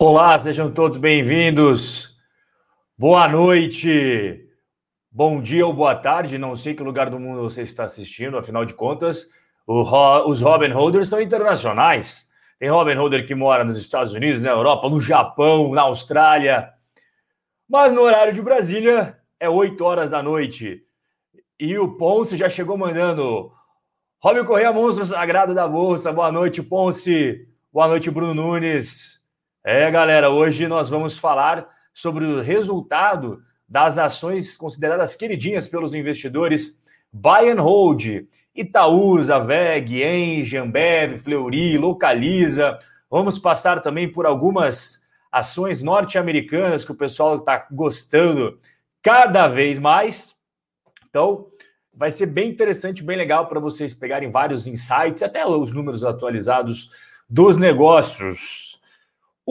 Olá, sejam todos bem-vindos. Boa noite, bom dia ou boa tarde. Não sei que lugar do mundo você está assistindo, afinal de contas, os Robin Holders são internacionais. Tem Robin Holder que mora nos Estados Unidos, na Europa, no Japão, na Austrália. Mas no horário de Brasília é 8 horas da noite. E o Ponce já chegou mandando. Robin Correia, monstro sagrado da Bolsa. Boa noite, Ponce. Boa noite, Bruno Nunes. É, galera, hoje nós vamos falar sobre o resultado das ações consideradas queridinhas pelos investidores Buy and Hold, Itaúsa, VEG, Engie, Ambev, Fleury, Localiza. Vamos passar também por algumas ações norte-americanas que o pessoal está gostando cada vez mais. Então, vai ser bem interessante, bem legal para vocês pegarem vários insights, até os números atualizados dos negócios.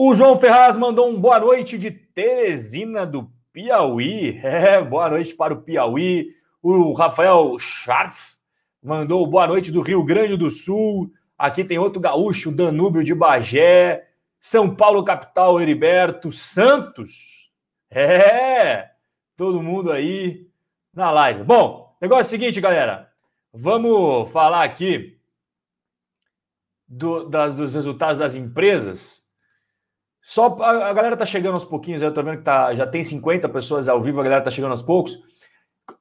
O João Ferraz mandou um boa noite de Teresina do Piauí. É, boa noite para o Piauí. O Rafael Scharf mandou boa noite do Rio Grande do Sul. Aqui tem outro gaúcho, Danúbio de Bagé. São Paulo, capital, Heriberto Santos. É, todo mundo aí na live. Bom, negócio é seguinte, galera. Vamos falar aqui do, das, dos resultados das empresas. Só a, galera tá chegando aos pouquinhos, eu tô vendo que tá, já tem 50 pessoas ao vivo, a galera tá chegando aos poucos.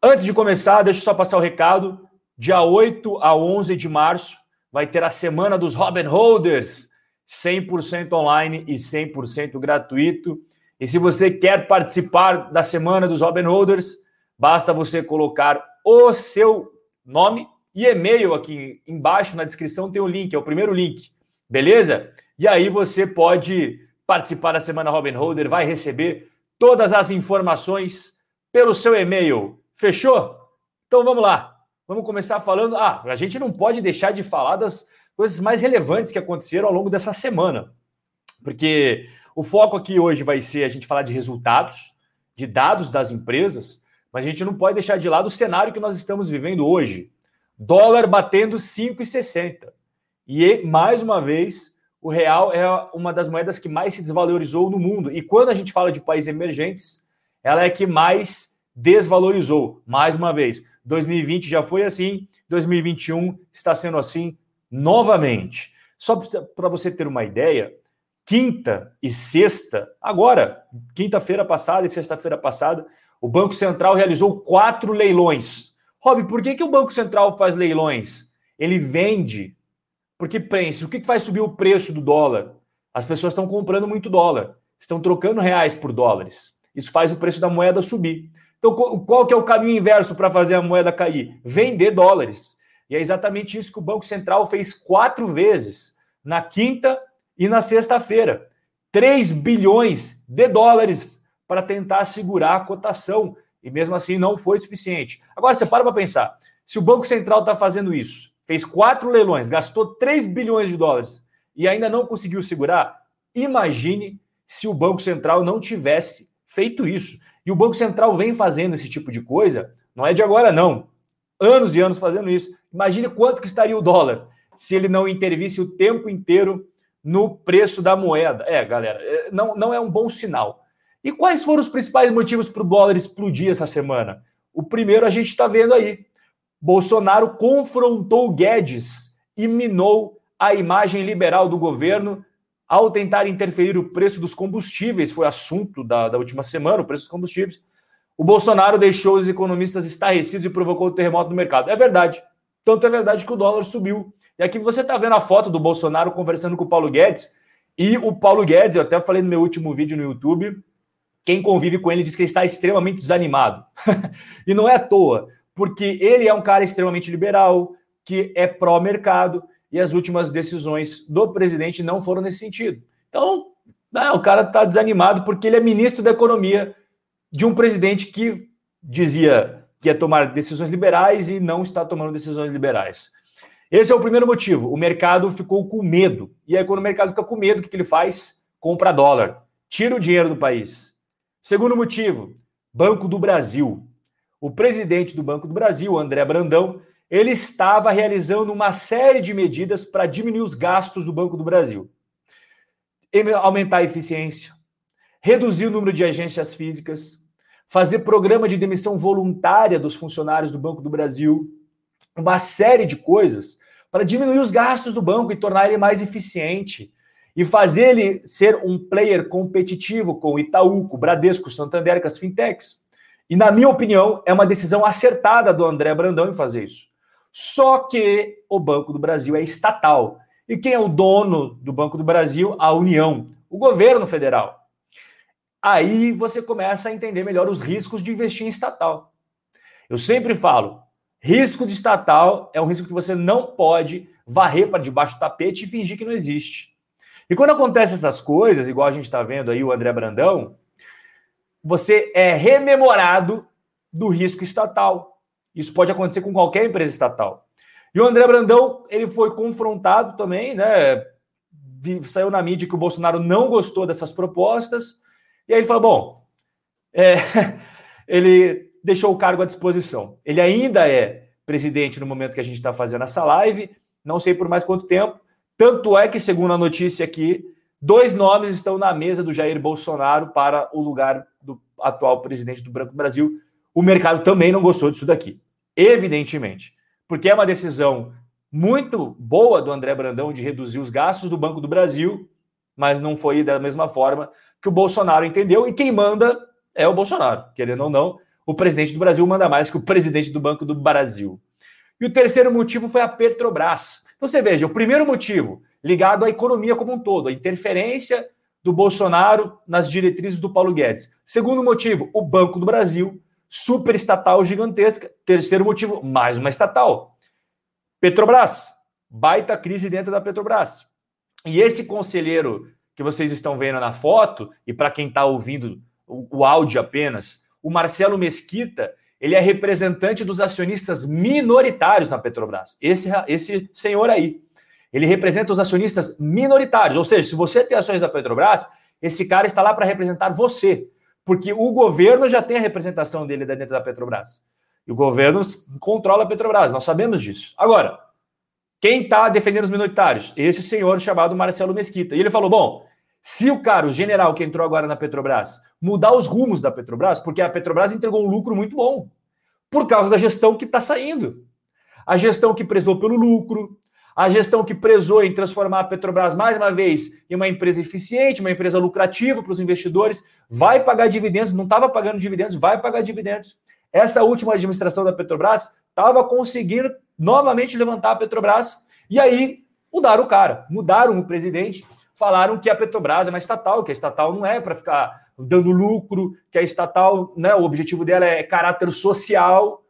Antes de começar, deixa eu só passar o recado. Dia 8 a 11 de março vai ter a semana dos Robin Holders, 100% online e 100% gratuito. E se você quer participar da semana dos Robin Holders, basta você colocar o seu nome e e-mail aqui embaixo na descrição tem o link, é o primeiro link, beleza? E aí você pode participar da Semana Robin Holder vai receber todas as informações pelo seu e-mail. Fechou? Então vamos lá. Vamos começar falando. Ah, a gente não pode deixar de falar das coisas mais relevantes que aconteceram ao longo dessa semana. Porque o foco aqui hoje vai ser a gente falar de resultados, de dados das empresas, mas a gente não pode deixar de lado o cenário que nós estamos vivendo hoje. Dólar batendo 5,60. E mais uma vez, o real é uma das moedas que mais se desvalorizou no mundo. E quando a gente fala de países emergentes, ela é que mais desvalorizou. Mais uma vez, 2020 já foi assim, 2021 está sendo assim novamente. Só para você ter uma ideia, quinta e sexta, agora, quinta-feira passada e sexta-feira passada, o Banco Central realizou quatro leilões. Rob, por que, que o Banco Central faz leilões? Ele vende porque pense, o que vai subir o preço do dólar? As pessoas estão comprando muito dólar, estão trocando reais por dólares. Isso faz o preço da moeda subir. Então, qual que é o caminho inverso para fazer a moeda cair? Vender dólares. E é exatamente isso que o Banco Central fez quatro vezes, na quinta e na sexta-feira. 3 bilhões de dólares para tentar segurar a cotação. E mesmo assim não foi suficiente. Agora, você para para pensar. Se o Banco Central está fazendo isso fez quatro leilões, gastou 3 bilhões de dólares e ainda não conseguiu segurar, imagine se o Banco Central não tivesse feito isso. E o Banco Central vem fazendo esse tipo de coisa, não é de agora não. Anos e anos fazendo isso. Imagine quanto que estaria o dólar se ele não intervisse o tempo inteiro no preço da moeda. É, galera, é, não, não é um bom sinal. E quais foram os principais motivos para o dólar explodir essa semana? O primeiro a gente está vendo aí. Bolsonaro confrontou Guedes e minou a imagem liberal do governo ao tentar interferir o preço dos combustíveis, foi assunto da, da última semana, o preço dos combustíveis. O Bolsonaro deixou os economistas estarrecidos e provocou o terremoto no mercado. É verdade. Tanto é verdade que o dólar subiu. E aqui você está vendo a foto do Bolsonaro conversando com o Paulo Guedes. E o Paulo Guedes, eu até falei no meu último vídeo no YouTube, quem convive com ele diz que ele está extremamente desanimado. e não é à toa porque ele é um cara extremamente liberal, que é pró-mercado, e as últimas decisões do presidente não foram nesse sentido. Então, né, o cara está desanimado porque ele é ministro da Economia de um presidente que dizia que ia tomar decisões liberais e não está tomando decisões liberais. Esse é o primeiro motivo. O mercado ficou com medo. E aí, quando o mercado fica com medo, o que ele faz? Compra dólar. Tira o dinheiro do país. Segundo motivo, Banco do Brasil o presidente do Banco do Brasil, André Brandão, ele estava realizando uma série de medidas para diminuir os gastos do Banco do Brasil. aumentar a eficiência, reduzir o número de agências físicas, fazer programa de demissão voluntária dos funcionários do Banco do Brasil, uma série de coisas para diminuir os gastos do banco e tornar ele mais eficiente e fazer ele ser um player competitivo com Itaú, com Bradesco, Santander, com as fintechs. E, na minha opinião, é uma decisão acertada do André Brandão em fazer isso. Só que o Banco do Brasil é estatal. E quem é o dono do Banco do Brasil? A União, o governo federal. Aí você começa a entender melhor os riscos de investir em estatal. Eu sempre falo, risco de estatal é um risco que você não pode varrer para debaixo do tapete e fingir que não existe. E quando acontecem essas coisas, igual a gente está vendo aí o André Brandão, você é rememorado do risco estatal. Isso pode acontecer com qualquer empresa estatal. E o André Brandão, ele foi confrontado também, né? Saiu na mídia que o Bolsonaro não gostou dessas propostas. E aí ele falou: bom, é, ele deixou o cargo à disposição. Ele ainda é presidente no momento que a gente está fazendo essa live, não sei por mais quanto tempo. Tanto é que, segundo a notícia aqui, dois nomes estão na mesa do Jair Bolsonaro para o lugar do atual presidente do Branco do Brasil. O mercado também não gostou disso daqui, evidentemente, porque é uma decisão muito boa do André Brandão de reduzir os gastos do Banco do Brasil, mas não foi da mesma forma que o Bolsonaro entendeu, e quem manda é o Bolsonaro, querendo ou não, o presidente do Brasil manda mais que o presidente do Banco do Brasil. E o terceiro motivo foi a Petrobras. Então você veja, o primeiro motivo ligado à economia como um todo, a interferência do Bolsonaro nas diretrizes do Paulo Guedes. Segundo motivo, o Banco do Brasil, super estatal gigantesca. Terceiro motivo, mais uma estatal. Petrobras, baita crise dentro da Petrobras. E esse conselheiro que vocês estão vendo na foto, e para quem está ouvindo o, o áudio apenas, o Marcelo Mesquita, ele é representante dos acionistas minoritários na Petrobras. Esse, esse senhor aí. Ele representa os acionistas minoritários. Ou seja, se você tem ações da Petrobras, esse cara está lá para representar você. Porque o governo já tem a representação dele dentro da Petrobras. E o governo controla a Petrobras, nós sabemos disso. Agora, quem está defendendo os minoritários? Esse senhor chamado Marcelo Mesquita. E ele falou: bom, se o cara, o general que entrou agora na Petrobras, mudar os rumos da Petrobras, porque a Petrobras entregou um lucro muito bom, por causa da gestão que está saindo. A gestão que prezou pelo lucro, a gestão que prezou em transformar a Petrobras mais uma vez em uma empresa eficiente, uma empresa lucrativa para os investidores, vai pagar dividendos, não estava pagando dividendos, vai pagar dividendos. Essa última administração da Petrobras estava conseguindo novamente levantar a Petrobras e aí mudaram o cara, mudaram o presidente, falaram que a Petrobras é uma estatal, que a estatal não é para ficar dando lucro, que a estatal, né, o objetivo dela é caráter social.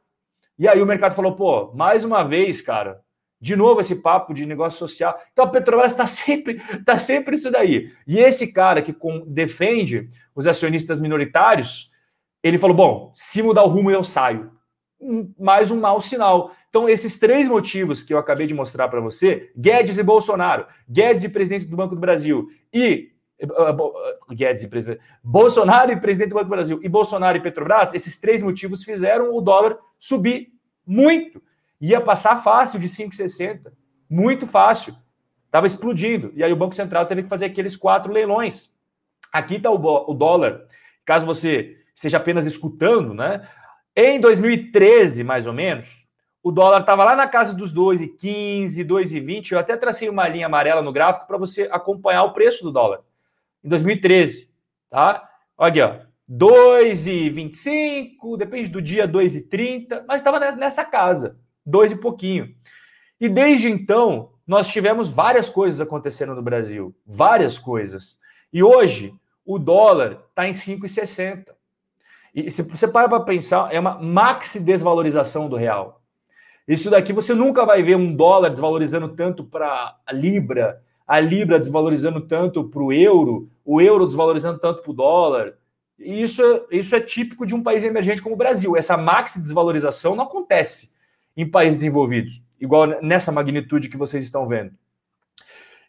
E aí o mercado falou, pô, mais uma vez, cara, de novo esse papo de negócio social. Então a Petrobras está sempre, tá sempre isso daí. E esse cara que com, defende os acionistas minoritários, ele falou: bom, se mudar o rumo eu saio. Mais um mau sinal. Então, esses três motivos que eu acabei de mostrar para você, Guedes e Bolsonaro, Guedes e presidente do Banco do Brasil e uh, Guedes e presidente, Bolsonaro e presidente do Banco do Brasil e Bolsonaro e Petrobras, esses três motivos fizeram o dólar subir muito. Ia passar fácil de 5,60, muito fácil. Estava explodindo. E aí o Banco Central teve que fazer aqueles quatro leilões. Aqui está o, o dólar. Caso você esteja apenas escutando, né? Em 2013, mais ou menos, o dólar estava lá na casa dos 2,15, 2,20. Eu até tracei uma linha amarela no gráfico para você acompanhar o preço do dólar. Em 2013, tá? Olha aqui, ó. 2,25, depende do dia, 2,30, mas estava nessa casa, 2 e pouquinho. E desde então, nós tivemos várias coisas acontecendo no Brasil, várias coisas. E hoje, o dólar está em 5,60. E se você para para pensar, é uma maxi desvalorização do real. Isso daqui você nunca vai ver um dólar desvalorizando tanto para a libra, a libra desvalorizando tanto para o euro, o euro desvalorizando tanto para o dólar. E isso, isso é típico de um país emergente como o Brasil. Essa maxi desvalorização não acontece em países desenvolvidos, igual nessa magnitude que vocês estão vendo.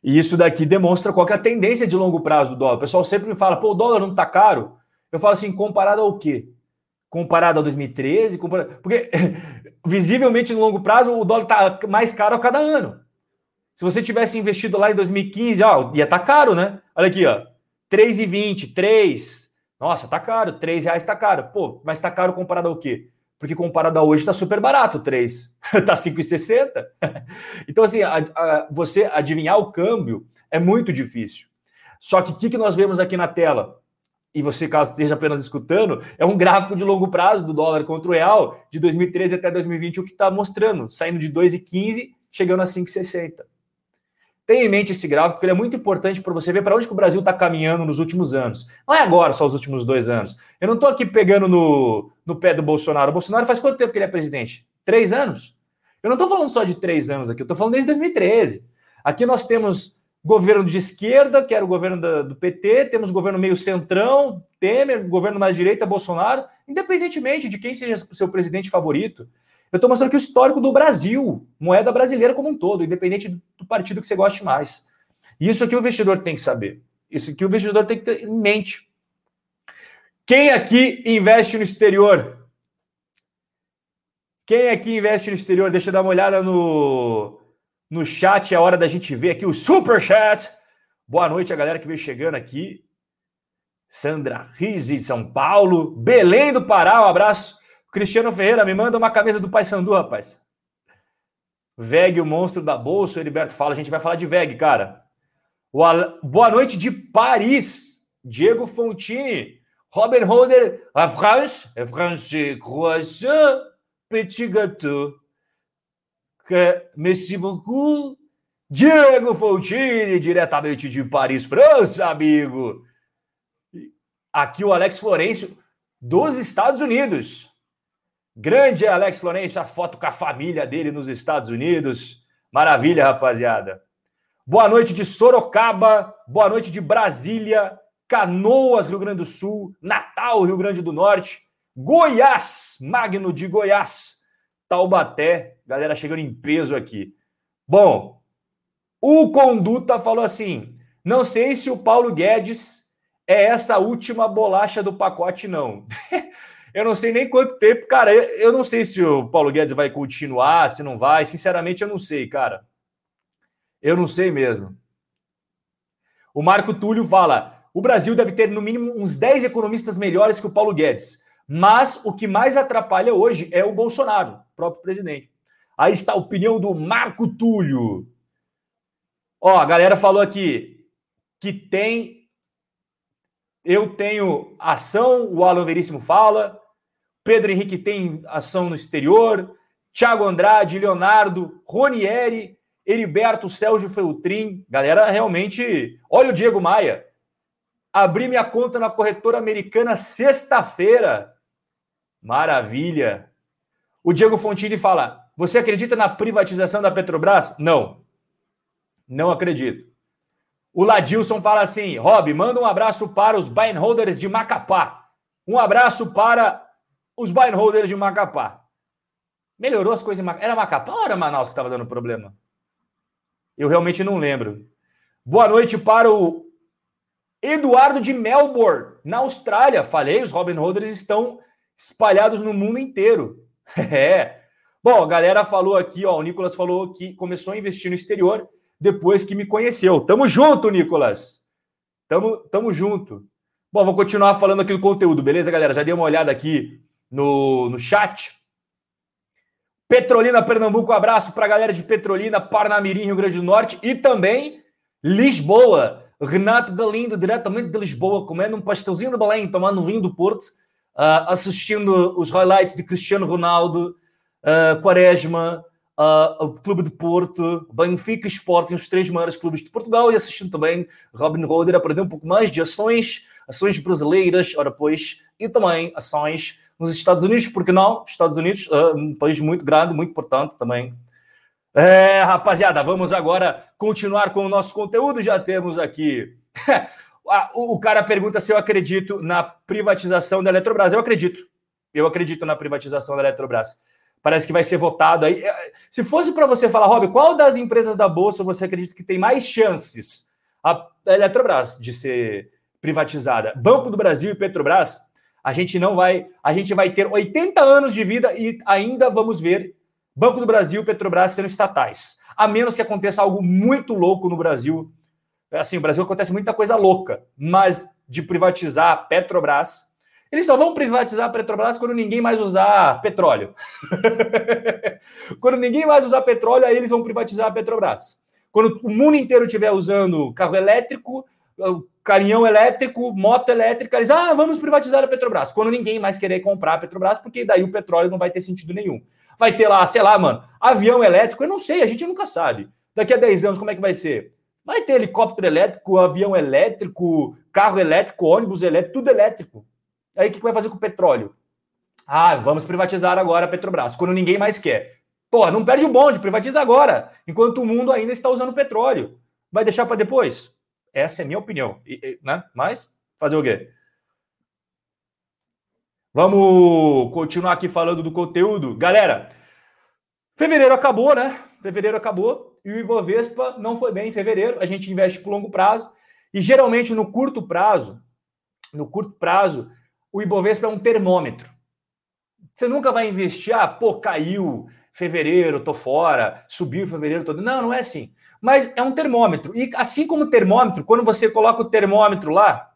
E isso daqui demonstra qual é a tendência de longo prazo do dólar. O pessoal sempre me fala, pô, o dólar não está caro. Eu falo assim, comparado ao quê? Comparado a 2013? Comparado... Porque visivelmente no longo prazo o dólar está mais caro a cada ano. Se você tivesse investido lá em 2015, ó, ia estar tá caro, né? Olha aqui, ó. 3,20, 3. Nossa, tá caro. 3 reais tá caro. Pô, mas tá caro comparado ao quê? Porque comparado a hoje tá super barato, 3. tá 5,60. então, assim, a, a, você adivinhar o câmbio é muito difícil. Só que o que, que nós vemos aqui na tela? E você, caso esteja apenas escutando, é um gráfico de longo prazo do dólar contra o real de 2013 até 2021 que está mostrando, saindo de 2,15, chegando a 5,60. Tenha em mente esse gráfico, que ele é muito importante para você ver para onde que o Brasil está caminhando nos últimos anos. Não é agora, só os últimos dois anos. Eu não estou aqui pegando no, no pé do Bolsonaro. O Bolsonaro faz quanto tempo que ele é presidente? Três anos? Eu não estou falando só de três anos aqui, eu estou falando desde 2013. Aqui nós temos governo de esquerda, que era o governo da, do PT, temos governo meio centrão, Temer, governo mais direita, Bolsonaro, independentemente de quem seja seu presidente favorito. Eu estou mostrando aqui o histórico do Brasil, moeda brasileira como um todo, independente do partido que você goste mais. Isso aqui o investidor tem que saber. Isso aqui o investidor tem que ter em mente. Quem aqui investe no exterior? Quem aqui investe no exterior? Deixa eu dar uma olhada no, no chat. É hora da gente ver aqui o super chat. Boa noite a galera que veio chegando aqui. Sandra Rizzi de São Paulo. Belém do Pará, um abraço. Cristiano Ferreira, me manda uma camisa do Paysandu, rapaz. Veg, o monstro da bolsa, o Heriberto fala. A gente vai falar de Veg, cara. Boa noite de Paris. Diego Fontini. Robin Holder. A France. A France. Croissant. Petit gâteau. Merci beaucoup. Diego Fontini, diretamente de Paris, França, amigo. Aqui o Alex Florencio, dos Estados Unidos. Grande Alex Florencio, a foto com a família dele nos Estados Unidos. Maravilha, rapaziada. Boa noite de Sorocaba, boa noite de Brasília, Canoas, Rio Grande do Sul, Natal, Rio Grande do Norte, Goiás, Magno de Goiás, Taubaté, galera chegando em peso aqui. Bom, o Conduta falou assim: não sei se o Paulo Guedes é essa última bolacha do pacote, não. Eu não sei nem quanto tempo, cara. Eu não sei se o Paulo Guedes vai continuar, se não vai. Sinceramente, eu não sei, cara. Eu não sei mesmo. O Marco Túlio fala: o Brasil deve ter no mínimo uns 10 economistas melhores que o Paulo Guedes. Mas o que mais atrapalha hoje é o Bolsonaro, próprio presidente. Aí está a opinião do Marco Túlio. Ó, a galera falou aqui que tem eu tenho ação, o Alan Veríssimo fala. Pedro Henrique tem ação no exterior. Thiago Andrade, Leonardo, Ronieri, Heriberto, Sérgio Feltrin. Galera, realmente. Olha o Diego Maia. Abri minha conta na corretora americana sexta-feira. Maravilha. O Diego Fontini fala: Você acredita na privatização da Petrobras? Não. Não acredito. O Ladilson fala assim: Rob, manda um abraço para os buy holders de Macapá. Um abraço para os buy holders de Macapá. Melhorou as coisas em Macapá. Era Macapá ou era Manaus que estava dando problema? Eu realmente não lembro. Boa noite para o Eduardo de Melbourne, na Austrália. Falei, os Robin Holders estão espalhados no mundo inteiro. É. Bom, a galera falou aqui, ó, o Nicolas falou que começou a investir no exterior depois que me conheceu. Tamo junto, Nicolas. Tamo, tamo junto. Bom, vou continuar falando aqui do conteúdo, beleza, galera? Já dei uma olhada aqui no, no chat. Petrolina, Pernambuco, um abraço para a galera de Petrolina, Parnamirim, Rio Grande do Norte e também Lisboa. Renato Galindo, diretamente de Lisboa, comendo um pastelzinho de Belém, tomando vinho do Porto, uh, assistindo os highlights de Cristiano Ronaldo, uh, Quaresma, uh, o Clube de Porto, Benfica Sporting, os três maiores clubes de Portugal, e assistindo também Robin Roder aprender um pouco mais de ações, ações brasileiras, ora pois, e também ações nos Estados Unidos, porque não? Estados Unidos, uh, um país muito grande, muito importante também. É, rapaziada, vamos agora continuar com o nosso conteúdo. Já temos aqui. o cara pergunta se eu acredito na privatização da Eletrobras. Eu acredito. Eu acredito na privatização da Eletrobras parece que vai ser votado aí. É, se fosse para você falar, Rob, qual das empresas da Bolsa você acredita que tem mais chances? A Eletrobras de ser privatizada. Banco do Brasil e Petrobras, a gente não vai, a gente vai ter 80 anos de vida e ainda vamos ver Banco do Brasil, Petrobras sendo estatais. A menos que aconteça algo muito louco no Brasil. Assim, no Brasil acontece muita coisa louca, mas de privatizar a Petrobras, eles só vão privatizar a Petrobras quando ninguém mais usar petróleo. quando ninguém mais usar petróleo, aí eles vão privatizar a Petrobras. Quando o mundo inteiro estiver usando carro elétrico, caminhão elétrico, moto elétrica, eles, ah, vamos privatizar a Petrobras. Quando ninguém mais querer comprar a Petrobras, porque daí o petróleo não vai ter sentido nenhum. Vai ter lá, sei lá, mano, avião elétrico, eu não sei, a gente nunca sabe. Daqui a 10 anos, como é que vai ser? Vai ter helicóptero elétrico, avião elétrico, carro elétrico, ônibus elétrico, tudo elétrico. Aí o que vai fazer com o petróleo? Ah, vamos privatizar agora a Petrobras, quando ninguém mais quer. Pô, não perde o bonde, privatiza agora, enquanto o mundo ainda está usando petróleo. Vai deixar para depois? Essa é minha opinião. E, e, né? Mas fazer o quê? Vamos continuar aqui falando do conteúdo. Galera, fevereiro acabou, né? Fevereiro acabou e o Ibovespa não foi bem em fevereiro. A gente investe por longo prazo e geralmente no curto prazo, no curto prazo, o Ibovespa é um termômetro. Você nunca vai investir, ah, pô, caiu fevereiro, tô fora, subiu fevereiro todo. Não, não é assim mas é um termômetro. E assim como o termômetro, quando você coloca o termômetro lá,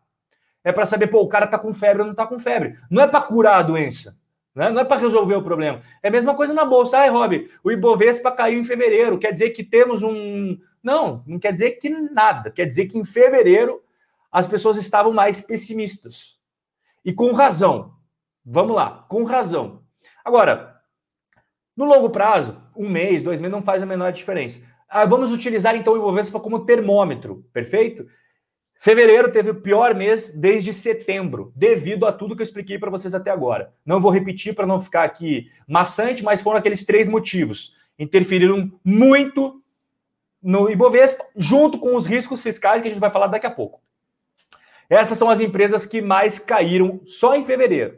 é para saber, pô, o cara tá com febre ou não tá com febre. Não é para curar a doença, né? não é para resolver o problema. É a mesma coisa na bolsa. Ai, Rob, o Ibovespa caiu em fevereiro, quer dizer que temos um. Não, não quer dizer que nada. Quer dizer que em fevereiro as pessoas estavam mais pessimistas. E com razão. Vamos lá, com razão. Agora, no longo prazo, um mês, dois meses, não faz a menor diferença. Ah, vamos utilizar então o Ibovespa como termômetro, perfeito? Fevereiro teve o pior mês desde setembro, devido a tudo que eu expliquei para vocês até agora. Não vou repetir para não ficar aqui maçante, mas foram aqueles três motivos. Interferiram muito no Ibovespa, junto com os riscos fiscais que a gente vai falar daqui a pouco. Essas são as empresas que mais caíram só em fevereiro.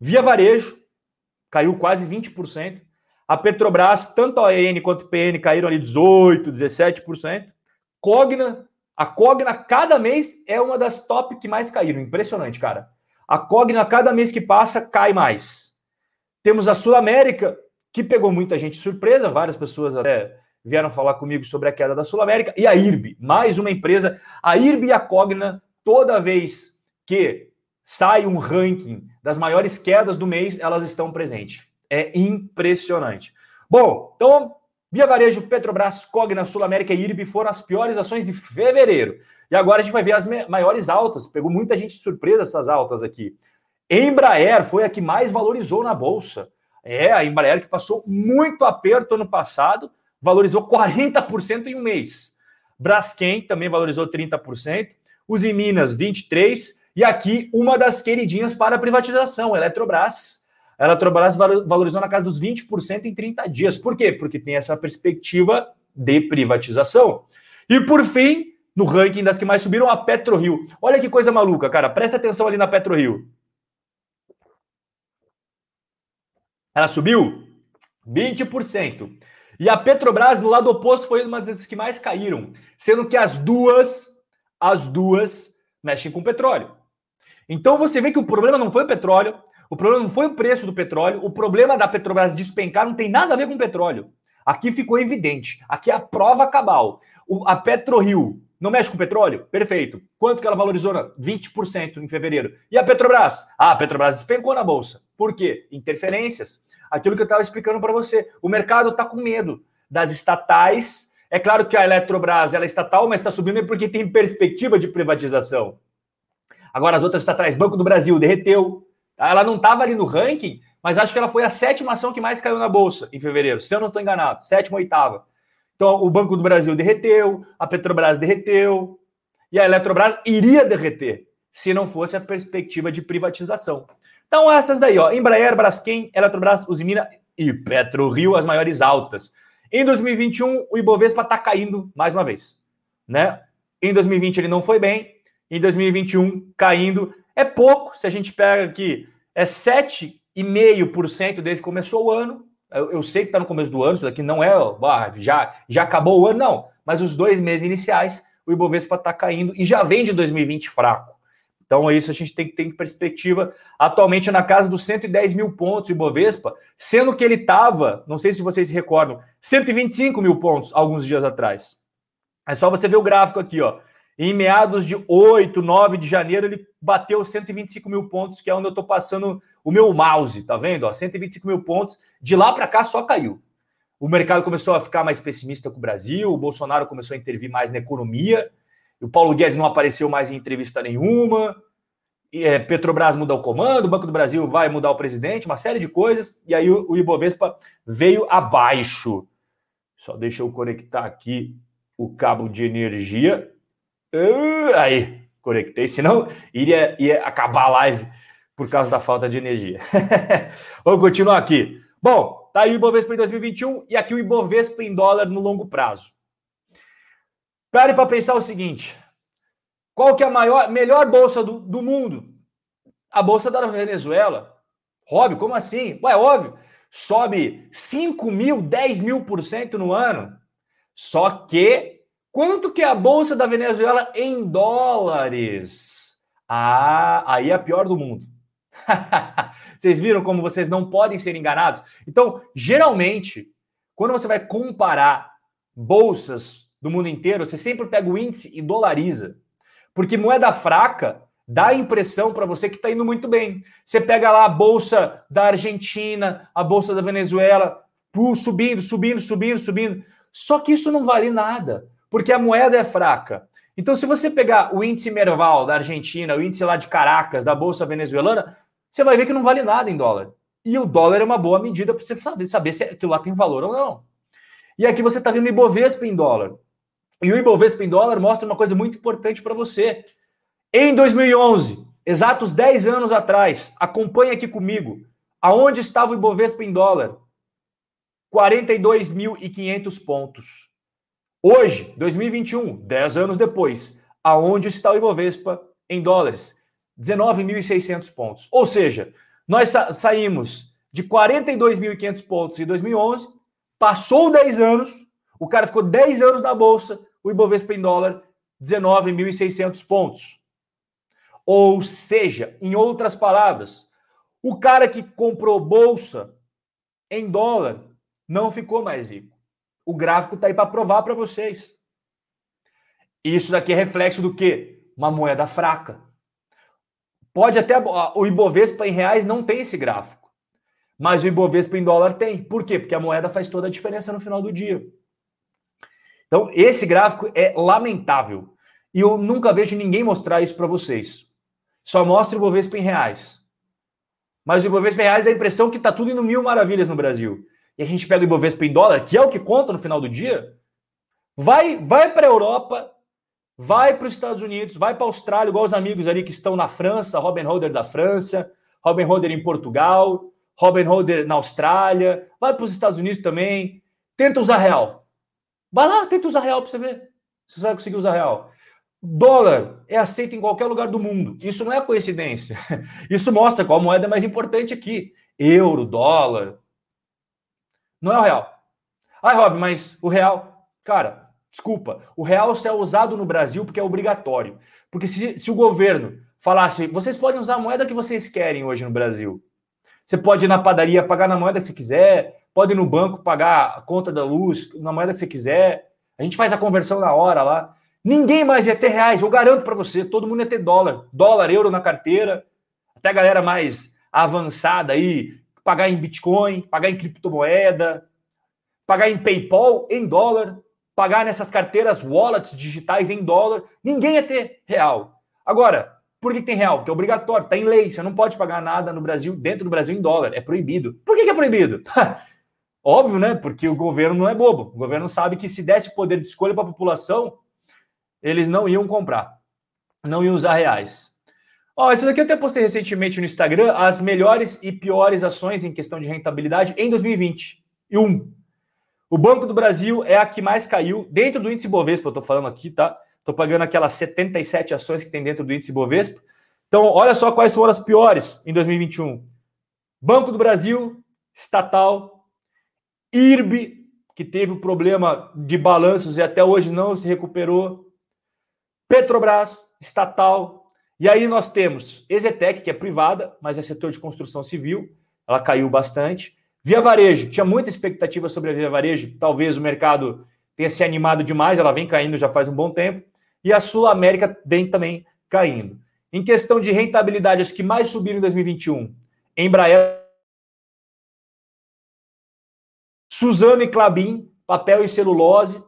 Via Varejo caiu quase 20%. A Petrobras, tanto a EN quanto a PN caíram ali 18%, 17%. Cogna, a Cogna, cada mês é uma das top que mais caíram. Impressionante, cara. A Cogna, cada mês que passa, cai mais. Temos a Sul América, que pegou muita gente surpresa, várias pessoas até vieram falar comigo sobre a queda da Sul América, e a IRB, mais uma empresa. A IRB e a Cogna, toda vez que sai um ranking das maiores quedas do mês, elas estão presentes. É impressionante. Bom, então, Via Varejo, Petrobras, Cogna, Sul América e IRB foram as piores ações de fevereiro. E agora a gente vai ver as maiores altas. Pegou muita gente de surpresa essas altas aqui. Embraer foi a que mais valorizou na bolsa. É, a Embraer que passou muito aperto ano passado, valorizou 40% em um mês. Braskem também valorizou 30%, os em Minas 23% e aqui uma das queridinhas para a privatização, Eletrobras, a Eletrobras valorizou na casa dos 20% em 30 dias. Por quê? Porque tem essa perspectiva de privatização. E por fim, no ranking das que mais subiram, a PetroRio. Olha que coisa maluca, cara. Presta atenção ali na PetroRio. Ela subiu 20%. E a Petrobras, no lado oposto, foi uma das que mais caíram, sendo que as duas, as duas mexem com petróleo. Então você vê que o problema não foi o petróleo, o problema não foi o preço do petróleo, o problema da Petrobras despencar não tem nada a ver com petróleo. Aqui ficou evidente. Aqui é a prova cabal. O, a PetroRio não mexe com petróleo? Perfeito. Quanto que ela valorizou? 20% em fevereiro. E a Petrobras? Ah, a Petrobras despencou na bolsa. Por quê? Interferências. Aquilo que eu estava explicando para você. O mercado está com medo das estatais. É claro que a Eletrobras ela é estatal, mas está subindo porque tem perspectiva de privatização. Agora as outras estatais, Banco do Brasil derreteu, ela não estava ali no ranking, mas acho que ela foi a sétima ação que mais caiu na bolsa em fevereiro, se eu não estou enganado, sétima, oitava. Então, o Banco do Brasil derreteu, a Petrobras derreteu, e a Eletrobras iria derreter se não fosse a perspectiva de privatização. Então, essas daí, ó, Embraer, Braskem, Eletrobras, Usimina e PetroRio, as maiores altas. Em 2021, o Ibovespa está caindo mais uma vez, né? Em 2020 ele não foi bem, em 2021 caindo. É pouco, se a gente pega aqui é 7,5% desde que começou o ano. Eu, eu sei que está no começo do ano, isso daqui não é, já, já acabou o ano, não. Mas os dois meses iniciais, o Ibovespa está caindo e já vem de 2020 fraco. Então, é isso a gente tem que ter em perspectiva. Atualmente, na casa dos 110 mil pontos de Bovespa, sendo que ele estava, não sei se vocês se recordam, 125 mil pontos alguns dias atrás. É só você ver o gráfico aqui, ó. Em meados de 8, 9 de janeiro, ele bateu 125 mil pontos, que é onde eu estou passando o meu mouse, tá vendo? Ó, 125 mil pontos. De lá para cá só caiu. O mercado começou a ficar mais pessimista com o Brasil, o Bolsonaro começou a intervir mais na economia, o Paulo Guedes não apareceu mais em entrevista nenhuma, e, é, Petrobras muda o comando, o Banco do Brasil vai mudar o presidente, uma série de coisas, e aí o, o Ibovespa veio abaixo. Só deixa eu conectar aqui o cabo de energia. Uh, aí, conectei, senão iria, ia acabar a live por causa da falta de energia. Vamos continuar aqui. Bom, tá aí o Ibovespa em 2021 e aqui o Ibovespa em dólar no longo prazo. Pare para pensar o seguinte: qual que é a maior, melhor bolsa do, do mundo? A bolsa da Venezuela. Óbvio, como assim? Ué, óbvio. Sobe 5 mil, 10 mil por cento no ano. Só que quanto que é a bolsa da Venezuela em dólares? Ah, aí é a pior do mundo. vocês viram como vocês não podem ser enganados? Então, geralmente, quando você vai comparar bolsas do mundo inteiro, você sempre pega o índice e dolariza. Porque moeda fraca dá a impressão para você que está indo muito bem. Você pega lá a bolsa da Argentina, a bolsa da Venezuela, subindo, subindo, subindo, subindo. Só que isso não vale nada, porque a moeda é fraca. Então, se você pegar o índice Merval da Argentina, o índice lá de Caracas, da bolsa venezuelana, você vai ver que não vale nada em dólar. E o dólar é uma boa medida para você saber, saber se aquilo lá tem valor ou não. E aqui você está vendo Ibovespa em dólar. E o Ibovespa em dólar mostra uma coisa muito importante para você. Em 2011, exatos 10 anos atrás, acompanhe aqui comigo, aonde estava o Ibovespa em dólar? 42.500 pontos. Hoje, 2021, 10 anos depois, aonde está o Ibovespa em dólares? 19.600 pontos. Ou seja, nós sa saímos de 42.500 pontos em 2011, passou 10 anos, o cara ficou 10 anos na bolsa, o Ibovespa em dólar 19.600 pontos. Ou seja, em outras palavras, o cara que comprou bolsa em dólar não ficou mais rico. O gráfico está aí para provar para vocês. Isso daqui é reflexo do quê? Uma moeda fraca. Pode até o Ibovespa em reais não tem esse gráfico, mas o Ibovespa em dólar tem. Por quê? Porque a moeda faz toda a diferença no final do dia. Então, esse gráfico é lamentável. E eu nunca vejo ninguém mostrar isso para vocês. Só mostra o Ibovespa em reais. Mas o Ibovespa em reais dá a impressão que está tudo indo mil maravilhas no Brasil. E a gente pega o Ibovespa em dólar, que é o que conta no final do dia, vai, vai para a Europa, vai para os Estados Unidos, vai para a Austrália, igual os amigos ali que estão na França, Robin Holder da França, Robin Holder em Portugal, Robin Holder na Austrália, vai para os Estados Unidos também, tenta usar real. Vai lá, tenta usar real para você ver se você vai conseguir usar real. Dólar é aceito em qualquer lugar do mundo. Isso não é coincidência. Isso mostra qual moeda é mais importante aqui. Euro, dólar. Não é o real. Ai, Rob, mas o real. Cara, Desculpa, o real só é usado no Brasil porque é obrigatório. Porque se, se o governo falasse, vocês podem usar a moeda que vocês querem hoje no Brasil. Você pode ir na padaria pagar na moeda que você quiser, pode ir no banco pagar a conta da luz na moeda que você quiser. A gente faz a conversão na hora lá. Ninguém mais ia ter reais, eu garanto para você, todo mundo ia ter dólar, dólar, euro na carteira. Até a galera mais avançada aí, pagar em Bitcoin, pagar em criptomoeda, pagar em PayPal em dólar pagar nessas carteiras wallets digitais em dólar, ninguém ia ter real. Agora, por que tem real? Porque é obrigatório, está em lei, você não pode pagar nada no Brasil, dentro do Brasil, em dólar, é proibido. Por que, que é proibido? Óbvio, né? Porque o governo não é bobo. O governo sabe que se desse poder de escolha para a população, eles não iam comprar, não iam usar reais. Ó, esse daqui eu até postei recentemente no Instagram, as melhores e piores ações em questão de rentabilidade em 2020. E um, o Banco do Brasil é a que mais caiu dentro do índice Bovespa, eu estou falando aqui, tá? Estou pagando aquelas 77 ações que tem dentro do índice Bovespa. Então, olha só quais foram as piores em 2021. Banco do Brasil, estatal, IRB, que teve o problema de balanços e até hoje não se recuperou, Petrobras, estatal, E aí nós temos Exetec, que é privada, mas é setor de construção civil, ela caiu bastante. Via Varejo, tinha muita expectativa sobre a Via Varejo, talvez o mercado tenha se animado demais, ela vem caindo já faz um bom tempo. E a Sul América vem também caindo. Em questão de rentabilidade, as que mais subiram em 2021, Embraer, Suzano e Clabin, papel e celulose,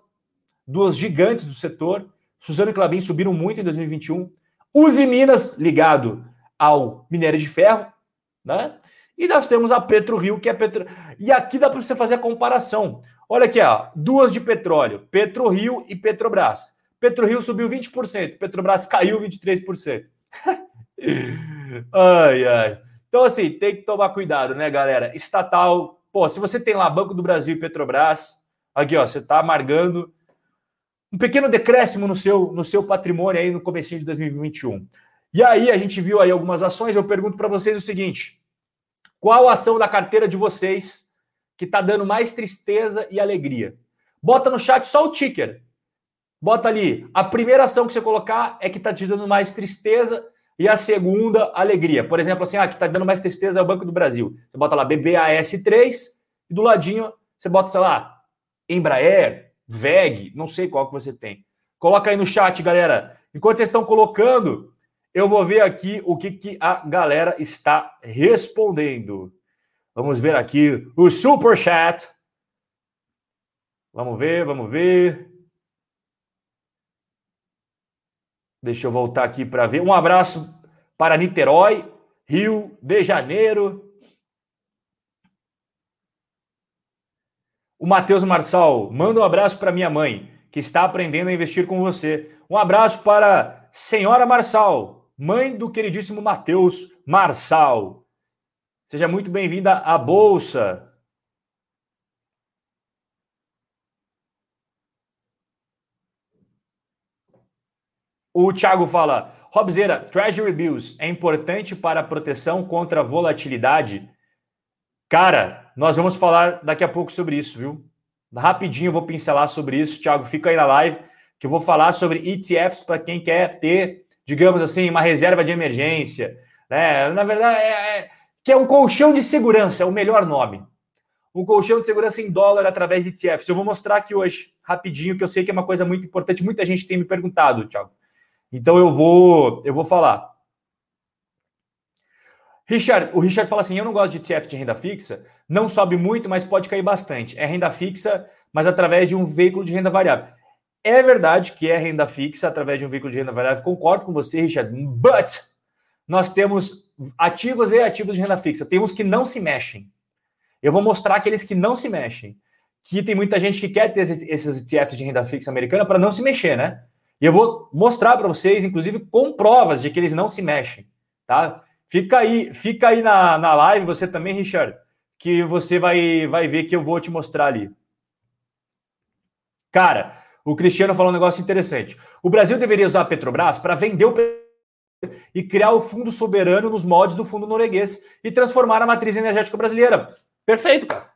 duas gigantes do setor. Suzano e Clabin subiram muito em 2021. Uzi Minas, ligado ao minério de ferro, né? E nós temos a Petro Rio, que é Petro. E aqui dá para você fazer a comparação. Olha aqui, ó, duas de petróleo, Petro Rio e Petrobras. Petro Rio subiu 20%, Petrobras caiu 23%. ai, ai. Então, assim, tem que tomar cuidado, né, galera? Estatal, pô, se você tem lá Banco do Brasil e Petrobras, aqui, ó, você está amargando um pequeno decréscimo no seu, no seu patrimônio aí no começo de 2021. E aí a gente viu aí algumas ações, eu pergunto para vocês o seguinte: qual ação da carteira de vocês que está dando mais tristeza e alegria? Bota no chat só o ticker. Bota ali, a primeira ação que você colocar é que está te dando mais tristeza e a segunda, alegria. Por exemplo, assim, ah, que está dando mais tristeza é o Banco do Brasil. Você bota lá BBAS3 e do ladinho você bota, sei lá, Embraer, VEG, não sei qual que você tem. Coloca aí no chat, galera. Enquanto vocês estão colocando, eu vou ver aqui o que, que a galera está respondendo. Vamos ver aqui o super chat. Vamos ver, vamos ver. Deixa eu voltar aqui para ver. Um abraço para Niterói, Rio de Janeiro. O Matheus Marçal, manda um abraço para minha mãe, que está aprendendo a investir com você. Um abraço para Senhora Marçal, mãe do queridíssimo Matheus Marçal. Seja muito bem-vinda à Bolsa. O Thiago fala: Robzeira, Treasury Bills é importante para a proteção contra a volatilidade? Cara, nós vamos falar daqui a pouco sobre isso, viu? Rapidinho eu vou pincelar sobre isso. Thiago, fica aí na live que eu vou falar sobre ETFs para quem quer ter, digamos assim, uma reserva de emergência. Né? Na verdade, é, é, que é um colchão de segurança, é o melhor nome. Um colchão de segurança em dólar através de ETFs. Eu vou mostrar aqui hoje, rapidinho, que eu sei que é uma coisa muito importante. Muita gente tem me perguntado, Thiago. Então eu vou, eu vou falar. Richard, o Richard fala assim: eu não gosto de ETF de renda fixa, não sobe muito, mas pode cair bastante. É renda fixa, mas através de um veículo de renda variável. É verdade que é renda fixa através de um veículo de renda variável, concordo com você, Richard, but nós temos ativos e ativos de renda fixa. Tem uns que não se mexem. Eu vou mostrar aqueles que não se mexem. Que tem muita gente que quer ter esses, esses ETFs de renda fixa americana para não se mexer, né? E eu vou mostrar para vocês, inclusive, com provas de que eles não se mexem, tá? Fica aí, fica aí na, na live, você também, Richard, que você vai, vai ver que eu vou te mostrar ali. Cara, o Cristiano falou um negócio interessante. O Brasil deveria usar a Petrobras para vender o e criar o fundo soberano nos moldes do fundo norueguês e transformar a matriz energética brasileira. Perfeito, cara.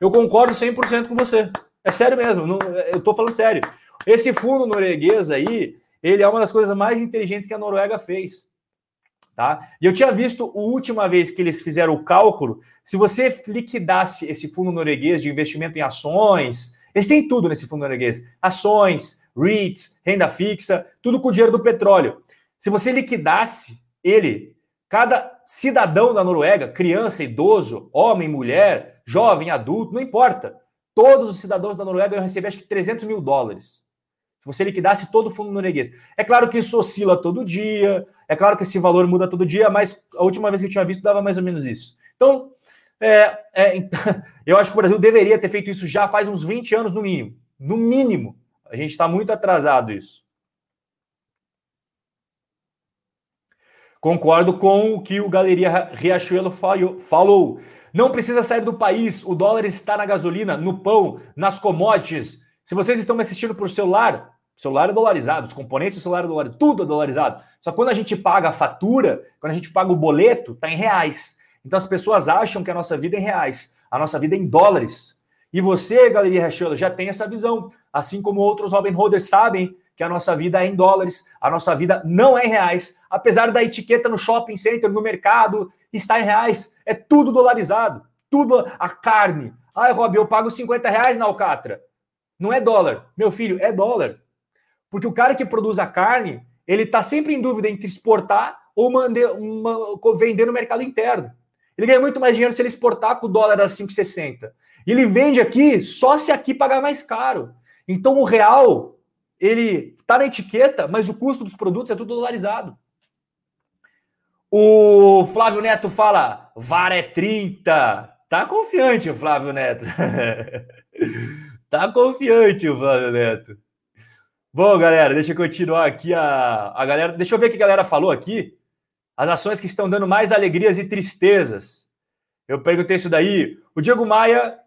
Eu concordo 100% com você. É sério mesmo, não, eu tô falando sério. Esse fundo norueguês aí, ele é uma das coisas mais inteligentes que a Noruega fez. Tá? E eu tinha visto a última vez que eles fizeram o cálculo, se você liquidasse esse fundo norueguês de investimento em ações, eles têm tudo nesse fundo norueguês: ações, REITs, renda fixa, tudo com o dinheiro do petróleo. Se você liquidasse ele, cada cidadão da Noruega, criança, idoso, homem, mulher, jovem, adulto, não importa, todos os cidadãos da Noruega iam receber acho que 300 mil dólares. Se você liquidasse todo o fundo norueguês. É claro que isso oscila todo dia, é claro que esse valor muda todo dia, mas a última vez que eu tinha visto dava mais ou menos isso. Então, é, é, eu acho que o Brasil deveria ter feito isso já faz uns 20 anos no mínimo. No mínimo. A gente está muito atrasado isso. Concordo com o que o Galeria Riachuelo falou. Não precisa sair do país. O dólar está na gasolina, no pão, nas commodities. Se vocês estão me assistindo por celular, celular é dolarizado, os componentes do celular é dolarizado, tudo é dolarizado. Só que quando a gente paga a fatura, quando a gente paga o boleto, tá em reais. Então as pessoas acham que a nossa vida é em reais, a nossa vida é em dólares. E você, Galeria Rachela, já tem essa visão. Assim como outros Robin Holders sabem que a nossa vida é em dólares, a nossa vida não é em reais. Apesar da etiqueta no shopping center, no mercado, estar em reais, é tudo dolarizado. Tudo a carne. Ai, Rob, eu pago 50 reais na Alcatra. Não é dólar. Meu filho, é dólar. Porque o cara que produz a carne, ele está sempre em dúvida entre exportar ou uma, vender no mercado interno. Ele ganha muito mais dinheiro se ele exportar com o dólar a 5,60. E ele vende aqui só se aqui pagar mais caro. Então o real, ele está na etiqueta, mas o custo dos produtos é tudo dolarizado. O Flávio Neto fala, VAR é 30. Tá confiante Flávio Neto. tá confiante Flávio Neto. Bom, galera, deixa eu continuar aqui a, a galera. Deixa eu ver o que a galera falou aqui. As ações que estão dando mais alegrias e tristezas. Eu perguntei isso daí. O Diego Maia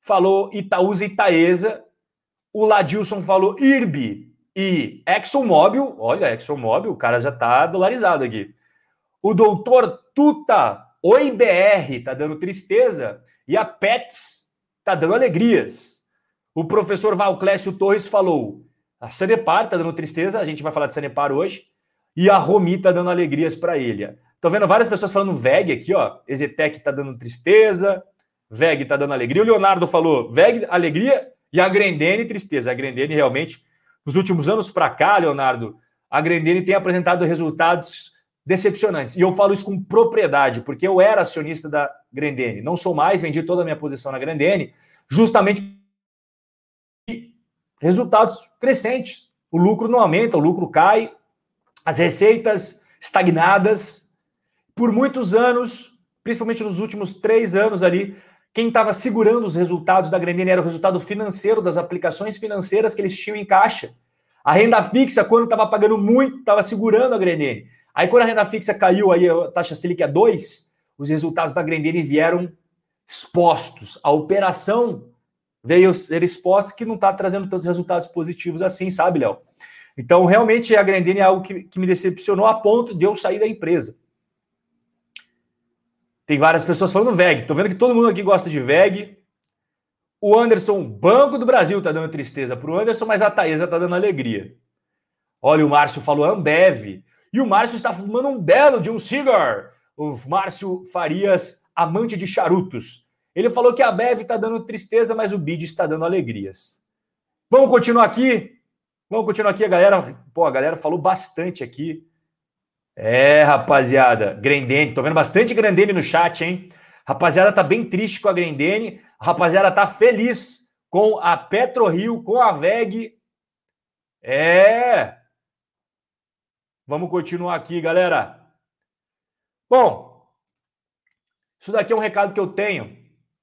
falou Itaúsa e Itaesa. O Ladilson falou IRB e ExxonMobil. Olha, ExxonMobil, o cara já tá dolarizado aqui. O doutor Tuta, OIBR, tá dando tristeza. E a Pets tá dando alegrias. O professor Valclécio Torres falou a Sanepar tá dando tristeza, a gente vai falar de Sanepar hoje. E a Romi tá dando alegrias para ele. Tô vendo várias pessoas falando VEG aqui, ó. Ezetec tá dando tristeza, VEG tá dando alegria. O Leonardo falou VEG, alegria, e a Grendene, tristeza. A Grendene realmente, nos últimos anos para cá, Leonardo, a Grendene tem apresentado resultados decepcionantes. E eu falo isso com propriedade, porque eu era acionista da Grendene. Não sou mais, vendi toda a minha posição na Grendene, justamente resultados crescentes. O lucro não aumenta, o lucro cai, as receitas estagnadas. Por muitos anos, principalmente nos últimos três anos ali, quem estava segurando os resultados da Grendene era o resultado financeiro das aplicações financeiras que eles tinham em caixa. A renda fixa, quando estava pagando muito, estava segurando a Grendene. Aí, quando a renda fixa caiu, aí a taxa Selic é 2, os resultados da Grendene vieram expostos. A operação veio ser exposta que não está trazendo tantos resultados positivos assim, sabe, Léo? Então, realmente, a Grendene é algo que, que me decepcionou a ponto de eu sair da empresa. Tem várias pessoas falando VEG. Tô vendo que todo mundo aqui gosta de VEG. O Anderson, Banco do Brasil, tá dando tristeza pro Anderson, mas a Taesa tá dando alegria. Olha, o Márcio falou Ambev. E o Márcio está fumando um belo de um cigar. O Márcio Farias, amante de charutos. Ele falou que a Bev está dando tristeza, mas o Bid está dando alegrias. Vamos continuar aqui? Vamos continuar aqui, a galera. Pô, a galera falou bastante aqui. É, rapaziada. Grendene. Tô vendo bastante Grendene no chat, hein? Rapaziada tá bem triste com a Grendene. A rapaziada tá feliz com a PetroRio, com a VEG. É. Vamos continuar aqui, galera. Bom, isso daqui é um recado que eu tenho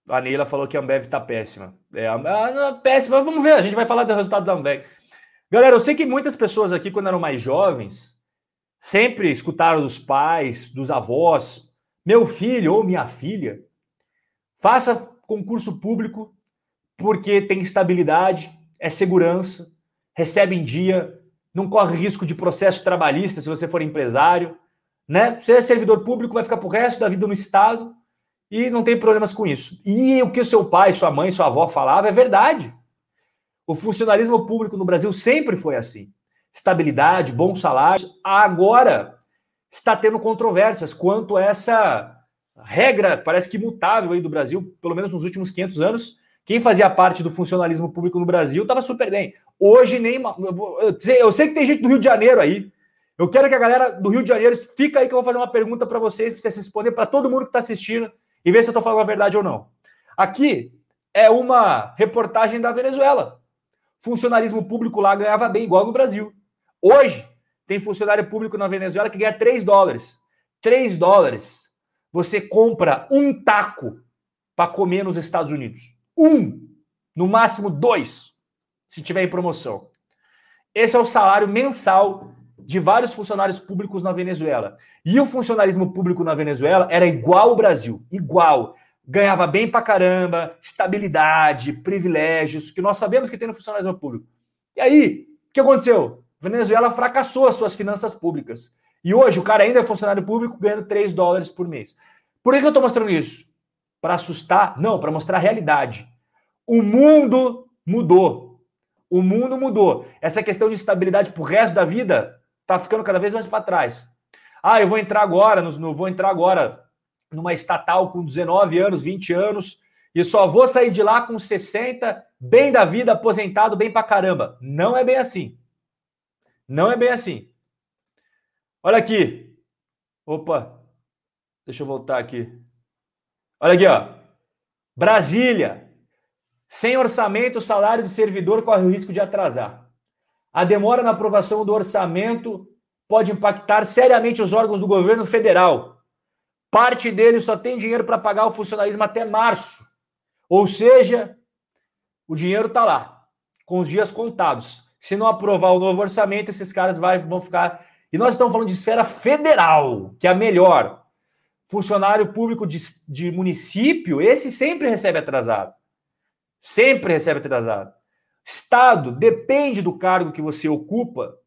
a Neila falou que a Ambev tá péssima. É, a, a, péssima, vamos ver, a gente vai falar do resultado da Ambev. Galera, eu sei que muitas pessoas aqui, quando eram mais jovens, sempre escutaram dos pais, dos avós, meu filho ou minha filha, faça concurso público porque tem estabilidade, é segurança, recebe em dia, não corre risco de processo trabalhista se você for empresário, né? Você é servidor público, vai ficar pro resto da vida no Estado e não tem problemas com isso. E o que o seu pai, sua mãe, sua avó falava é verdade. O funcionalismo público no Brasil sempre foi assim. Estabilidade, bons salários. Agora está tendo controvérsias quanto a essa regra, parece que imutável aí do Brasil, pelo menos nos últimos 500 anos. Quem fazia parte do funcionalismo público no Brasil estava super bem. Hoje nem. Eu sei que tem gente do Rio de Janeiro aí. Eu quero que a galera do Rio de Janeiro fica aí que eu vou fazer uma pergunta para vocês, para vocês responder para todo mundo que está assistindo e ver se eu estou falando a verdade ou não. Aqui é uma reportagem da Venezuela. Funcionalismo público lá ganhava bem, igual no Brasil. Hoje, tem funcionário público na Venezuela que ganha 3 dólares. 3 dólares. Você compra um taco para comer nos Estados Unidos. Um. No máximo dois, se tiver em promoção. Esse é o salário mensal de vários funcionários públicos na Venezuela. E o funcionalismo público na Venezuela era igual ao Brasil, igual. Ganhava bem pra caramba, estabilidade, privilégios, que nós sabemos que tem no funcionalismo público. E aí, o que aconteceu? Venezuela fracassou as suas finanças públicas. E hoje o cara ainda é funcionário público ganhando 3 dólares por mês. Por que eu estou mostrando isso? Para assustar? Não, para mostrar a realidade. O mundo mudou. O mundo mudou. Essa questão de estabilidade pro resto da vida tá ficando cada vez mais para trás. Ah, eu vou entrar agora, no, vou entrar agora numa estatal com 19 anos, 20 anos, e só vou sair de lá com 60, bem da vida, aposentado, bem pra caramba. Não é bem assim. Não é bem assim. Olha aqui. Opa. Deixa eu voltar aqui. Olha aqui, ó. Brasília. Sem orçamento, o salário do servidor corre o risco de atrasar. A demora na aprovação do orçamento pode impactar seriamente os órgãos do governo federal. Parte deles só tem dinheiro para pagar o funcionalismo até março. Ou seja, o dinheiro está lá, com os dias contados. Se não aprovar o novo orçamento, esses caras vão ficar. E nós estamos falando de esfera federal, que é a melhor. Funcionário público de, de município, esse sempre recebe atrasado. Sempre recebe atrasado. Estado, depende do cargo que você ocupa.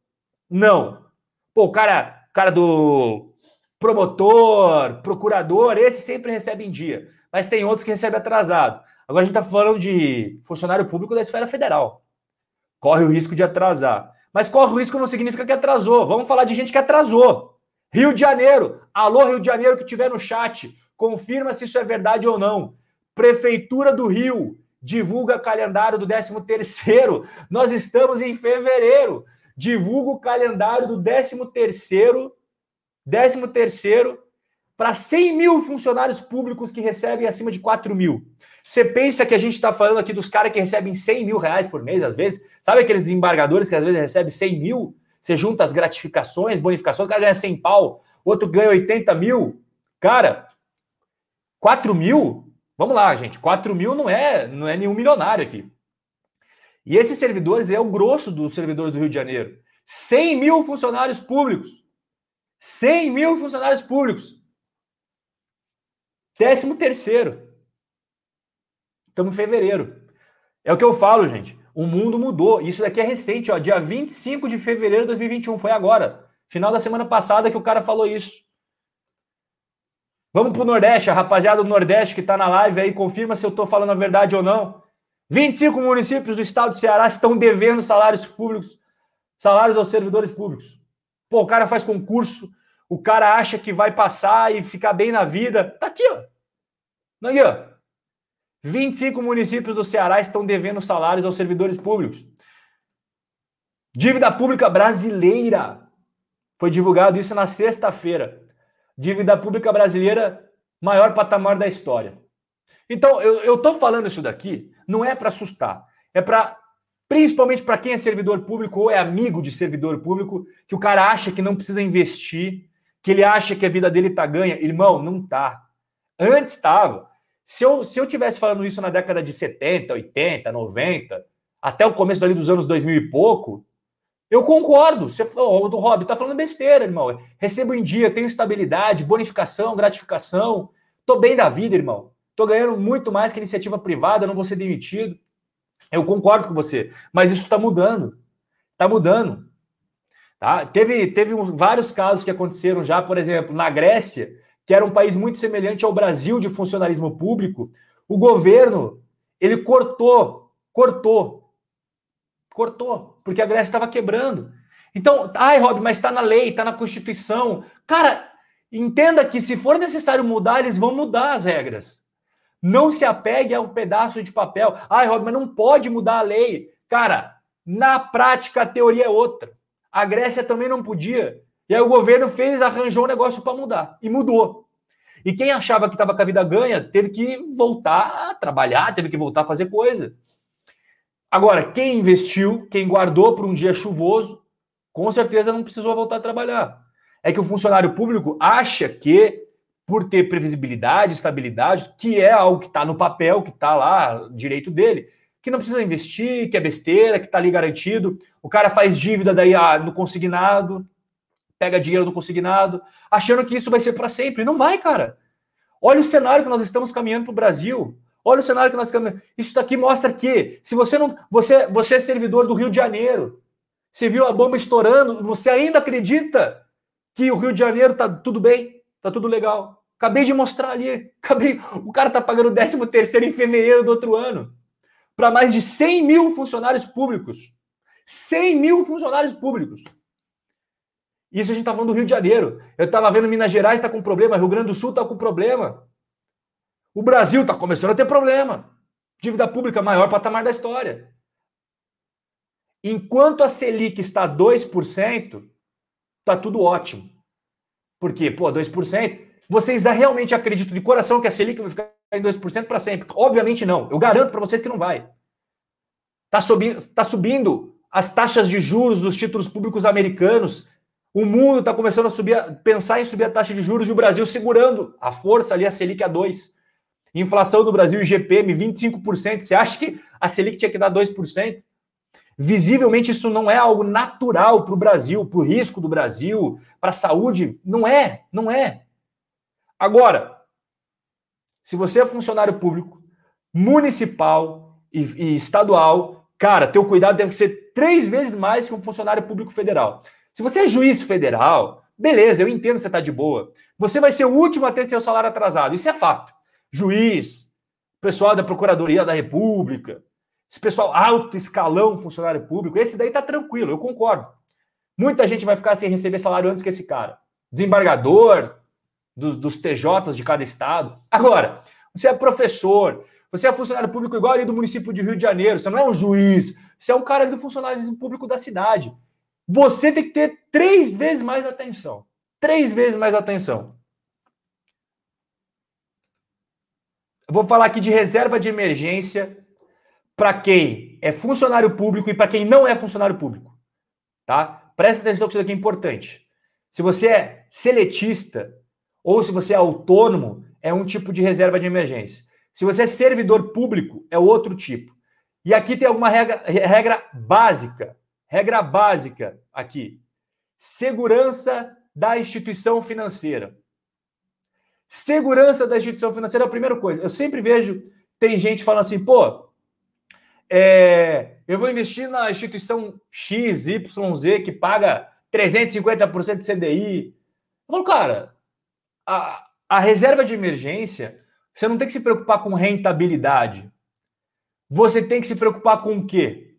Não. Pô, o cara, cara do promotor, procurador, esse sempre recebe em dia. Mas tem outros que recebem atrasado. Agora a gente está falando de funcionário público da esfera federal. Corre o risco de atrasar. Mas corre o risco não significa que atrasou. Vamos falar de gente que atrasou. Rio de Janeiro. Alô, Rio de Janeiro que tiver no chat. Confirma se isso é verdade ou não. Prefeitura do Rio divulga calendário do 13 terceiro. Nós estamos em fevereiro. Divulga o calendário do 13 terceiro, 13 terceiro para 100 mil funcionários públicos que recebem acima de 4 mil. Você pensa que a gente está falando aqui dos caras que recebem 100 mil reais por mês, às vezes? Sabe aqueles embargadores que às vezes recebem 100 mil? Você junta as gratificações, bonificações, o cara ganha 100 pau, outro ganha 80 mil. Cara, 4 mil Vamos lá, gente. 4 mil não é, não é nenhum milionário aqui. E esses servidores é o grosso dos servidores do Rio de Janeiro. 100 mil funcionários públicos. 100 mil funcionários públicos. Décimo terceiro. Estamos em fevereiro. É o que eu falo, gente. O mundo mudou. Isso daqui é recente, ó. Dia 25 de fevereiro de 2021. Foi agora. Final da semana passada que o cara falou isso. Vamos para o Nordeste, a rapaziada do Nordeste que está na live aí, confirma se eu estou falando a verdade ou não. 25 municípios do estado do Ceará estão devendo salários públicos, salários aos servidores públicos. Pô, o cara faz concurso, o cara acha que vai passar e ficar bem na vida. Tá aqui, ó. Aqui, ó. 25 municípios do Ceará estão devendo salários aos servidores públicos. Dívida pública brasileira. Foi divulgado isso na sexta-feira. Dívida pública brasileira, maior patamar da história. Então, eu estou falando isso daqui, não é para assustar, é para, principalmente para quem é servidor público ou é amigo de servidor público, que o cara acha que não precisa investir, que ele acha que a vida dele tá ganha. Irmão, não tá. Antes estava. Se eu, se eu tivesse falando isso na década de 70, 80, 90, até o começo ali dos anos 2000 e pouco, eu concordo. Você falou, do Rob, tá falando besteira, irmão. Recebo em dia, tenho estabilidade, bonificação, gratificação. Tô bem da vida, irmão. Tô ganhando muito mais que iniciativa privada, não vou ser demitido. Eu concordo com você, mas isso está mudando. Está mudando. Tá? Teve, teve vários casos que aconteceram já, por exemplo, na Grécia, que era um país muito semelhante ao Brasil de funcionalismo público, o governo ele cortou, cortou Cortou, porque a Grécia estava quebrando. Então, ai, Rob, mas está na lei, está na Constituição. Cara, entenda que se for necessário mudar, eles vão mudar as regras. Não se apegue a um pedaço de papel. Ai, Rob, mas não pode mudar a lei. Cara, na prática a teoria é outra. A Grécia também não podia. E aí o governo fez, arranjou um negócio para mudar. E mudou. E quem achava que estava com a vida ganha, teve que voltar a trabalhar, teve que voltar a fazer coisa. Agora, quem investiu, quem guardou para um dia chuvoso, com certeza não precisou voltar a trabalhar. É que o funcionário público acha que, por ter previsibilidade, estabilidade, que é algo que está no papel, que está lá, direito dele, que não precisa investir, que é besteira, que está ali garantido. O cara faz dívida daí ah, no consignado, pega dinheiro no consignado, achando que isso vai ser para sempre. Não vai, cara. Olha o cenário que nós estamos caminhando para o Brasil. Olha o cenário que nós estamos. Isso daqui mostra que se você não, você, você é servidor do Rio de Janeiro, você viu a bomba estourando, você ainda acredita que o Rio de Janeiro tá tudo bem, tá tudo legal. Acabei de mostrar ali, acabei, o cara tá pagando o 13 terceiro em fevereiro do outro ano. para mais de 100 mil funcionários públicos. 100 mil funcionários públicos. Isso a gente está falando do Rio de Janeiro. Eu estava vendo Minas Gerais está com problema, Rio Grande do Sul está com problema. O Brasil está começando a ter problema. Dívida pública maior patamar da história. Enquanto a Selic está 2%, está tudo ótimo. Por quê? Pô, 2%. Vocês realmente acreditam de coração que a Selic vai ficar em 2% para sempre? Obviamente não. Eu garanto para vocês que não vai. Está subindo, tá subindo as taxas de juros dos títulos públicos americanos o mundo está começando a subir, pensar em subir a taxa de juros e o Brasil segurando a força ali, a Selic a 2. Inflação do Brasil, IGPM, 25%. Você acha que a Selic tinha que dar 2%? Visivelmente, isso não é algo natural para o Brasil, para o risco do Brasil, para a saúde. Não é, não é. Agora, se você é funcionário público, municipal e, e estadual, cara, teu cuidado deve ser três vezes mais que um funcionário público federal. Se você é juiz federal, beleza, eu entendo que você está de boa. Você vai ser o último a ter seu salário atrasado. Isso é fato. Juiz, pessoal da Procuradoria da República, esse pessoal alto escalão funcionário público, esse daí tá tranquilo, eu concordo. Muita gente vai ficar sem receber salário antes que esse cara. Desembargador do, dos TJs de cada estado. Agora, você é professor, você é funcionário público igual ali do município de Rio de Janeiro, você não é um juiz, você é um cara do funcionalismo público da cidade você tem que ter três vezes mais atenção. Três vezes mais atenção. Vou falar aqui de reserva de emergência para quem é funcionário público e para quem não é funcionário público. Tá? Presta atenção que isso aqui é importante. Se você é seletista ou se você é autônomo, é um tipo de reserva de emergência. Se você é servidor público, é outro tipo. E aqui tem alguma regra, regra básica Regra básica aqui: segurança da instituição financeira. Segurança da instituição financeira é a primeira coisa. Eu sempre vejo, tem gente falando assim, pô, é, eu vou investir na instituição X, Y, Z, que paga 350% de CDI. Eu falo, cara, a, a reserva de emergência, você não tem que se preocupar com rentabilidade. Você tem que se preocupar com o quê?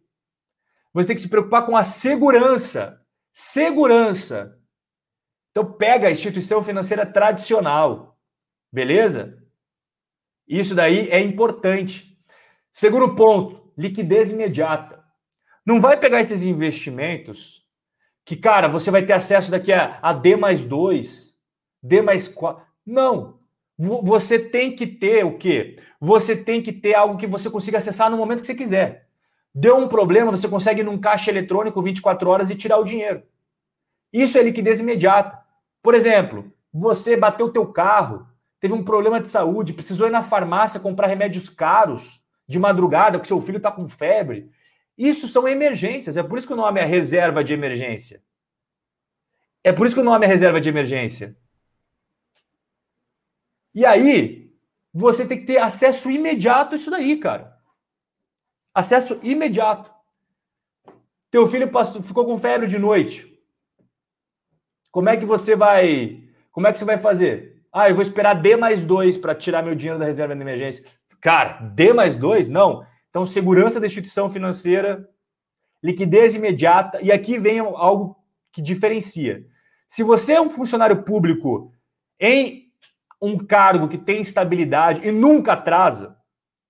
Você tem que se preocupar com a segurança. Segurança. Então pega a instituição financeira tradicional. Beleza? Isso daí é importante. Segundo ponto, liquidez imediata. Não vai pegar esses investimentos que, cara, você vai ter acesso daqui a, a D mais 2, D mais 4. Não. Você tem que ter o quê? Você tem que ter algo que você consiga acessar no momento que você quiser. Deu um problema, você consegue ir num caixa eletrônico 24 horas e tirar o dinheiro. Isso é liquidez imediata. Por exemplo, você bateu o teu carro, teve um problema de saúde, precisou ir na farmácia comprar remédios caros de madrugada, porque seu filho está com febre. Isso são emergências. É por isso que o nome é reserva de emergência. É por isso que o nome é reserva de emergência. E aí, você tem que ter acesso imediato a isso daí, cara. Acesso imediato. Teu filho passou, ficou com febre de noite. Como é que você vai. Como é que você vai fazer? Ah, eu vou esperar D mais dois para tirar meu dinheiro da reserva de emergência. Cara, D mais dois? Não. Então, segurança da instituição financeira, liquidez imediata, e aqui vem algo que diferencia. Se você é um funcionário público em um cargo que tem estabilidade e nunca atrasa,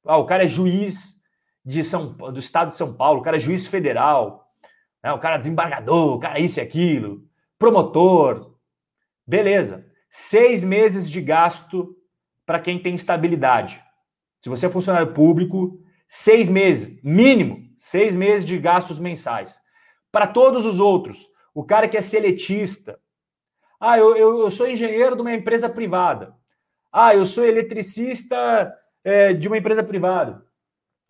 ah, o cara é juiz, de São, do estado de São Paulo, o cara é juiz federal, né? o cara é desembargador, o cara é isso e aquilo, promotor. Beleza. Seis meses de gasto para quem tem estabilidade. Se você é funcionário público, seis meses, mínimo, seis meses de gastos mensais. Para todos os outros, o cara que é seletista, ah, eu, eu, eu sou engenheiro de uma empresa privada. Ah, eu sou eletricista é, de uma empresa privada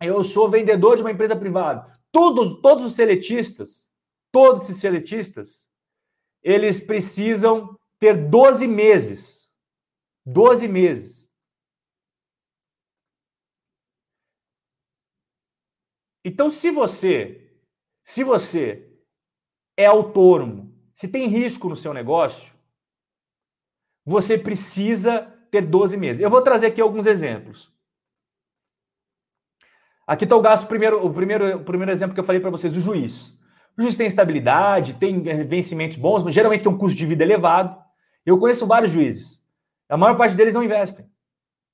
eu sou vendedor de uma empresa privada. Todos, todos os seletistas, todos esses seletistas, eles precisam ter 12 meses. 12 meses. Então, se você, se você é autônomo, se tem risco no seu negócio, você precisa ter 12 meses. Eu vou trazer aqui alguns exemplos. Aqui está o gasto primeiro, o primeiro, o primeiro exemplo que eu falei para vocês, o juiz. O juiz tem estabilidade, tem vencimentos bons, mas geralmente tem um custo de vida elevado. Eu conheço vários juízes. A maior parte deles não investem.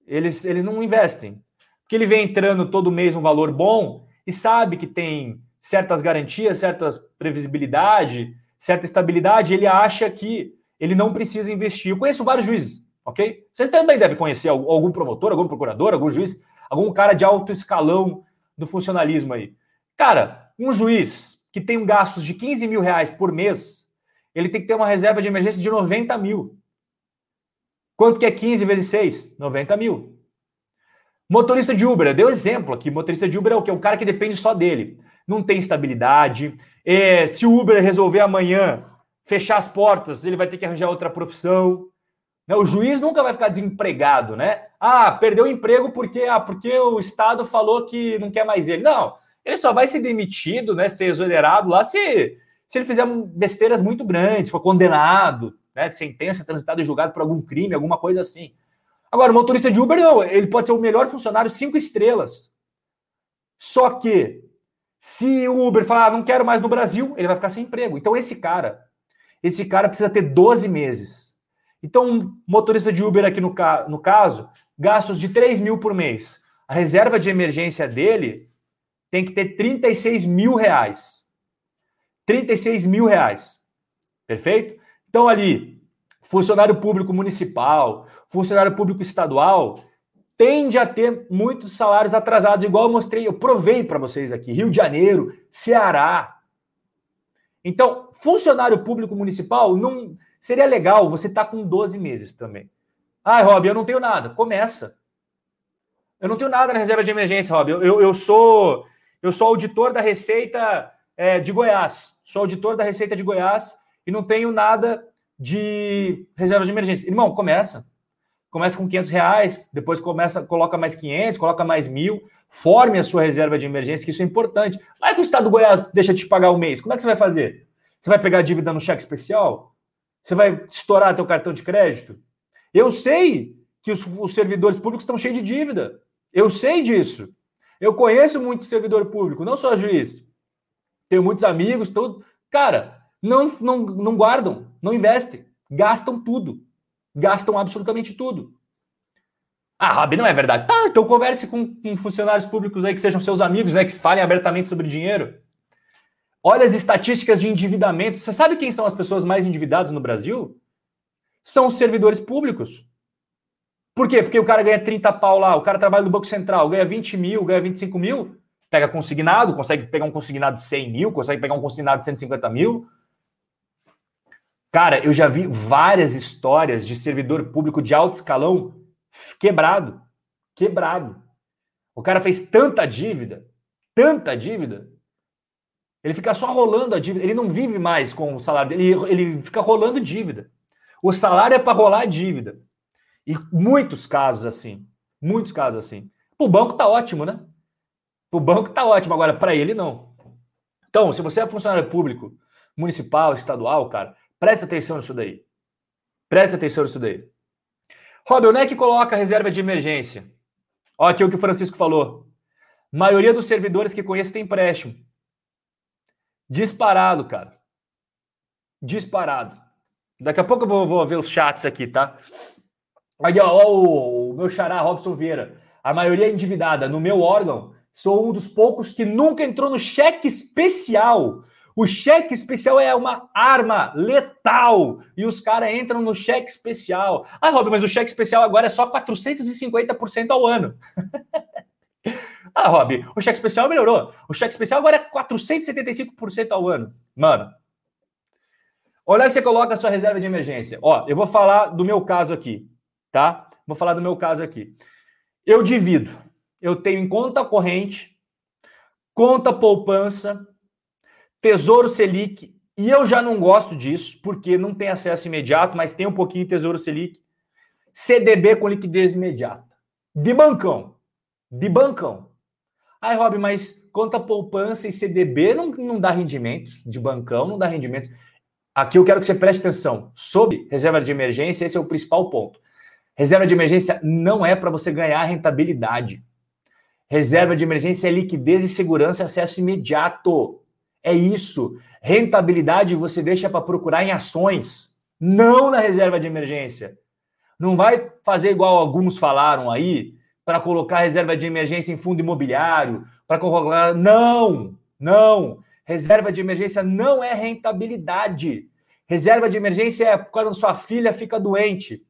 Eles, eles não investem. Porque ele vem entrando todo mês um valor bom e sabe que tem certas garantias, certa previsibilidade, certa estabilidade, ele acha que ele não precisa investir. Eu conheço vários juízes, ok? Vocês também devem conhecer algum promotor, algum procurador, algum juiz, algum cara de alto escalão do funcionalismo aí. Cara, um juiz que tem gastos de 15 mil reais por mês, ele tem que ter uma reserva de emergência de 90 mil. Quanto que é 15 vezes 6? 90 mil. Motorista de Uber, deu exemplo aqui. Motorista de Uber é o que? É um cara que depende só dele. Não tem estabilidade. É, se o Uber resolver amanhã fechar as portas, ele vai ter que arranjar outra profissão. Né? O juiz nunca vai ficar desempregado, né? Ah, perdeu o emprego porque, ah, porque o Estado falou que não quer mais ele. Não, ele só vai ser demitido, né? Ser exonerado lá se, se ele fizer besteiras muito grandes, for condenado, né? Sentença transitada e julgado por algum crime, alguma coisa assim. Agora, o motorista de Uber, não, ele pode ser o melhor funcionário, cinco estrelas. Só que, se o Uber falar, ah, não quero mais no Brasil, ele vai ficar sem emprego. Então, esse cara, esse cara precisa ter 12 meses. Então, motorista de Uber aqui no, ca no caso, gastos de 3 mil por mês. A reserva de emergência dele tem que ter 36 mil reais. 36 mil reais. Perfeito? Então, ali, funcionário público municipal, funcionário público estadual, tende a ter muitos salários atrasados, igual eu mostrei, eu provei para vocês aqui. Rio de Janeiro, Ceará. Então, funcionário público municipal, não seria legal você estar tá com 12 meses também. Ah, Rob, eu não tenho nada. Começa. Eu não tenho nada na reserva de emergência, Rob. Eu, eu, eu sou eu sou auditor da Receita é, de Goiás. Sou auditor da Receita de Goiás e não tenho nada de reserva de emergência. Irmão, começa. Começa com 500 reais, depois começa, coloca mais 500, coloca mais mil, forme a sua reserva de emergência, que isso é importante. Vai que o Estado do Goiás deixa de te pagar o um mês, como é que você vai fazer? Você vai pegar dívida no cheque especial? Você vai estourar teu cartão de crédito? Eu sei que os, os servidores públicos estão cheios de dívida. Eu sei disso. Eu conheço muito servidor público, não só juiz. Tenho muitos amigos, tudo. Cara, não, não, não guardam, não investem, gastam tudo. Gastam absolutamente tudo. Ah, Rob, não é verdade. Tá, então converse com, com, funcionários públicos aí que sejam seus amigos, né? Que falem abertamente sobre dinheiro. Olha as estatísticas de endividamento. Você sabe quem são as pessoas mais endividadas no Brasil? São os servidores públicos. Por quê? Porque o cara ganha 30 pau lá, o cara trabalha no Banco Central, ganha 20 mil, ganha 25 mil, pega consignado, consegue pegar um consignado de 100 mil, consegue pegar um consignado de 150 mil. Cara, eu já vi várias histórias de servidor público de alto escalão quebrado. Quebrado. O cara fez tanta dívida, tanta dívida, ele fica só rolando a dívida. Ele não vive mais com o salário dele, ele, fica rolando dívida. O salário é para rolar a dívida. E muitos casos assim. Muitos casos assim. O banco tá ótimo, né? Para o banco tá ótimo, agora para ele não. Então, se você é funcionário público, municipal, estadual, cara, presta atenção nisso daí. Presta atenção nisso daí. Rob, onde é que coloca a reserva de emergência? Olha aqui o que o Francisco falou. Maioria dos servidores que conheço tem empréstimo. Disparado, cara. Disparado. Daqui a pouco eu vou, vou ver os chats aqui, tá? Aí, ó, ó o, o, meu xará Robson Vieira. A maioria é endividada. No meu órgão, sou um dos poucos que nunca entrou no cheque especial. O cheque especial é uma arma letal. E os caras entram no cheque especial. Ah, Rob, mas o cheque especial agora é só 450% ao ano. ah, Rob, o cheque especial melhorou. O cheque especial agora é 475% ao ano. Mano, olha que você coloca a sua reserva de emergência. Ó, eu vou falar do meu caso aqui tá? Vou falar do meu caso aqui. Eu divido. Eu tenho em conta corrente, conta poupança, Tesouro Selic, e eu já não gosto disso, porque não tem acesso imediato, mas tem um pouquinho de Tesouro Selic. CDB com liquidez imediata. De bancão. De bancão. Ai, Rob, mas conta poupança e CDB não, não dá rendimentos. De bancão não dá rendimentos. Aqui eu quero que você preste atenção. Sobre reserva de emergência, esse é o principal ponto. Reserva de emergência não é para você ganhar rentabilidade. Reserva de emergência é liquidez e segurança acesso imediato. É isso. Rentabilidade você deixa para procurar em ações, não na reserva de emergência. Não vai fazer igual alguns falaram aí, para colocar reserva de emergência em fundo imobiliário, para colocar. Não, não. Reserva de emergência não é rentabilidade. Reserva de emergência é quando sua filha fica doente.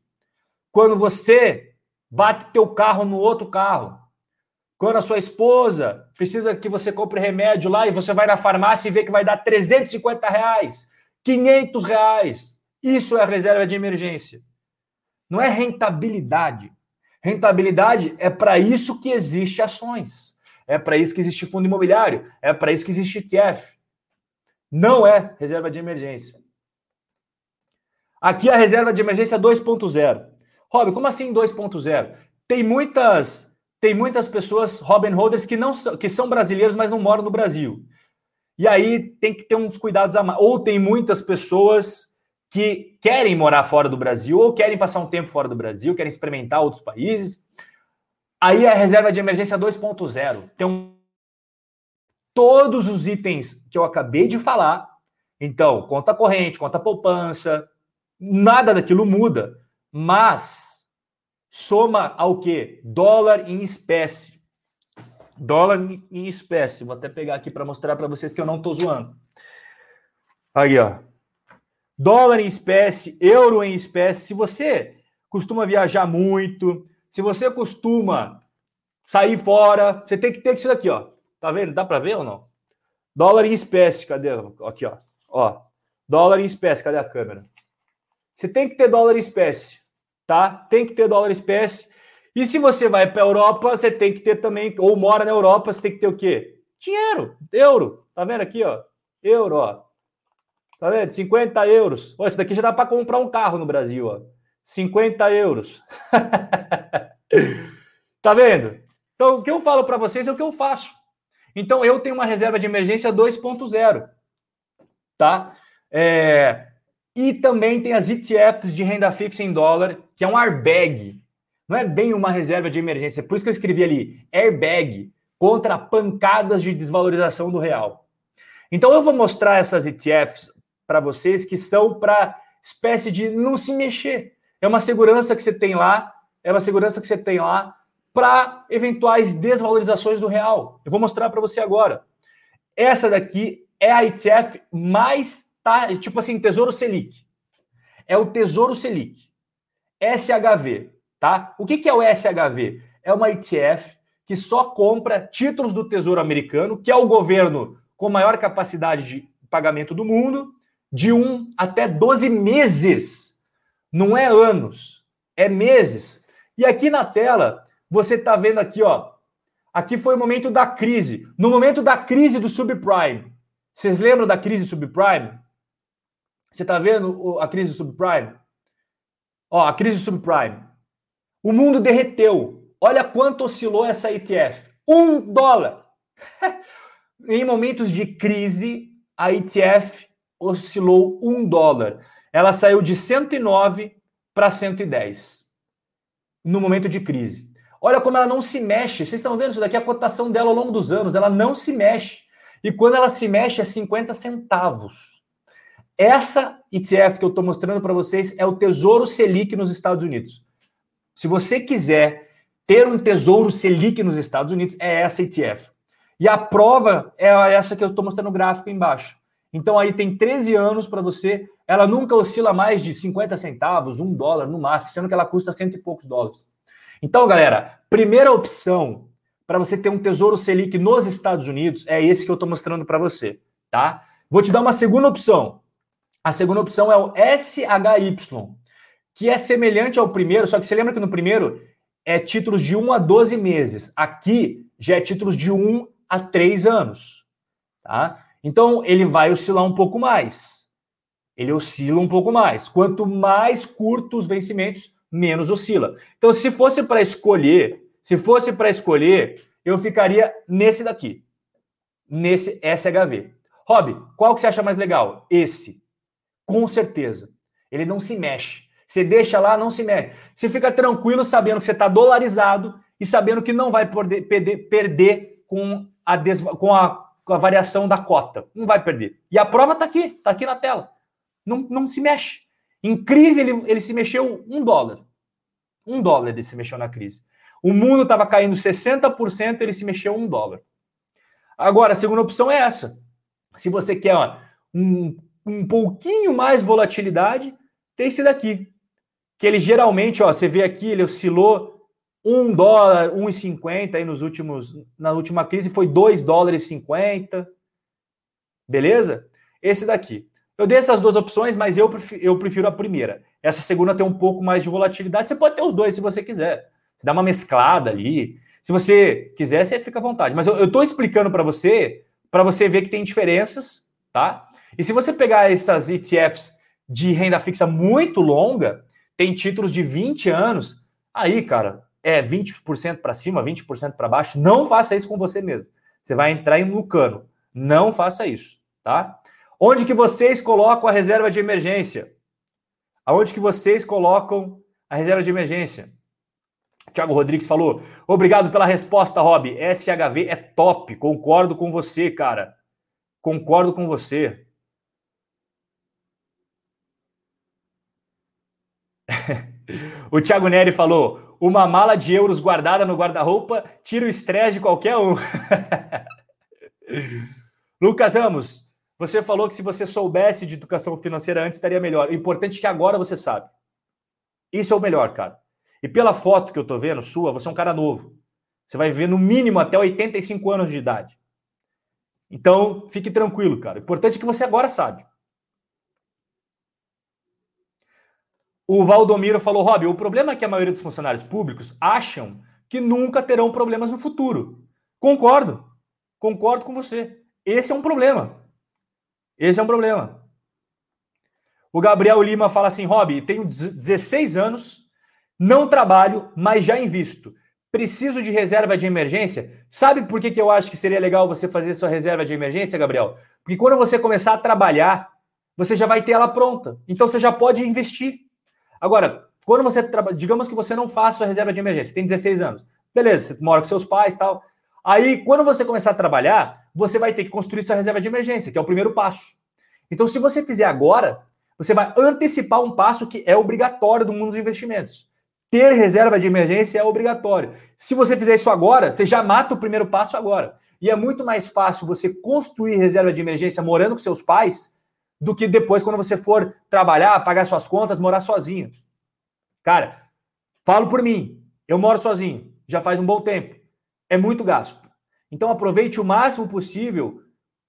Quando você bate teu carro no outro carro. Quando a sua esposa precisa que você compre remédio lá e você vai na farmácia e vê que vai dar 350 reais, 500 reais. Isso é a reserva de emergência. Não é rentabilidade. Rentabilidade é para isso que existe ações. É para isso que existe fundo imobiliário. É para isso que existe ETF. Não é reserva de emergência. Aqui a reserva de emergência 2.0. Rob, como assim 2.0? Tem muitas tem muitas pessoas, Robin Holders, que, não, que são brasileiros, mas não moram no Brasil. E aí tem que ter uns cuidados a mais. Ou tem muitas pessoas que querem morar fora do Brasil, ou querem passar um tempo fora do Brasil, querem experimentar outros países. Aí a reserva de emergência 2.0. Tem um... todos os itens que eu acabei de falar. Então, conta corrente, conta poupança, nada daquilo muda. Mas soma ao que? Dólar em espécie. Dólar em espécie. Vou até pegar aqui para mostrar para vocês que eu não estou zoando. Aí, ó. Dólar em espécie, euro em espécie. Se você costuma viajar muito, se você costuma sair fora, você tem que ter isso daqui, ó. Tá vendo? Dá para ver ou não? Dólar em espécie, cadê? Aqui, ó. Ó. Dólar em espécie, cadê a câmera? Você tem que ter dólar em espécie tá? Tem que ter dólar espécie. E se você vai para a Europa, você tem que ter também, ou mora na Europa, você tem que ter o quê? Dinheiro, euro. Tá vendo aqui, ó? Euro, ó. Tá vendo? 50 euros. Ó, esse daqui já dá para comprar um carro no Brasil, ó. 50 euros. tá vendo? Então, o que eu falo para vocês é o que eu faço. Então, eu tenho uma reserva de emergência 2.0, tá? É, e também tem as ETFs de renda fixa em dólar, que é um airbag. Não é bem uma reserva de emergência. Por isso que eu escrevi ali, airbag, contra pancadas de desvalorização do real. Então eu vou mostrar essas ETFs para vocês que são para espécie de não se mexer. É uma segurança que você tem lá, é uma segurança que você tem lá para eventuais desvalorizações do real. Eu vou mostrar para você agora. Essa daqui é a ETF mais tá, tipo assim, Tesouro Selic. É o Tesouro Selic. SHV, tá? O que, que é o SHV? É uma ETF que só compra títulos do Tesouro Americano, que é o governo com maior capacidade de pagamento do mundo, de 1 até 12 meses. Não é anos, é meses. E aqui na tela, você está vendo aqui, ó. Aqui foi o momento da crise. No momento da crise do subprime. Vocês lembram da crise subprime? Você está vendo a crise subprime? Ó, a crise subprime. O mundo derreteu. Olha quanto oscilou essa ETF. Um dólar. em momentos de crise, a ETF oscilou um dólar. Ela saiu de 109 para 110 no momento de crise. Olha como ela não se mexe. Vocês estão vendo isso daqui? A cotação dela ao longo dos anos, ela não se mexe. E quando ela se mexe é 50 centavos. Essa ETF que eu estou mostrando para vocês é o Tesouro Selic nos Estados Unidos. Se você quiser ter um Tesouro Selic nos Estados Unidos, é essa ETF. E a prova é essa que eu estou mostrando no gráfico embaixo. Então aí tem 13 anos para você, ela nunca oscila mais de 50 centavos, um dólar no máximo, sendo que ela custa cento e poucos dólares. Então, galera, primeira opção para você ter um Tesouro Selic nos Estados Unidos é esse que eu estou mostrando para você, tá? Vou te dar uma segunda opção. A segunda opção é o SHY, que é semelhante ao primeiro, só que você lembra que no primeiro é títulos de 1 a 12 meses. Aqui já é títulos de 1 a 3 anos. Tá? Então ele vai oscilar um pouco mais. Ele oscila um pouco mais. Quanto mais curtos os vencimentos, menos oscila. Então, se fosse para escolher, se fosse para escolher, eu ficaria nesse daqui, nesse SHV. Rob, qual que você acha mais legal? Esse. Com certeza. Ele não se mexe. Você deixa lá, não se mexe. Você fica tranquilo sabendo que você está dolarizado e sabendo que não vai poder perder, perder com, a des, com, a, com a variação da cota. Não vai perder. E a prova está aqui, está aqui na tela. Não, não se mexe. Em crise, ele, ele se mexeu um dólar. Um dólar ele se mexeu na crise. O mundo estava caindo 60%, ele se mexeu um dólar. Agora, a segunda opção é essa. Se você quer ó, um, um pouquinho mais volatilidade, tem esse daqui. Que ele geralmente, ó, você vê aqui, ele oscilou 1 dólar, 1,50 aí nos últimos, na última crise foi 2 dólares e 50. Beleza? Esse daqui. Eu dei essas duas opções, mas eu prefiro, eu prefiro a primeira. Essa segunda tem um pouco mais de volatilidade. Você pode ter os dois se você quiser. Você dá uma mesclada ali. Se você quiser, você fica à vontade. Mas eu estou explicando para você, para você ver que tem diferenças, tá? E se você pegar essas ETFs de renda fixa muito longa, tem títulos de 20 anos, aí, cara, é 20% para cima, 20% para baixo. Não faça isso com você mesmo. Você vai entrar no cano. Não faça isso, tá? Onde que vocês colocam a reserva de emergência? Aonde que vocês colocam a reserva de emergência? Tiago Rodrigues falou: obrigado pela resposta, Rob. SHV é top. Concordo com você, cara. Concordo com você. O Thiago Neri falou: uma mala de euros guardada no guarda-roupa tira o estresse de qualquer um. Lucas Ramos, você falou que se você soubesse de educação financeira antes estaria melhor. O importante é que agora você sabe. Isso é o melhor, cara. E pela foto que eu tô vendo sua, você é um cara novo. Você vai viver no mínimo até 85 anos de idade. Então, fique tranquilo, cara. O importante é que você agora sabe. O Valdomiro falou, Rob, o problema é que a maioria dos funcionários públicos acham que nunca terão problemas no futuro. Concordo. Concordo com você. Esse é um problema. Esse é um problema. O Gabriel Lima fala assim, Rob, tenho 16 anos não trabalho, mas já invisto. Preciso de reserva de emergência. Sabe por que, que eu acho que seria legal você fazer sua reserva de emergência, Gabriel? Porque quando você começar a trabalhar, você já vai ter ela pronta. Então você já pode investir. Agora, quando você trabalha, digamos que você não faça sua reserva de emergência, tem 16 anos. Beleza, você mora com seus pais tal. Aí, quando você começar a trabalhar, você vai ter que construir sua reserva de emergência, que é o primeiro passo. Então, se você fizer agora, você vai antecipar um passo que é obrigatório do mundo dos investimentos ter reserva de emergência é obrigatório. Se você fizer isso agora, você já mata o primeiro passo agora. E é muito mais fácil você construir reserva de emergência morando com seus pais do que depois, quando você for trabalhar, pagar suas contas, morar sozinho. Cara, falo por mim, eu moro sozinho, já faz um bom tempo. É muito gasto. Então aproveite o máximo possível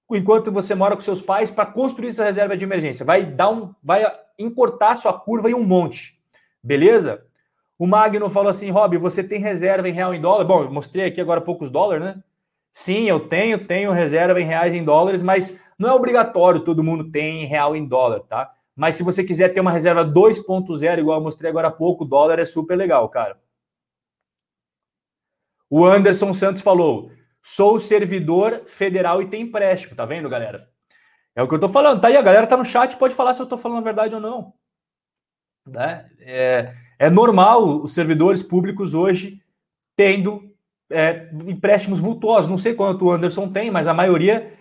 enquanto você mora com seus pais para construir sua reserva de emergência. Vai dar um, vai encurtar sua curva em um monte. Beleza? O Magno falou assim: Rob, você tem reserva em real em dólar? Bom, eu mostrei aqui agora poucos dólares, né? Sim, eu tenho, tenho reserva em reais em dólares, mas não é obrigatório todo mundo tem em real em dólar, tá? Mas se você quiser ter uma reserva 2.0, igual eu mostrei agora há pouco, o dólar é super legal, cara. O Anderson Santos falou: sou servidor federal e tem empréstimo, tá vendo, galera? É o que eu tô falando. Tá aí, a galera tá no chat, pode falar se eu tô falando a verdade ou não. Né? É, é normal os servidores públicos hoje tendo é, empréstimos vultuosos. Não sei quanto o Anderson tem, mas a maioria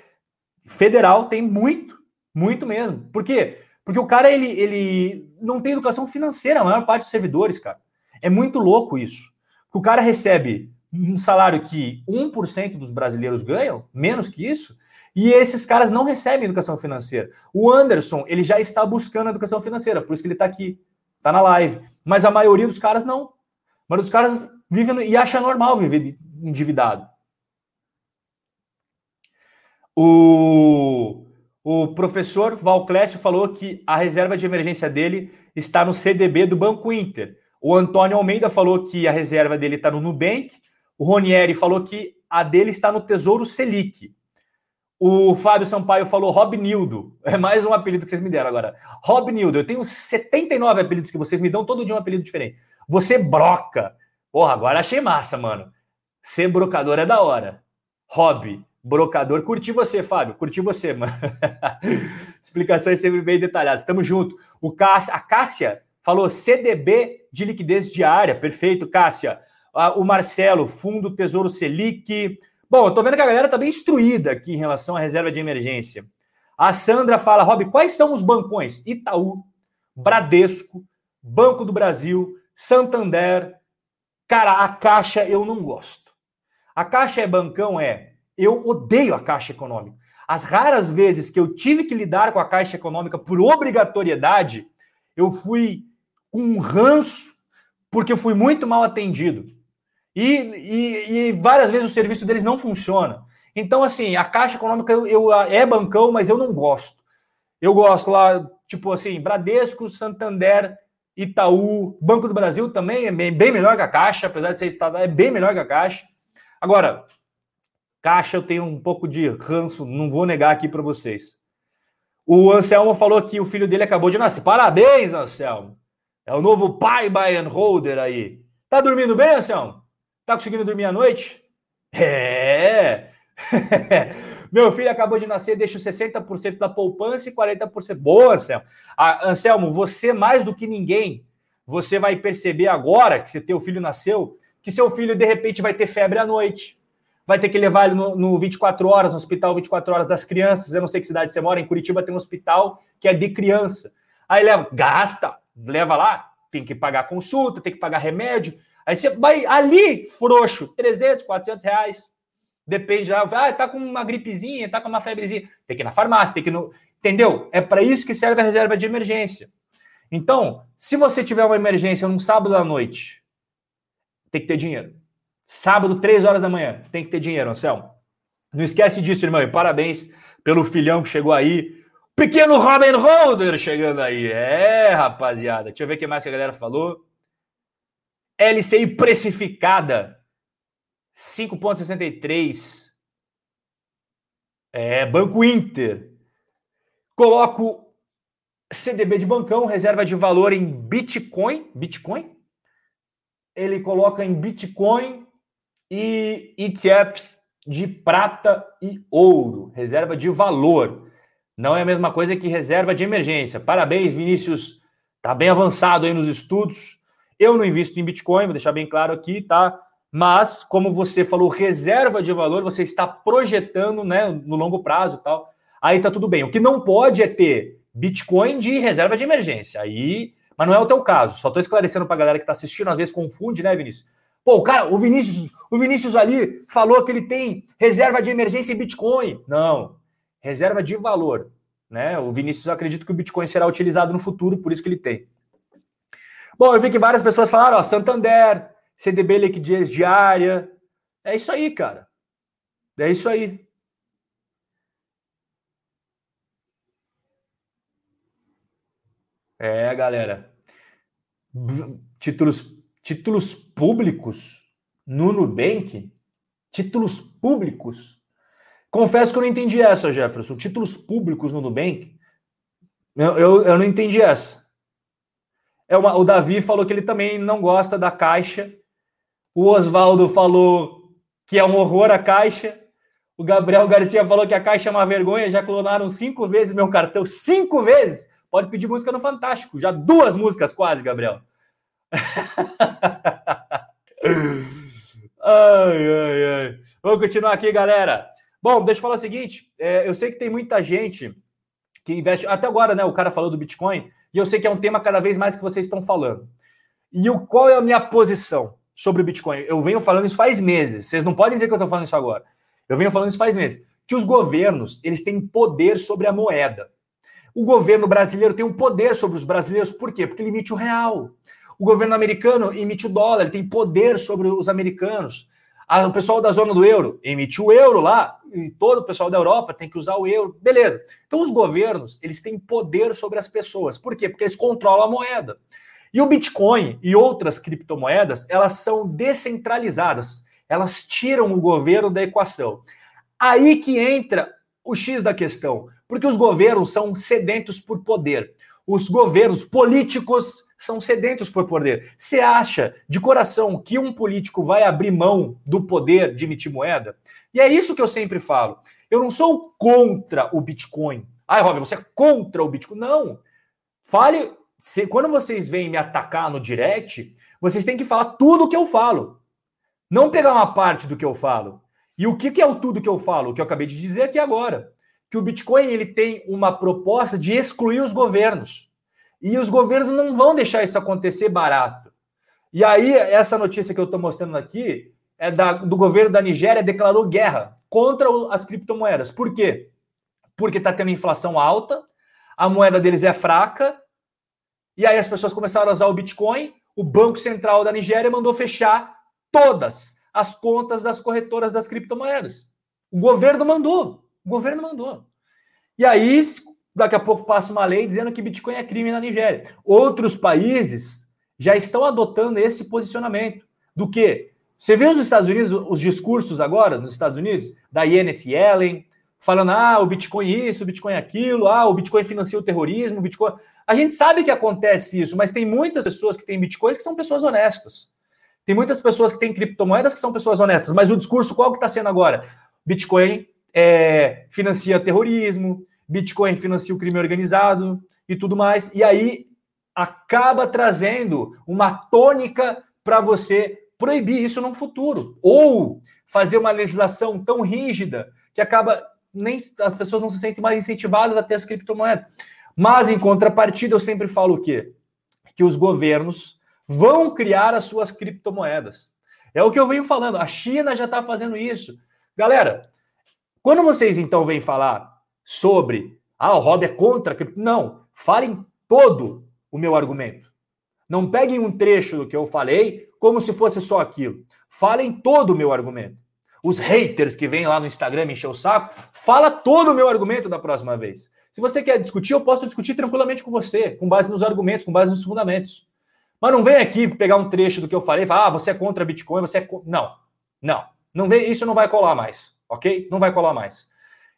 federal tem muito, muito mesmo. Por quê? Porque o cara ele, ele não tem educação financeira, a maior parte dos servidores, cara. É muito louco isso. O cara recebe um salário que 1% dos brasileiros ganham, menos que isso, e esses caras não recebem educação financeira. O Anderson, ele já está buscando educação financeira, por isso que ele está aqui. Tá na live. Mas a maioria dos caras não. Maioria dos caras vive e acha normal viver endividado. O, o professor Valclécio falou que a reserva de emergência dele está no CDB do Banco Inter. O Antônio Almeida falou que a reserva dele está no Nubank. O Ronieri falou que a dele está no Tesouro Selic. O Fábio Sampaio falou Robnildo. É mais um apelido que vocês me deram agora. Robnildo. Eu tenho 79 apelidos que vocês me dão, todo dia um apelido diferente. Você broca. Porra, agora achei massa, mano. Ser brocador é da hora. Hobby, brocador. Curti você, Fábio. Curti você, mano. Explicações sempre bem detalhadas. Tamo junto. O Cássia, a Cássia falou CDB de liquidez diária. Perfeito, Cássia. o Marcelo, Fundo Tesouro Selic. Bom, eu tô vendo que a galera tá bem instruída aqui em relação à reserva de emergência. A Sandra fala, Rob, quais são os bancões? Itaú, Bradesco, Banco do Brasil, Santander. Cara, a Caixa eu não gosto. A Caixa é bancão, é. Eu odeio a Caixa Econômica. As raras vezes que eu tive que lidar com a Caixa Econômica por obrigatoriedade, eu fui com um ranço, porque eu fui muito mal atendido. E, e, e, várias vezes o serviço deles não funciona. Então, assim, a Caixa Econômica eu, eu, é bancão, mas eu não gosto. Eu gosto lá, tipo assim, Bradesco, Santander, Itaú, Banco do Brasil também é bem, melhor que a Caixa, apesar de ser estadual, é bem melhor que a Caixa. Agora, Caixa eu tenho um pouco de ranço, não vou negar aqui para vocês. O Anselmo falou que o filho dele acabou de nascer. Parabéns, Anselmo. É o novo pai buy and holder aí. Tá dormindo bem, Anselmo? Tá conseguindo dormir à noite? É! Meu filho acabou de nascer, deixa 60% da poupança e 40%. Boa, Anselmo. Ah, Anselmo, você mais do que ninguém, você vai perceber agora que seu teu filho nasceu, que seu filho de repente vai ter febre à noite. Vai ter que levar ele no, no 24 horas, no hospital 24 horas das crianças. Eu não sei que cidade você mora, em Curitiba tem um hospital que é de criança. Aí leva, gasta, leva lá, tem que pagar consulta, tem que pagar remédio. Aí você vai ali, frouxo, 300, 400 reais. Depende, ah, tá com uma gripezinha, tá com uma febrezinha. Tem que ir na farmácia, tem que ir no. Entendeu? É para isso que serve a reserva de emergência. Então, se você tiver uma emergência num sábado à noite, tem que ter dinheiro. Sábado, 3 horas da manhã, tem que ter dinheiro, Anselmo. Não esquece disso, irmão. E parabéns pelo filhão que chegou aí. Pequeno Robin Holder chegando aí. É, rapaziada. Deixa eu ver o que mais que a galera falou. LCI precificada 5,63. É, Banco Inter. Coloco CDB de bancão, reserva de valor em Bitcoin. Bitcoin? Ele coloca em Bitcoin e ETFs de prata e ouro, reserva de valor. Não é a mesma coisa que reserva de emergência. Parabéns, Vinícius. Tá bem avançado aí nos estudos. Eu não invisto em Bitcoin, vou deixar bem claro aqui, tá? Mas, como você falou, reserva de valor, você está projetando né, no longo prazo e tal. Aí tá tudo bem. O que não pode é ter Bitcoin de reserva de emergência. Aí, mas não é o teu caso. Só estou esclarecendo para a galera que está assistindo, às vezes confunde, né, Vinícius? Pô, o cara, o Vinícius, o Vinícius ali falou que ele tem reserva de emergência em Bitcoin. Não reserva de valor. Né? O Vinícius acredita que o Bitcoin será utilizado no futuro, por isso que ele tem. Bom, eu vi que várias pessoas falaram, ó, Santander, CDB liquidez diária. É isso aí, cara. É isso aí. É, galera. Títulos, títulos públicos no Nubank, títulos públicos Confesso que eu não entendi essa, Jefferson. Títulos públicos no Nubank. Eu, eu, eu não entendi essa. É uma, o Davi falou que ele também não gosta da Caixa. O Oswaldo falou que é um horror a Caixa. O Gabriel Garcia falou que a Caixa é uma vergonha. Já clonaram cinco vezes meu cartão. Cinco vezes! Pode pedir música no Fantástico. Já duas músicas quase, Gabriel. ai, ai, ai. Vamos continuar aqui, galera. Bom, deixa eu falar o seguinte: é, eu sei que tem muita gente que investe. Até agora, né? O cara falou do Bitcoin, e eu sei que é um tema cada vez mais que vocês estão falando. E o, qual é a minha posição sobre o Bitcoin? Eu venho falando isso faz meses. Vocês não podem dizer que eu estou falando isso agora. Eu venho falando isso faz meses. Que os governos eles têm poder sobre a moeda. O governo brasileiro tem um poder sobre os brasileiros, por quê? Porque ele emite o real. O governo americano emite o dólar, ele tem poder sobre os americanos. O pessoal da zona do euro emite o euro lá, e todo o pessoal da Europa tem que usar o euro. Beleza. Então, os governos, eles têm poder sobre as pessoas. Por quê? Porque eles controlam a moeda. E o Bitcoin e outras criptomoedas, elas são descentralizadas. Elas tiram o governo da equação. Aí que entra o X da questão. Porque os governos são sedentos por poder. Os governos políticos são sedentos por poder. Você acha de coração que um político vai abrir mão do poder de emitir moeda? E é isso que eu sempre falo. Eu não sou contra o Bitcoin. Ai, Robin, você é contra o Bitcoin. Não. Fale. Se, quando vocês vêm me atacar no direct, vocês têm que falar tudo o que eu falo. não pegar uma parte do que eu falo. E o que, que é o tudo que eu falo? O que eu acabei de dizer aqui agora. Que o Bitcoin ele tem uma proposta de excluir os governos. E os governos não vão deixar isso acontecer barato. E aí, essa notícia que eu estou mostrando aqui é da, do governo da Nigéria declarou guerra contra as criptomoedas. Por quê? Porque está tendo inflação alta, a moeda deles é fraca, e aí as pessoas começaram a usar o Bitcoin. O Banco Central da Nigéria mandou fechar todas as contas das corretoras das criptomoedas. O governo mandou. O governo mandou. E aí, daqui a pouco passa uma lei dizendo que Bitcoin é crime na Nigéria. Outros países já estão adotando esse posicionamento. Do que? Você vê os Estados Unidos, os discursos agora nos Estados Unidos, da Janet Yellen, falando: ah, o Bitcoin isso, o Bitcoin aquilo, ah, o Bitcoin financia o terrorismo, o Bitcoin. A gente sabe que acontece isso, mas tem muitas pessoas que têm Bitcoins que são pessoas honestas. Tem muitas pessoas que têm criptomoedas que são pessoas honestas, mas o discurso qual que está sendo agora? Bitcoin é, financia terrorismo, Bitcoin financia o crime organizado e tudo mais. E aí acaba trazendo uma tônica para você proibir isso no futuro. Ou fazer uma legislação tão rígida que acaba nem as pessoas não se sentem mais incentivadas a ter as criptomoedas. Mas em contrapartida, eu sempre falo o quê? Que os governos vão criar as suas criptomoedas. É o que eu venho falando. A China já está fazendo isso. Galera, quando vocês então vêm falar sobre ah, o Rob é contra, não, falem todo o meu argumento. Não peguem um trecho do que eu falei como se fosse só aquilo. Falem todo o meu argumento. Os haters que vêm lá no Instagram encher o saco, fala todo o meu argumento da próxima vez. Se você quer discutir, eu posso discutir tranquilamente com você, com base nos argumentos, com base nos fundamentos. Mas não vem aqui pegar um trecho do que eu falei e falar, ah, você é contra Bitcoin, você é. Não, não. Não vem, isso não vai colar mais, ok? Não vai colar mais.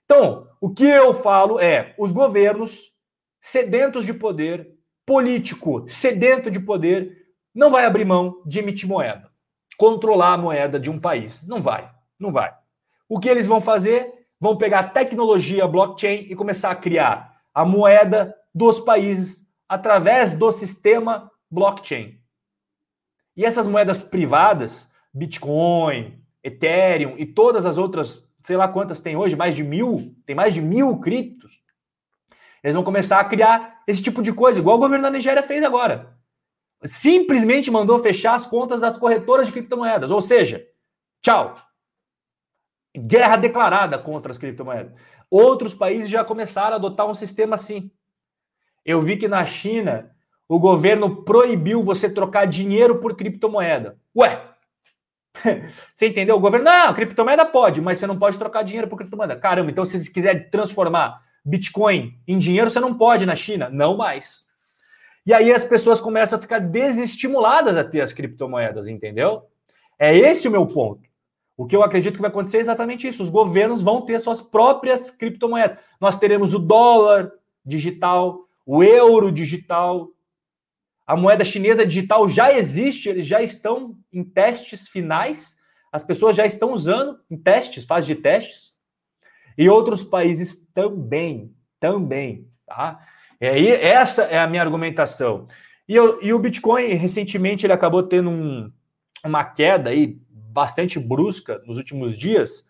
Então, o que eu falo é: os governos sedentos de poder, político sedento de poder, não vai abrir mão de emitir moeda, controlar a moeda de um país. Não vai, não vai. O que eles vão fazer? Vão pegar a tecnologia blockchain e começar a criar a moeda dos países através do sistema blockchain. E essas moedas privadas, Bitcoin, Ethereum e todas as outras, sei lá quantas tem hoje, mais de mil, tem mais de mil criptos, eles vão começar a criar esse tipo de coisa, igual o governo da Nigéria fez agora. Simplesmente mandou fechar as contas das corretoras de criptomoedas. Ou seja, tchau. Guerra declarada contra as criptomoedas. Outros países já começaram a adotar um sistema assim. Eu vi que na China o governo proibiu você trocar dinheiro por criptomoeda. Ué, você entendeu? O governo, não, criptomoeda pode, mas você não pode trocar dinheiro por criptomoeda. Caramba, então se você quiser transformar Bitcoin em dinheiro, você não pode na China? Não mais. E aí as pessoas começam a ficar desestimuladas a ter as criptomoedas, entendeu? É esse o meu ponto. O que eu acredito que vai acontecer é exatamente isso. Os governos vão ter suas próprias criptomoedas. Nós teremos o dólar digital, o euro digital, a moeda chinesa digital já existe, eles já estão em testes finais, as pessoas já estão usando em testes, fase de testes, e outros países também, também, tá? E essa é a minha argumentação. E, eu, e o Bitcoin, recentemente, ele acabou tendo um, uma queda aí bastante brusca nos últimos dias,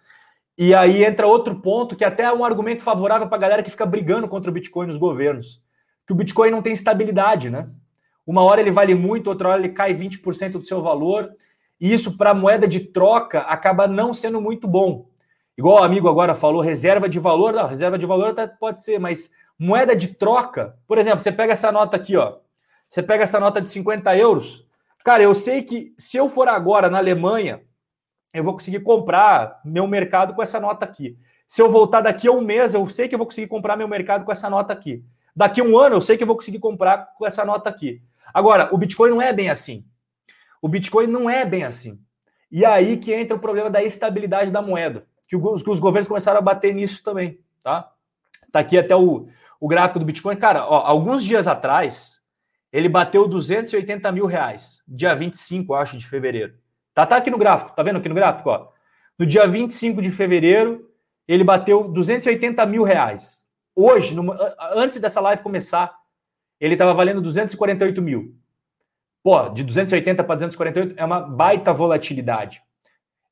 e aí entra outro ponto que até é um argumento favorável para a galera que fica brigando contra o Bitcoin nos governos, que o Bitcoin não tem estabilidade, né? Uma hora ele vale muito, outra hora ele cai 20% do seu valor. E isso para moeda de troca acaba não sendo muito bom. Igual o amigo agora falou, reserva de valor. Não, reserva de valor até pode ser, mas moeda de troca, por exemplo, você pega essa nota aqui, ó. Você pega essa nota de 50 euros. Cara, eu sei que se eu for agora na Alemanha, eu vou conseguir comprar meu mercado com essa nota aqui. Se eu voltar daqui a um mês, eu sei que eu vou conseguir comprar meu mercado com essa nota aqui. Daqui a um ano, eu sei que eu vou conseguir comprar com essa nota aqui. Agora, o Bitcoin não é bem assim. O Bitcoin não é bem assim. E aí que entra o problema da estabilidade da moeda, que os, que os governos começaram a bater nisso também, tá? Tá aqui até o, o gráfico do Bitcoin. Cara, ó, alguns dias atrás, ele bateu 280 mil reais, dia 25, acho, de fevereiro. Tá, tá aqui no gráfico, tá vendo aqui no gráfico, ó? No dia 25 de fevereiro, ele bateu 280 mil reais. Hoje, antes dessa live começar, ele estava valendo 248 mil. Pô, de 280 para 248 é uma baita volatilidade.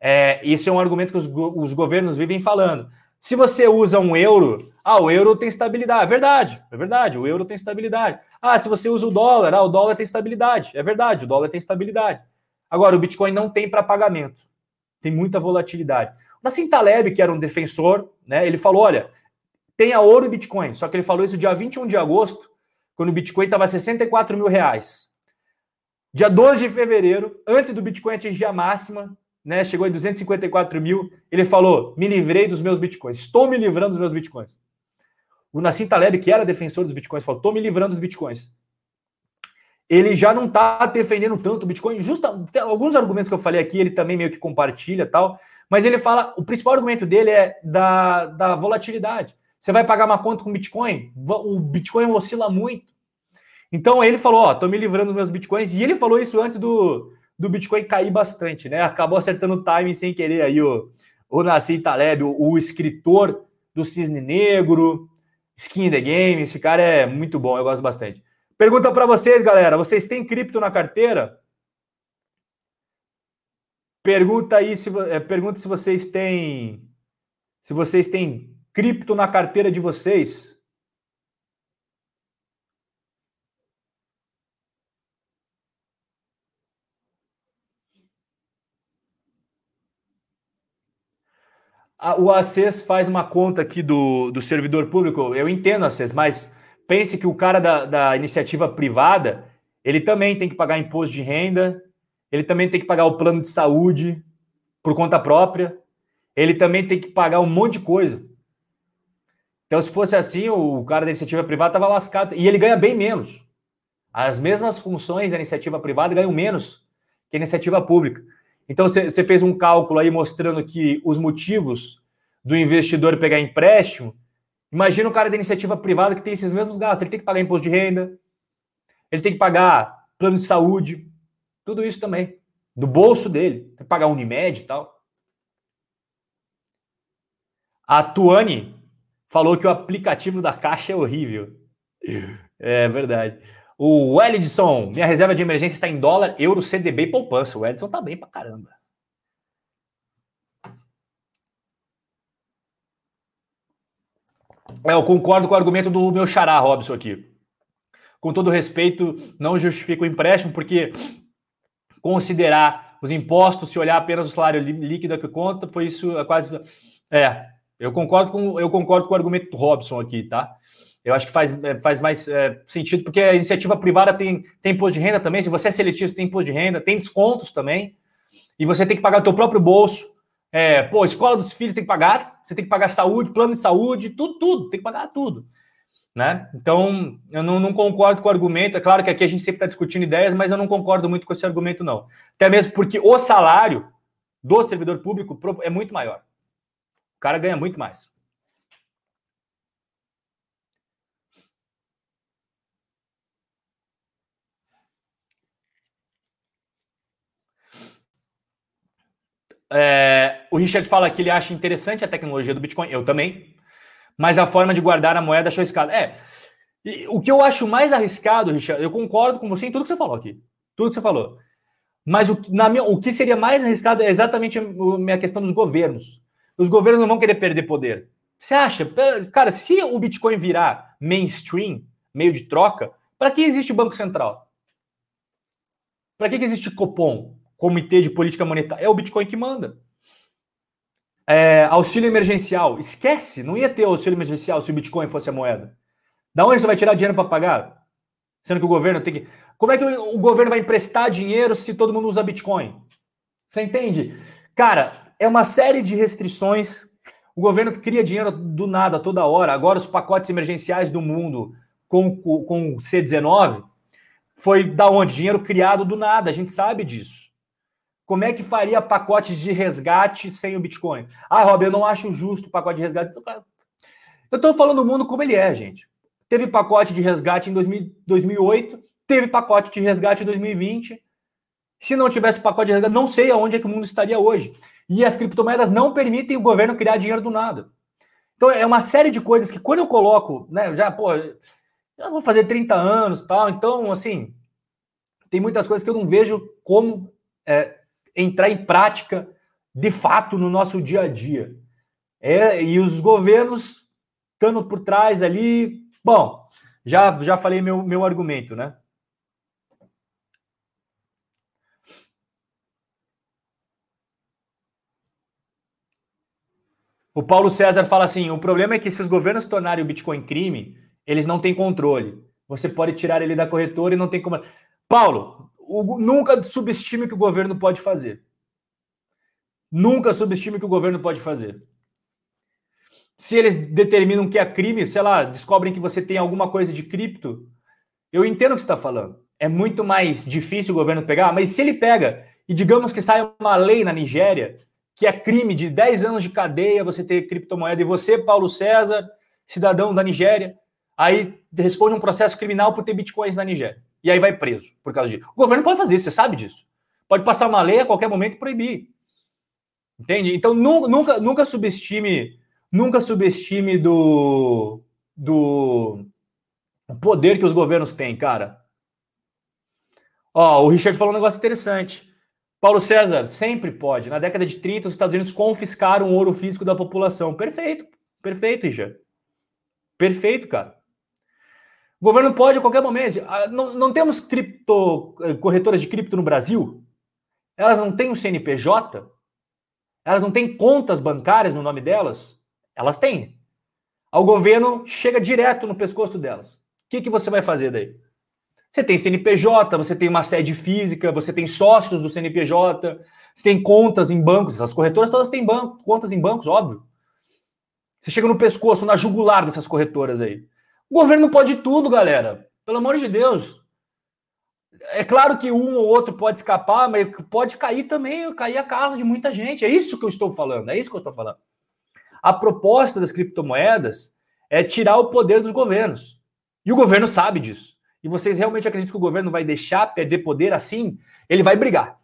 É, isso é um argumento que os, os governos vivem falando. Se você usa um euro, ah, o euro tem estabilidade. É verdade, é verdade, o euro tem estabilidade. Ah, se você usa o dólar, ah, o dólar tem estabilidade. É verdade, o dólar tem estabilidade. Agora, o Bitcoin não tem para pagamento. Tem muita volatilidade. O Nassim Taleb, que era um defensor, né, ele falou: olha, tenha ouro e Bitcoin. Só que ele falou isso dia 21 de agosto, quando o Bitcoin estava 64 mil reais. Dia 12 de fevereiro, antes do Bitcoin atingir a máxima, né, chegou em 254 mil, ele falou: me livrei dos meus bitcoins, estou me livrando dos meus bitcoins. O Nassim Taleb, que era defensor dos bitcoins, falou: estou me livrando dos bitcoins. Ele já não está defendendo tanto o Bitcoin. Justo, alguns argumentos que eu falei aqui, ele também meio que compartilha tal. Mas ele fala: o principal argumento dele é da, da volatilidade. Você vai pagar uma conta com Bitcoin? O Bitcoin oscila muito. Então ele falou: Ó, tô me livrando dos meus Bitcoins. E ele falou isso antes do, do Bitcoin cair bastante, né? Acabou acertando o timing sem querer aí o, o Nassim Taleb, o, o escritor do Cisne Negro, Skin in the Game. Esse cara é muito bom, eu gosto bastante. Pergunta para vocês, galera: vocês têm cripto na carteira? Pergunta aí se é, pergunta se vocês têm se vocês têm cripto na carteira de vocês. o ACES faz uma conta aqui do, do servidor público, eu entendo ACES, mas pense que o cara da, da iniciativa privada, ele também tem que pagar imposto de renda, ele também tem que pagar o plano de saúde por conta própria, ele também tem que pagar um monte de coisa. Então, se fosse assim, o cara da iniciativa privada estava lascado. E ele ganha bem menos. As mesmas funções da iniciativa privada ganham menos que a iniciativa pública. Então, você fez um cálculo aí mostrando que os motivos do investidor pegar empréstimo. Imagina o cara da iniciativa privada que tem esses mesmos gastos. Ele tem que pagar imposto de renda, ele tem que pagar plano de saúde, tudo isso também. Do bolso dele. Tem que pagar Unimed e tal. A Tuane falou que o aplicativo da Caixa é horrível. É verdade. O Edson, minha reserva de emergência está em dólar, euro, CDB e poupança. O Edson tá bem pra caramba. Eu concordo com o argumento do meu xará, Robson, aqui. Com todo respeito, não justifica o empréstimo, porque considerar os impostos, se olhar apenas o salário líquido que conta, foi isso é quase. É, eu concordo com, eu concordo com o argumento do Robson aqui, tá? Eu acho que faz, é, faz mais é, sentido, porque a iniciativa privada tem, tem imposto de renda também. Se você é seletivo, tem imposto de renda, tem descontos também. E você tem que pagar o teu próprio bolso. É, pô, escola dos filhos tem que pagar, você tem que pagar saúde, plano de saúde, tudo, tudo, tem que pagar tudo. Né? Então, eu não, não concordo com o argumento. É claro que aqui a gente sempre está discutindo ideias, mas eu não concordo muito com esse argumento, não. Até mesmo porque o salário do servidor público é muito maior. O cara ganha muito mais. É, o Richard fala que ele acha interessante a tecnologia do Bitcoin, eu também, mas a forma de guardar a moeda achou arriscado. É, o que eu acho mais arriscado, Richard, eu concordo com você em tudo que você falou aqui, tudo que você falou. Mas o, na minha, o que seria mais arriscado é exatamente a minha questão dos governos. Os governos não vão querer perder poder. Você acha? Cara, se o Bitcoin virar mainstream, meio de troca, para que existe Banco Central? Para que, que existe Copom? Comitê de Política Monetária. É o Bitcoin que manda. É, auxílio emergencial. Esquece, não ia ter auxílio emergencial se o Bitcoin fosse a moeda. Da onde você vai tirar dinheiro para pagar? Sendo que o governo tem que. Como é que o governo vai emprestar dinheiro se todo mundo usa Bitcoin? Você entende? Cara, é uma série de restrições. O governo cria dinheiro do nada, toda hora. Agora, os pacotes emergenciais do mundo com, com C19 foi da onde? Dinheiro criado do nada, a gente sabe disso. Como é que faria pacotes de resgate sem o Bitcoin? Ah, Rob, eu não acho justo o pacote de resgate. Eu estou falando do mundo como ele é, gente. Teve pacote de resgate em 2008, teve pacote de resgate em 2020. Se não tivesse pacote de resgate, não sei aonde é que o mundo estaria hoje. E as criptomoedas não permitem o governo criar dinheiro do nada. Então é uma série de coisas que quando eu coloco, né, já, pô, eu vou fazer 30 anos tal, então, assim, tem muitas coisas que eu não vejo como é, entrar em prática de fato no nosso dia a dia. É, e os governos estando por trás ali. Bom, já, já falei meu, meu argumento, né? O Paulo César fala assim: o problema é que se os governos tornarem o Bitcoin crime, eles não têm controle. Você pode tirar ele da corretora e não tem como. Paulo, o, nunca subestime o que o governo pode fazer. Nunca subestime o que o governo pode fazer. Se eles determinam que é crime, sei lá, descobrem que você tem alguma coisa de cripto, eu entendo o que você está falando. É muito mais difícil o governo pegar, mas se ele pega e digamos que sai uma lei na Nigéria que é crime de 10 anos de cadeia você ter criptomoeda e você, Paulo César, cidadão da Nigéria, aí responde um processo criminal por ter bitcoins na Nigéria. E aí vai preso por causa disso. O governo pode fazer isso, você sabe disso. Pode passar uma lei a qualquer momento e proibir. Entende? Então nunca, nunca subestime, nunca subestime do, do poder que os governos têm, cara. Ó, o Richard falou um negócio interessante. Paulo César, sempre pode. Na década de 30, os Estados Unidos confiscaram o ouro físico da população. Perfeito, perfeito, Richard. Perfeito, cara. O governo pode a qualquer momento. Ah, não, não temos cripto, eh, corretoras de cripto no Brasil? Elas não têm um CNPJ? Elas não têm contas bancárias no nome delas? Elas têm. O governo chega direto no pescoço delas. O que, que você vai fazer daí? Você tem CNPJ, você tem uma sede física, você tem sócios do CNPJ, você tem contas em bancos. Essas corretoras todas têm banco, contas em bancos, óbvio. Você chega no pescoço, na jugular dessas corretoras aí. O governo pode tudo, galera. Pelo amor de Deus. É claro que um ou outro pode escapar, mas pode cair também, cair a casa de muita gente. É isso que eu estou falando, é isso que eu estou falando. A proposta das criptomoedas é tirar o poder dos governos. E o governo sabe disso. E vocês realmente acreditam que o governo vai deixar perder poder assim? Ele vai brigar.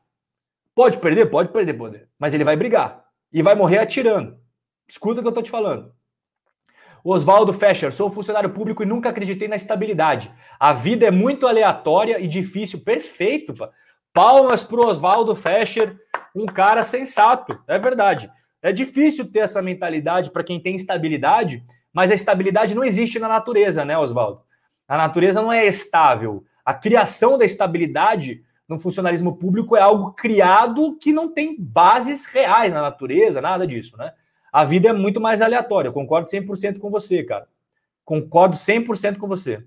Pode perder? Pode perder poder. Mas ele vai brigar. E vai morrer atirando. Escuta o que eu estou te falando. Oswaldo Fescher, sou funcionário público e nunca acreditei na estabilidade. A vida é muito aleatória e difícil. Perfeito. Palmas pro Oswaldo Fescher, um cara sensato. É verdade. É difícil ter essa mentalidade para quem tem estabilidade, mas a estabilidade não existe na natureza, né, Oswaldo? A natureza não é estável. A criação da estabilidade no funcionalismo público é algo criado que não tem bases reais na natureza, nada disso, né? A vida é muito mais aleatória. concordo 100% com você, cara. Concordo 100% com você.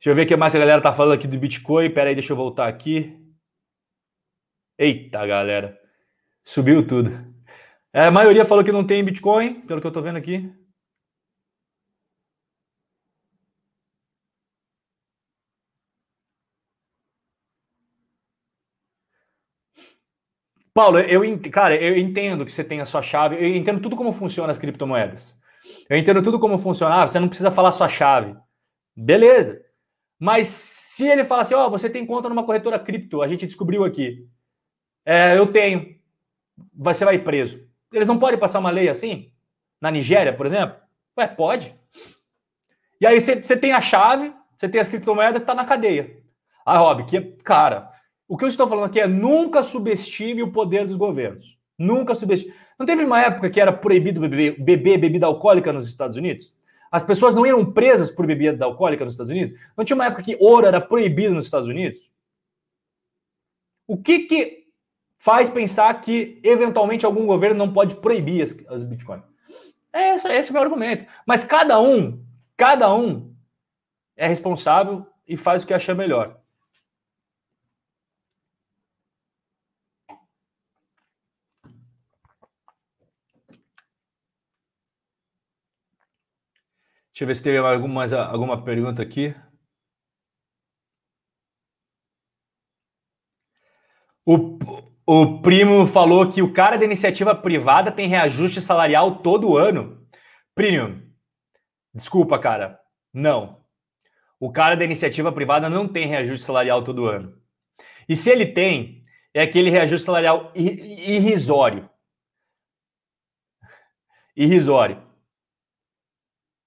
Deixa eu ver o que mais a galera tá falando aqui do Bitcoin. Pera aí, deixa eu voltar aqui. Eita, galera. Subiu tudo. É, a maioria falou que não tem Bitcoin, pelo que eu tô vendo aqui. Paulo, eu, cara, eu entendo que você tem a sua chave, eu entendo tudo como funciona as criptomoedas. Eu entendo tudo como funciona, ah, você não precisa falar sua chave. Beleza. Mas se ele falar assim, ó, oh, você tem conta numa corretora cripto, a gente descobriu aqui. É, eu tenho. Você vai preso. Eles não podem passar uma lei assim? Na Nigéria, por exemplo? Ué, pode. E aí você tem a chave, você tem as criptomoedas, está na cadeia. Ah, Rob, que cara, o que eu estou falando aqui é nunca subestime o poder dos governos. Nunca subestime. Não teve uma época que era proibido beber, bebida alcoólica nos Estados Unidos? As pessoas não eram presas por bebida alcoólica nos Estados Unidos? Não tinha uma época que ouro era proibido nos Estados Unidos? O que que faz pensar que eventualmente algum governo não pode proibir as, as Bitcoin? É esse, esse é o meu argumento. Mas cada um, cada um é responsável e faz o que achar melhor. Deixa eu ver se teve alguma, alguma pergunta aqui. O, o primo falou que o cara da iniciativa privada tem reajuste salarial todo ano. Premium, desculpa, cara. Não. O cara da iniciativa privada não tem reajuste salarial todo ano. E se ele tem, é aquele reajuste salarial irrisório. Irrisório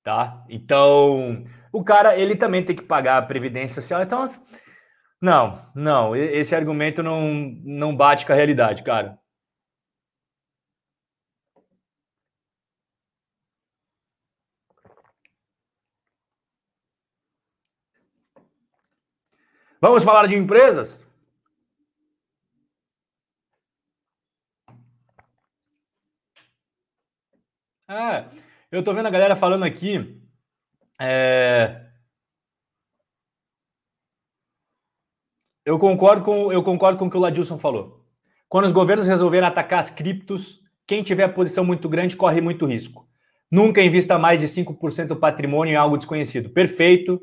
tá? Então, o cara, ele também tem que pagar a previdência social. Então, Não, não. Esse argumento não, não bate com a realidade, cara. Vamos falar de empresas? É, eu tô vendo a galera falando aqui. É... Eu concordo com eu concordo com o que o Ladilson falou. Quando os governos resolverem atacar as criptos, quem tiver posição muito grande corre muito risco. Nunca invista mais de 5% do patrimônio em algo desconhecido. Perfeito.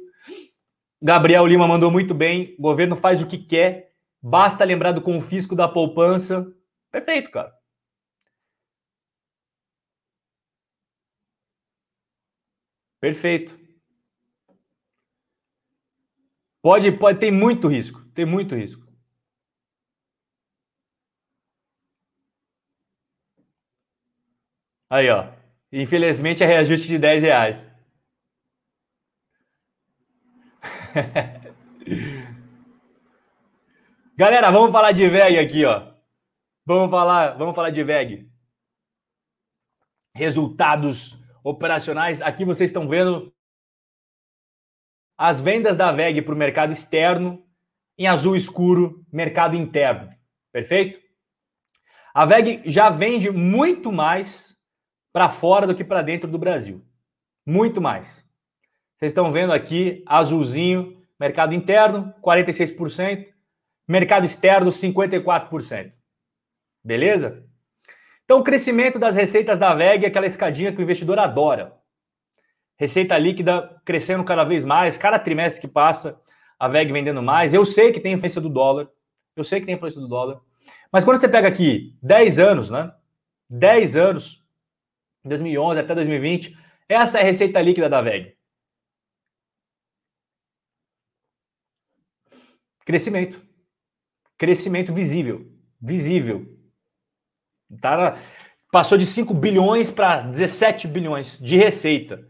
Gabriel Lima mandou muito bem. O governo faz o que quer. Basta lembrar do confisco da poupança. Perfeito, cara. Perfeito. Pode, pode, tem muito risco. Tem muito risco. Aí, ó. Infelizmente é reajuste de 10 reais. Galera, vamos falar de VEG aqui, ó. Vamos falar, vamos falar de VEG. Resultados operacionais. Aqui vocês estão vendo as vendas da VEG para o mercado externo, em azul escuro, mercado interno. Perfeito? A VEG já vende muito mais para fora do que para dentro do Brasil. Muito mais. Vocês estão vendo aqui, azulzinho, mercado interno, 46%, mercado externo, 54%. Beleza? Então, o crescimento das receitas da VEG é aquela escadinha que o investidor adora. Receita líquida crescendo cada vez mais, cada trimestre que passa, a VEG vendendo mais. Eu sei que tem influência do dólar, eu sei que tem influência do dólar, mas quando você pega aqui 10 anos, né? 10 anos, 2011 até 2020, essa é a receita líquida da VEG. Crescimento. Crescimento visível. Visível. Tá, passou de 5 bilhões para 17 bilhões de receita.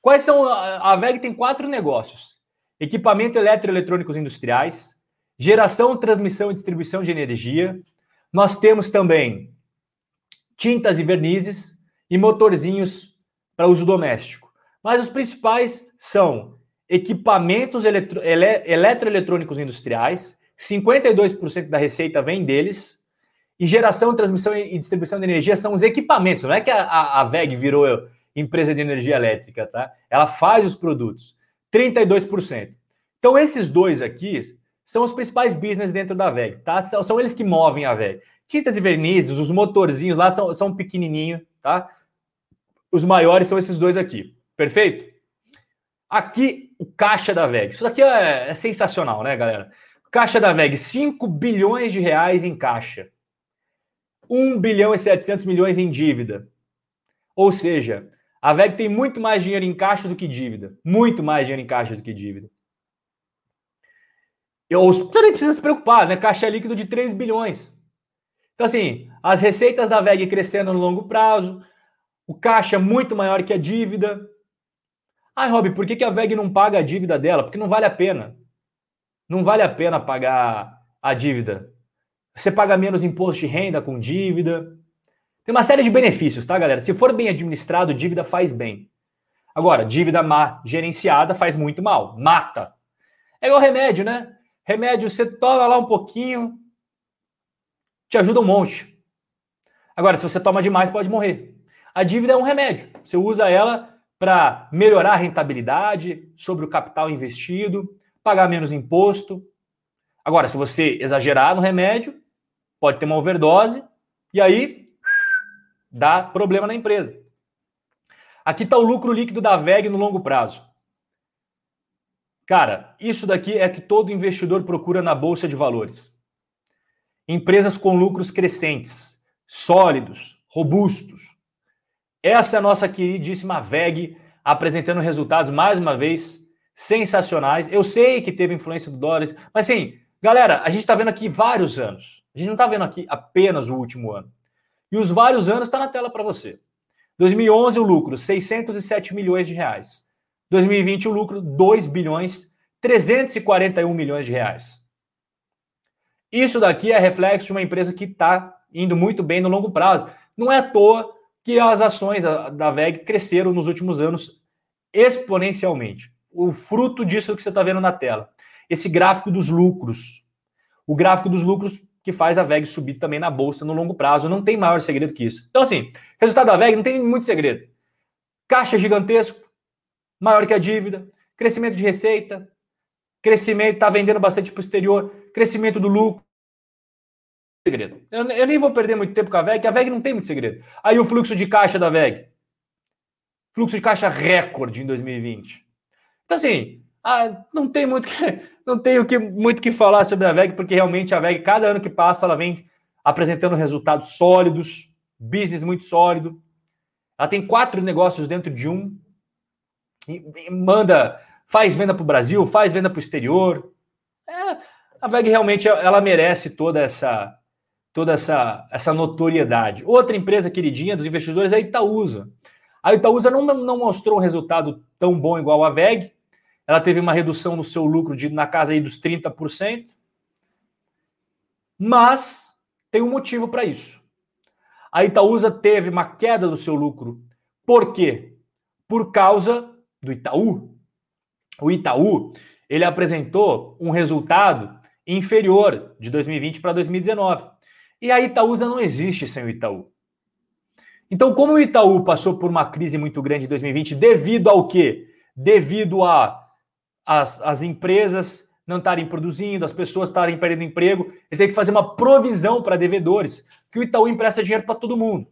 Quais são. A VEG tem quatro negócios: equipamento eletroeletrônicos industriais, geração, transmissão e distribuição de energia. Nós temos também tintas e vernizes e motorzinhos para uso doméstico. Mas os principais são equipamentos eletro, ele, eletroeletrônicos industriais, 52% da receita vem deles, e geração, transmissão e distribuição de energia são os equipamentos. Não é que a, VEG virou empresa de energia elétrica, tá? Ela faz os produtos. 32%. Então, esses dois aqui são os principais business dentro da VEG, tá? São, são eles que movem a VEG. Tintas e vernizes, os motorzinhos lá são, são pequenininho, tá? Os maiores são esses dois aqui. Perfeito? Aqui, o caixa da VEG. Isso daqui é, é sensacional, né, galera? Caixa da VEG, 5 bilhões de reais em caixa. 1 bilhão e 700 milhões em dívida. Ou seja, a VEG tem muito mais dinheiro em caixa do que dívida. Muito mais dinheiro em caixa do que dívida. Eu, você nem precisa se preocupar, né? Caixa líquido de 3 bilhões. Então, assim, as receitas da VEG crescendo no longo prazo, o caixa muito maior que a dívida, ah, Rob, por que a VEG não paga a dívida dela? Porque não vale a pena. Não vale a pena pagar a dívida. Você paga menos imposto de renda com dívida. Tem uma série de benefícios, tá, galera? Se for bem administrado, dívida faz bem. Agora, dívida má gerenciada faz muito mal. Mata. É igual remédio, né? Remédio, você toma lá um pouquinho, te ajuda um monte. Agora, se você toma demais, pode morrer. A dívida é um remédio. Você usa ela para melhorar a rentabilidade sobre o capital investido, pagar menos imposto. Agora, se você exagerar no remédio, pode ter uma overdose e aí dá problema na empresa. Aqui está o lucro líquido da VEG no longo prazo. Cara, isso daqui é que todo investidor procura na bolsa de valores. Empresas com lucros crescentes, sólidos, robustos. Essa é a nossa queridíssima VEG apresentando resultados mais uma vez sensacionais. Eu sei que teve influência do dólar, mas assim, galera, a gente está vendo aqui vários anos. A gente não está vendo aqui apenas o último ano. E os vários anos está na tela para você. 2011 o lucro 607 milhões de reais. 2020 o lucro 2 bilhões 341 milhões de reais. Isso daqui é reflexo de uma empresa que está indo muito bem no longo prazo. Não é à toa que as ações da VEG cresceram nos últimos anos exponencialmente. O fruto disso que você está vendo na tela. Esse gráfico dos lucros. O gráfico dos lucros que faz a VEG subir também na bolsa no longo prazo. Não tem maior segredo que isso. Então, assim, resultado da VEG não tem muito segredo. Caixa gigantesco, maior que a dívida, crescimento de receita, crescimento, está vendendo bastante para o exterior, crescimento do lucro. Segredo. Eu, eu, nem vou perder muito tempo com a VEG, a VEG não tem muito segredo. Aí o fluxo de caixa da VEG. Fluxo de caixa recorde em 2020. Então, assim, ah, não tem muito que, não tenho que, muito que falar sobre a VEG, porque realmente a VEG, cada ano que passa, ela vem apresentando resultados sólidos, business muito sólido. Ela tem quatro negócios dentro de um. E, e manda, faz venda para o Brasil, faz venda para o exterior. É, a VEG realmente ela merece toda essa toda essa, essa notoriedade. Outra empresa queridinha dos investidores é a Itaúsa. A Itaúsa não, não mostrou um resultado tão bom igual a VEG, ela teve uma redução no seu lucro de na casa aí dos 30%. Mas tem um motivo para isso. A Itaúsa teve uma queda do seu lucro. Por quê? Por causa do Itaú. O Itaú, ele apresentou um resultado inferior de 2020 para 2019. E a Itaúsa não existe sem o Itaú. Então, como o Itaú passou por uma crise muito grande em 2020 devido ao quê? Devido a as, as empresas não estarem produzindo, as pessoas estarem perdendo emprego, ele tem que fazer uma provisão para devedores, que o Itaú empresta dinheiro para todo mundo,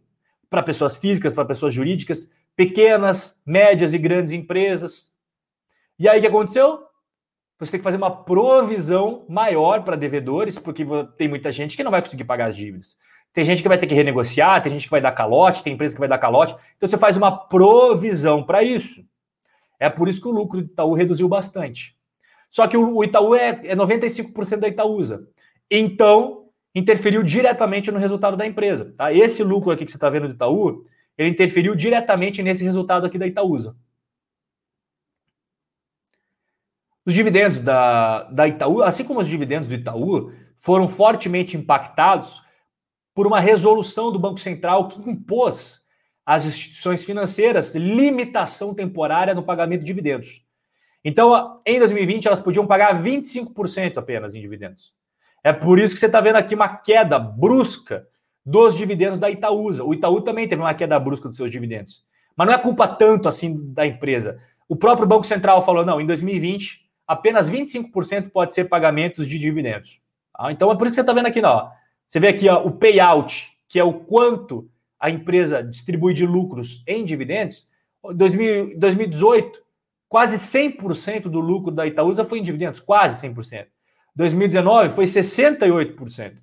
para pessoas físicas, para pessoas jurídicas, pequenas, médias e grandes empresas. E aí o que aconteceu? Você tem que fazer uma provisão maior para devedores, porque tem muita gente que não vai conseguir pagar as dívidas. Tem gente que vai ter que renegociar, tem gente que vai dar calote, tem empresa que vai dar calote. Então você faz uma provisão para isso. É por isso que o lucro do Itaú reduziu bastante. Só que o Itaú é, é 95% da Itaúsa. Então, interferiu diretamente no resultado da empresa. Tá? Esse lucro aqui que você está vendo do Itaú, ele interferiu diretamente nesse resultado aqui da Itaúsa. Os dividendos da, da Itaú, assim como os dividendos do Itaú, foram fortemente impactados por uma resolução do Banco Central que impôs às instituições financeiras limitação temporária no pagamento de dividendos. Então, em 2020, elas podiam pagar 25% apenas em dividendos. É por isso que você está vendo aqui uma queda brusca dos dividendos da Itaúsa. O Itaú também teve uma queda brusca dos seus dividendos. Mas não é culpa tanto assim da empresa. O próprio Banco Central falou: não, em 2020, apenas 25% pode ser pagamentos de dividendos. Ah, então é por isso que você está vendo aqui, não. Você vê aqui ó, o payout, que é o quanto a empresa distribui de lucros em dividendos, 2000, 2018, quase 100% do lucro da Itaúsa foi em dividendos, quase 100%. 2019 foi 68%.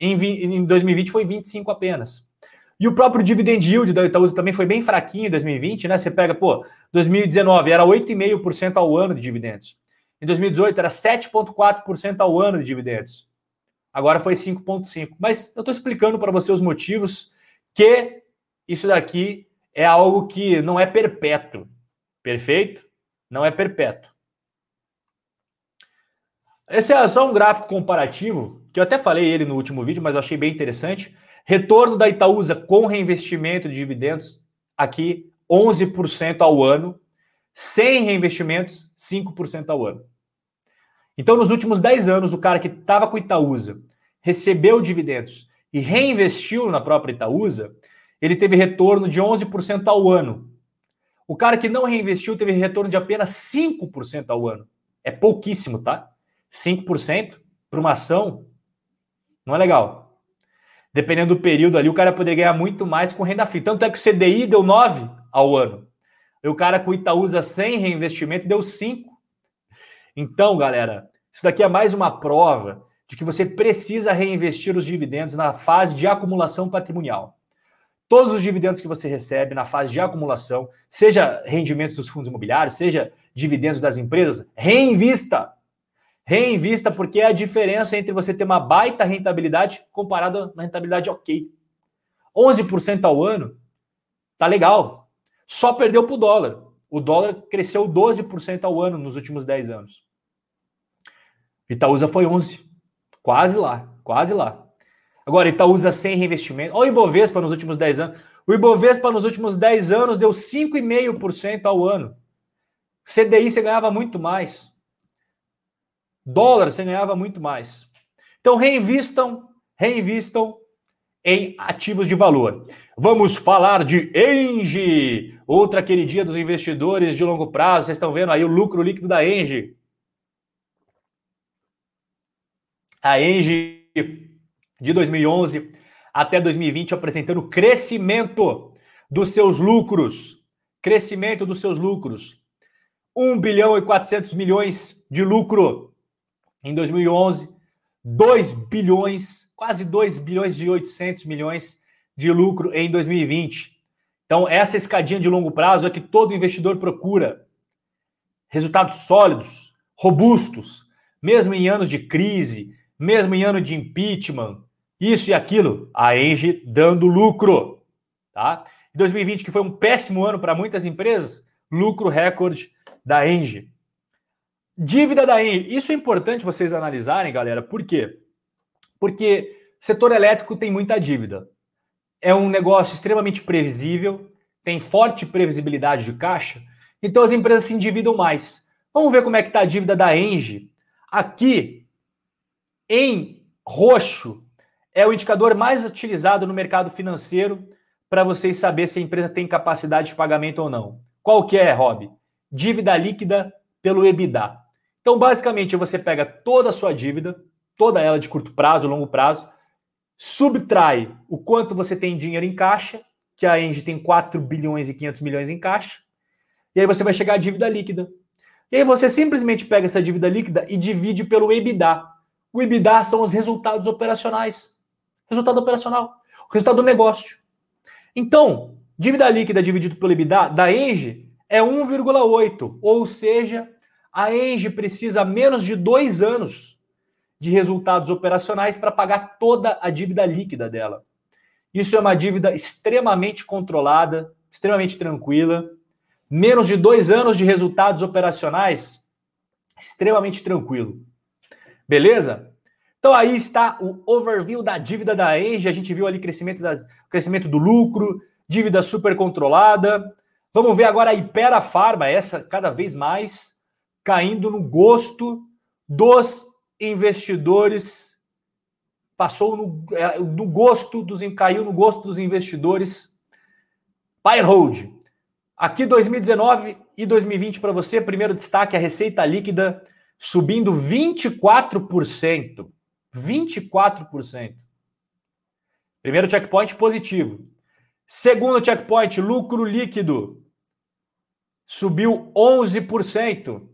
Em, em 2020 foi 25 apenas. E o próprio dividend yield da Itaúsa também foi bem fraquinho em 2020, né? Você pega, pô, 2019 era 8,5% ao ano de dividendos. Em 2018 era 7,4% ao ano de dividendos. Agora foi 5,5%. Mas eu estou explicando para você os motivos que isso daqui é algo que não é perpétuo. Perfeito? Não é perpétuo. Esse é só um gráfico comparativo, que eu até falei ele no último vídeo, mas eu achei bem interessante. Retorno da Itaúsa com reinvestimento de dividendos, aqui 11% ao ano. Sem reinvestimentos, 5% ao ano. Então, nos últimos 10 anos, o cara que estava com Itaúsa recebeu dividendos e reinvestiu na própria Itaúsa, ele teve retorno de 11% ao ano. O cara que não reinvestiu teve retorno de apenas 5% ao ano. É pouquíssimo, tá? 5% para uma ação não é legal. Dependendo do período ali, o cara poderia ganhar muito mais com renda fixa. Tanto é que o CDI deu 9 ao ano. E o cara com Itaúsa sem reinvestimento deu 5. Então, galera, isso daqui é mais uma prova de que você precisa reinvestir os dividendos na fase de acumulação patrimonial. Todos os dividendos que você recebe na fase de acumulação, seja rendimentos dos fundos imobiliários, seja dividendos das empresas, reinvista. Reinvista porque é a diferença entre você ter uma baita rentabilidade comparada a uma rentabilidade ok. 11% ao ano, tá legal. Só perdeu para o dólar. O dólar cresceu 12% ao ano nos últimos 10 anos. Itaúsa foi 11%. Quase lá, quase lá. Agora, Itaúsa sem reinvestimento. Olha o Ibovespa nos últimos 10 anos. O Ibovespa nos últimos 10 anos deu 5,5% ao ano. CDI você ganhava muito mais. Dólar você ganhava muito mais. Então reinvistam, reinvistam em ativos de valor. Vamos falar de Engie, outra queridinha dos investidores de longo prazo. Vocês estão vendo aí o lucro líquido da Engie. A Engie de 2011 até 2020 apresentando crescimento dos seus lucros. Crescimento dos seus lucros. 1 bilhão e 400 milhões de lucro em 2011, 2 bilhões, quase 2 bilhões e 800 milhões de lucro em 2020. Então, essa escadinha de longo prazo é que todo investidor procura. Resultados sólidos, robustos, mesmo em anos de crise, mesmo em ano de impeachment, isso e aquilo, a Engie dando lucro, tá? 2020 que foi um péssimo ano para muitas empresas, lucro recorde da Engie. Dívida da Engie, isso é importante vocês analisarem, galera, por quê? Porque setor elétrico tem muita dívida. É um negócio extremamente previsível, tem forte previsibilidade de caixa, então as empresas se endividam mais. Vamos ver como é que está a dívida da Engie. Aqui, em roxo, é o indicador mais utilizado no mercado financeiro para vocês saber se a empresa tem capacidade de pagamento ou não. Qual que é, Rob? Dívida líquida pelo EBITDA. Então, basicamente, você pega toda a sua dívida, toda ela de curto prazo, longo prazo, subtrai o quanto você tem dinheiro em caixa, que a Engie tem 4 bilhões e 500 milhões em caixa, e aí você vai chegar à dívida líquida. E aí você simplesmente pega essa dívida líquida e divide pelo EBITDA. O EBITDA são os resultados operacionais. Resultado operacional. O resultado do negócio. Então, dívida líquida dividido pelo EBITDA da Engie é 1,8. Ou seja, a Engie precisa menos de dois anos de resultados operacionais para pagar toda a dívida líquida dela. Isso é uma dívida extremamente controlada, extremamente tranquila. Menos de dois anos de resultados operacionais, extremamente tranquilo. Beleza? Então aí está o overview da dívida da Engie. A gente viu ali crescimento, das, crescimento do lucro, dívida super controlada. Vamos ver agora a Ipera Farma, essa cada vez mais caindo no gosto dos investidores. Passou no, é, no gosto dos caiu no gosto dos investidores. Buy and hold. Aqui 2019 e 2020 para você, primeiro destaque a receita líquida subindo 24%. 24%. Primeiro checkpoint positivo. Segundo checkpoint, lucro líquido subiu 11%.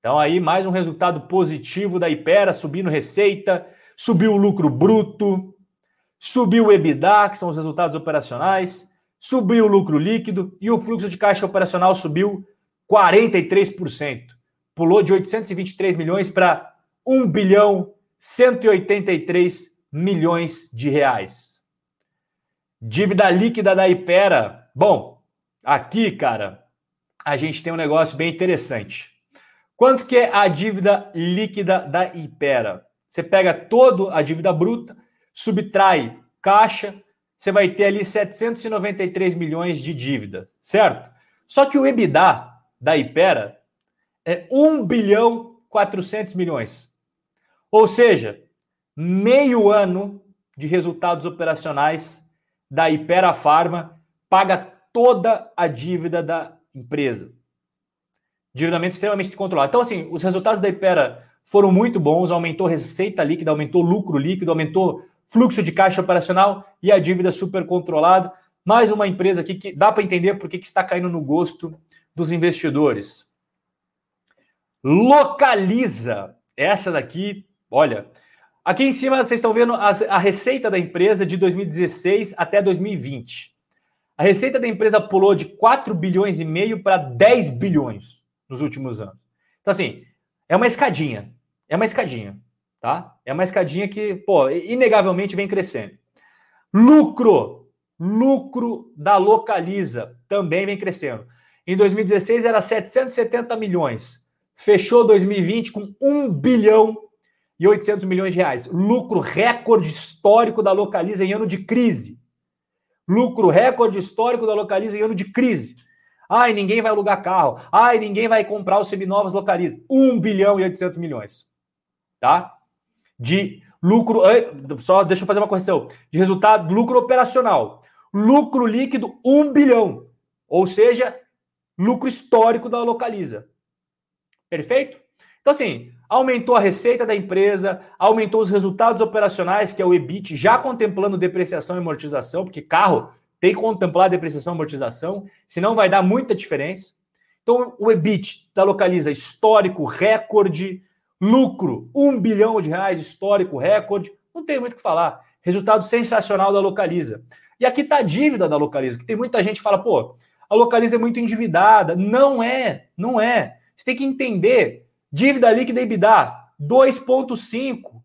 Então aí mais um resultado positivo da Ipera, subindo receita, subiu o lucro bruto, subiu o EBITDA, que são os resultados operacionais, subiu o lucro líquido e o fluxo de caixa operacional subiu 43%. Pulou de 823 milhões para 1 bilhão 183 milhões de reais. Dívida líquida da Ipera. Bom, aqui, cara, a gente tem um negócio bem interessante. Quanto que é a dívida líquida da Ipera? Você pega toda a dívida bruta, subtrai caixa, você vai ter ali 793 milhões de dívida, certo? Só que o EBITDA da Ipera é 1 bilhão 400 milhões. Ou seja, meio ano de resultados operacionais da Ipera Pharma paga toda a dívida da empresa. Dividamento extremamente controlado. Então, assim, os resultados da Ipera foram muito bons, aumentou receita líquida, aumentou lucro líquido, aumentou fluxo de caixa operacional e a dívida super controlada. Mais uma empresa aqui que dá para entender por que está caindo no gosto dos investidores. Localiza. Essa daqui Olha, aqui em cima vocês estão vendo as, a receita da empresa de 2016 até 2020. A receita da empresa pulou de 4 bilhões e meio para 10 bilhões nos últimos anos. Então, assim, é uma escadinha. É uma escadinha, tá? É uma escadinha que, pô, inegavelmente vem crescendo. Lucro, lucro da Localiza também vem crescendo. Em 2016 era 770 milhões. Fechou 2020 com 1 bilhão e 800 milhões de reais. Lucro recorde histórico da Localiza em ano de crise. Lucro recorde histórico da Localiza em ano de crise. Ai, ninguém vai alugar carro. Ai, ninguém vai comprar os seminovos Localiza. 1 bilhão e 800 milhões. Tá? De lucro, só deixa eu fazer uma correção. De resultado, lucro operacional. Lucro líquido 1 bilhão. Ou seja, lucro histórico da Localiza. Perfeito? Então, assim, aumentou a receita da empresa, aumentou os resultados operacionais, que é o EBIT, já contemplando depreciação e amortização, porque carro tem que contemplar depreciação e amortização, senão vai dar muita diferença. Então, o EBIT da Localiza, histórico, recorde, lucro, um bilhão de reais, histórico, recorde, não tem muito o que falar. Resultado sensacional da Localiza. E aqui está a dívida da Localiza, que tem muita gente que fala, pô, a Localiza é muito endividada. Não é, não é. Você tem que entender Dívida líquida EBITDA, 2,5.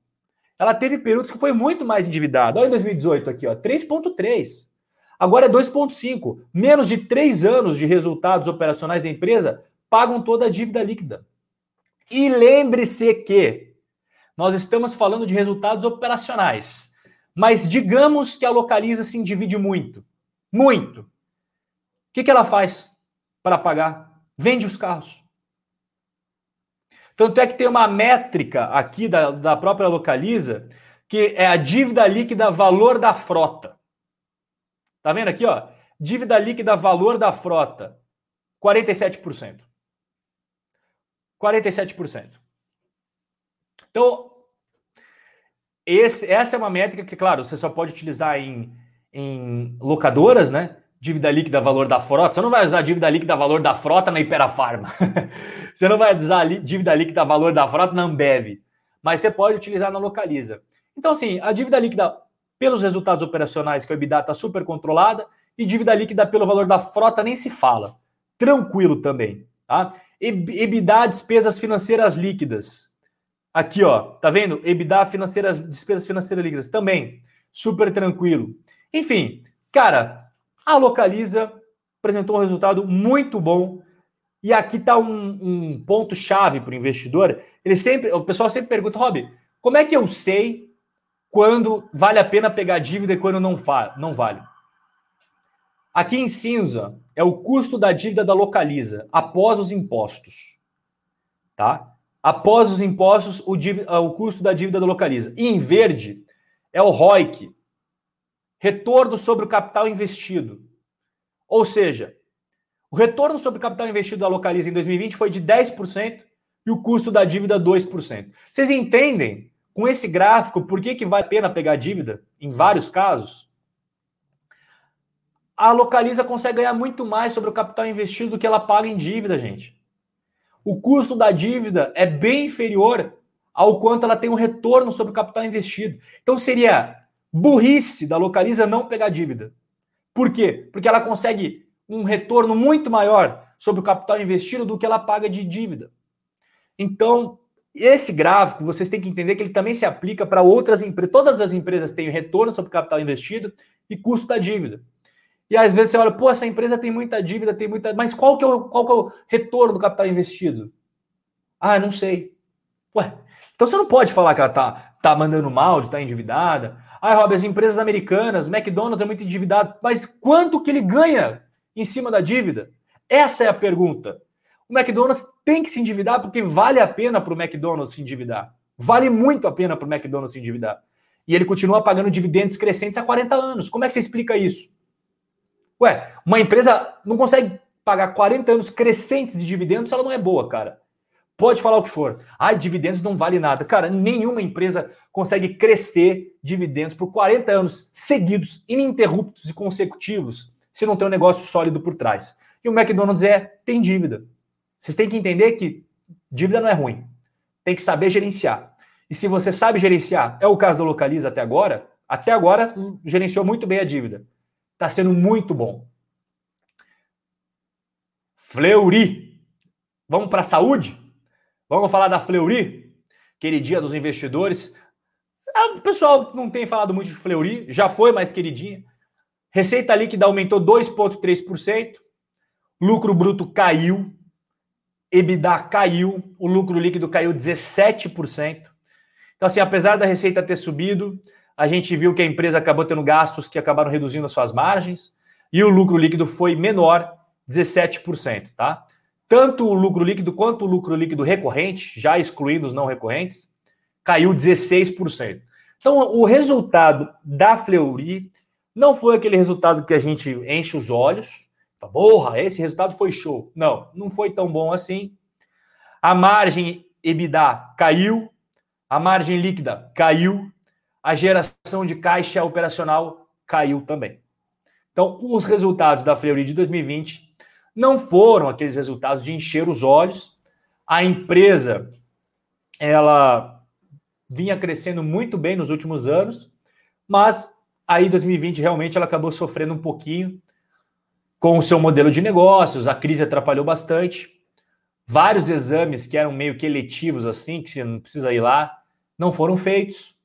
Ela teve períodos que foi muito mais endividada. Olha em 2018 aqui, ó, 3,3. Agora é 2,5. Menos de três anos de resultados operacionais da empresa pagam toda a dívida líquida. E lembre-se que nós estamos falando de resultados operacionais. Mas digamos que a Localiza se endivide muito. Muito. O que, que ela faz para pagar? Vende os carros. Tanto é que tem uma métrica aqui da, da própria Localiza, que é a dívida líquida valor da frota. Tá vendo aqui, ó? Dívida líquida valor da frota, 47%. 47%. Então, esse, essa é uma métrica que, claro, você só pode utilizar em, em locadoras, né? Dívida líquida valor da frota, você não vai usar dívida líquida valor da frota na Iperafarma. você não vai usar dívida líquida valor da frota na Ambev, mas você pode utilizar na Localiza. Então, assim, a dívida líquida pelos resultados operacionais, que o EBITDA está super controlada, e dívida líquida pelo valor da frota nem se fala. Tranquilo também, tá? EBITDA, despesas financeiras líquidas. Aqui, ó, tá vendo? EBITDA, financeiras, despesas financeiras líquidas também. Super tranquilo. Enfim, cara, a Localiza apresentou um resultado muito bom. E aqui está um, um ponto-chave para o investidor. Ele sempre, o pessoal sempre pergunta, Rob, como é que eu sei quando vale a pena pegar dívida e quando não, não vale? Aqui em cinza é o custo da dívida da Localiza após os impostos. Tá? Após os impostos, o, o custo da dívida da Localiza. E em verde é o ROIC, retorno sobre o capital investido. Ou seja, o retorno sobre o capital investido da Localiza em 2020 foi de 10% e o custo da dívida 2%. Vocês entendem com esse gráfico por que, que vale a pena pegar dívida em vários casos? A Localiza consegue ganhar muito mais sobre o capital investido do que ela paga em dívida, gente. O custo da dívida é bem inferior ao quanto ela tem um retorno sobre o capital investido. Então seria burrice da Localiza não pegar dívida. Por quê? Porque ela consegue um retorno muito maior sobre o capital investido do que ela paga de dívida. Então, esse gráfico, vocês têm que entender que ele também se aplica para outras empresas. Todas as empresas têm retorno sobre o capital investido e custo da dívida. E às vezes você olha, pô, essa empresa tem muita dívida, tem muita. Mas qual que é o, qual que é o retorno do capital investido? Ah, não sei. Ué, então você não pode falar que ela tá, tá mandando mal, de estar tá endividada. Ah, Rob, as empresas americanas, McDonald's é muito endividado, mas quanto que ele ganha em cima da dívida? Essa é a pergunta. O McDonald's tem que se endividar porque vale a pena para o McDonald's se endividar. Vale muito a pena para o McDonald's se endividar. E ele continua pagando dividendos crescentes há 40 anos. Como é que você explica isso? Ué, uma empresa não consegue pagar 40 anos crescentes de dividendos se ela não é boa, cara. Pode falar o que for. Ai, dividendos não vale nada. Cara, nenhuma empresa consegue crescer dividendos por 40 anos seguidos, ininterruptos e consecutivos, se não tem um negócio sólido por trás. E o McDonald's é tem dívida. Vocês têm que entender que dívida não é ruim. Tem que saber gerenciar. E se você sabe gerenciar, é o caso do Localiza até agora, até agora gerenciou muito bem a dívida. Está sendo muito bom. Fleury. Vamos para a saúde? Vamos falar da Fleury, queridinha dos investidores. Ah, o pessoal não tem falado muito de Fleury, já foi mais queridinha. Receita líquida aumentou 2,3%, lucro bruto caiu, EBITDA caiu, o lucro líquido caiu 17%. Então, assim, apesar da receita ter subido, a gente viu que a empresa acabou tendo gastos que acabaram reduzindo as suas margens e o lucro líquido foi menor, 17%, tá? Tanto o lucro líquido quanto o lucro líquido recorrente, já excluindo os não recorrentes, caiu 16%. Então, o resultado da Fleury não foi aquele resultado que a gente enche os olhos, porra, esse resultado foi show. Não, não foi tão bom assim. A margem EBITDA caiu, a margem líquida caiu, a geração de caixa operacional caiu também. Então, os resultados da Fleury de 2020 não foram aqueles resultados de encher os olhos. A empresa ela vinha crescendo muito bem nos últimos anos, mas aí 2020 realmente ela acabou sofrendo um pouquinho com o seu modelo de negócios, a crise atrapalhou bastante. Vários exames que eram meio que eletivos assim, que você não precisa ir lá, não foram feitos.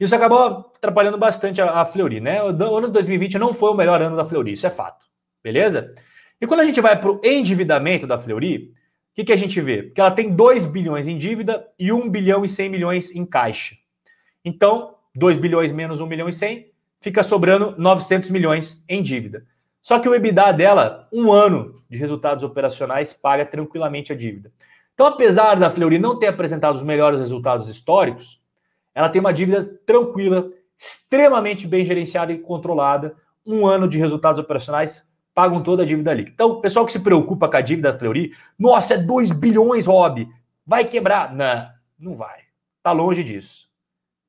Isso acabou atrapalhando bastante a, a Fleury, né? O, ano de 2020 não foi o melhor ano da Fleury, isso é fato. Beleza? E quando a gente vai para o endividamento da Fleury, o que, que a gente vê? Que ela tem 2 bilhões em dívida e 1 bilhão e 100 milhões em caixa. Então, 2 bilhões menos 1 bilhão e 100, fica sobrando 900 milhões em dívida. Só que o EBITDA dela, um ano de resultados operacionais, paga tranquilamente a dívida. Então, apesar da Fleury não ter apresentado os melhores resultados históricos, ela tem uma dívida tranquila, extremamente bem gerenciada e controlada. Um ano de resultados operacionais pagam toda a dívida líquida. Então, o pessoal que se preocupa com a dívida da Fleury, nossa, é 2 bilhões, Rob, vai quebrar. Não, não vai. Tá longe disso.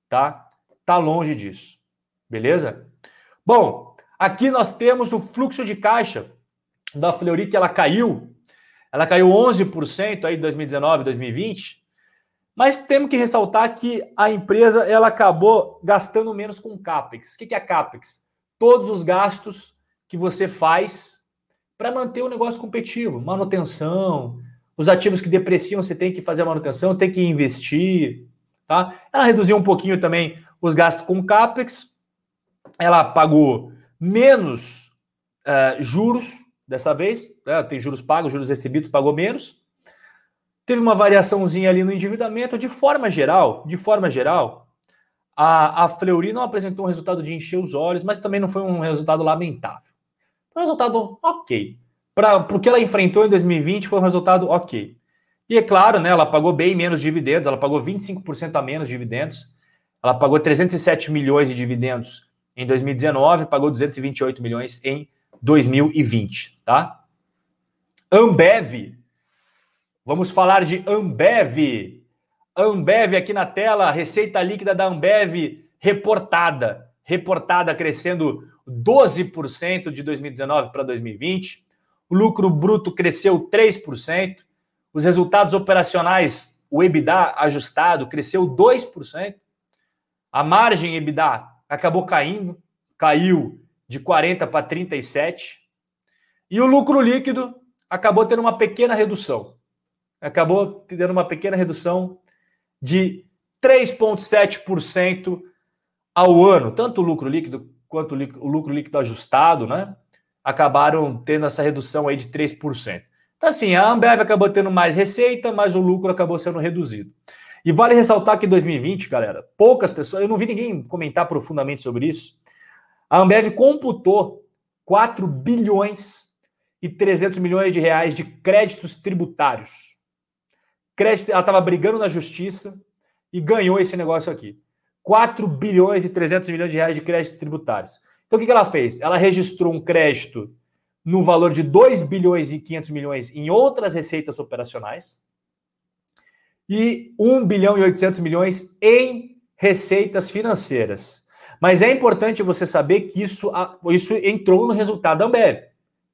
Tá? Tá longe disso. Beleza? Bom, aqui nós temos o fluxo de caixa da Fleury que ela caiu. Ela caiu 11% aí em 2019, 2020. Mas temos que ressaltar que a empresa ela acabou gastando menos com CAPEX. O que é CAPEX? Todos os gastos que você faz para manter o negócio competitivo, manutenção, os ativos que depreciam, você tem que fazer a manutenção, tem que investir, tá? Ela reduziu um pouquinho também os gastos com CAPEX, ela pagou menos uh, juros dessa vez, né? tem juros pagos, juros recebidos, pagou menos, Teve uma variaçãozinha ali no endividamento. De forma geral, de forma geral, a, a Fleury não apresentou um resultado de encher os olhos, mas também não foi um resultado lamentável. Um resultado ok. Para o que ela enfrentou em 2020, foi um resultado ok. E é claro, né, ela pagou bem menos dividendos, ela pagou 25% a menos dividendos. Ela pagou 307 milhões de dividendos em 2019, pagou 228 milhões em 2020, tá? Ambev Vamos falar de Ambev. Ambev aqui na tela, receita líquida da Ambev reportada. Reportada crescendo 12% de 2019 para 2020. O lucro bruto cresceu 3%. Os resultados operacionais, o EBITDA ajustado, cresceu 2%. A margem EBITDA acabou caindo, caiu de 40 para 37. E o lucro líquido acabou tendo uma pequena redução acabou tendo uma pequena redução de 3,7% ao ano. Tanto o lucro líquido quanto o lucro líquido ajustado, né? Acabaram tendo essa redução aí de 3%. Então, assim, a Ambev acabou tendo mais receita, mas o lucro acabou sendo reduzido. E vale ressaltar que em 2020, galera, poucas pessoas, eu não vi ninguém comentar profundamente sobre isso. A Ambev computou 4 bilhões e 300 milhões de reais de créditos tributários Crédito, ela estava brigando na justiça e ganhou esse negócio aqui. 4 bilhões e 300 milhões de reais de créditos tributários. Então o que ela fez? Ela registrou um crédito no valor de 2 bilhões e 500 milhões em outras receitas operacionais e 1 bilhão e 800 milhões em receitas financeiras. Mas é importante você saber que isso, isso entrou no resultado da Ambev,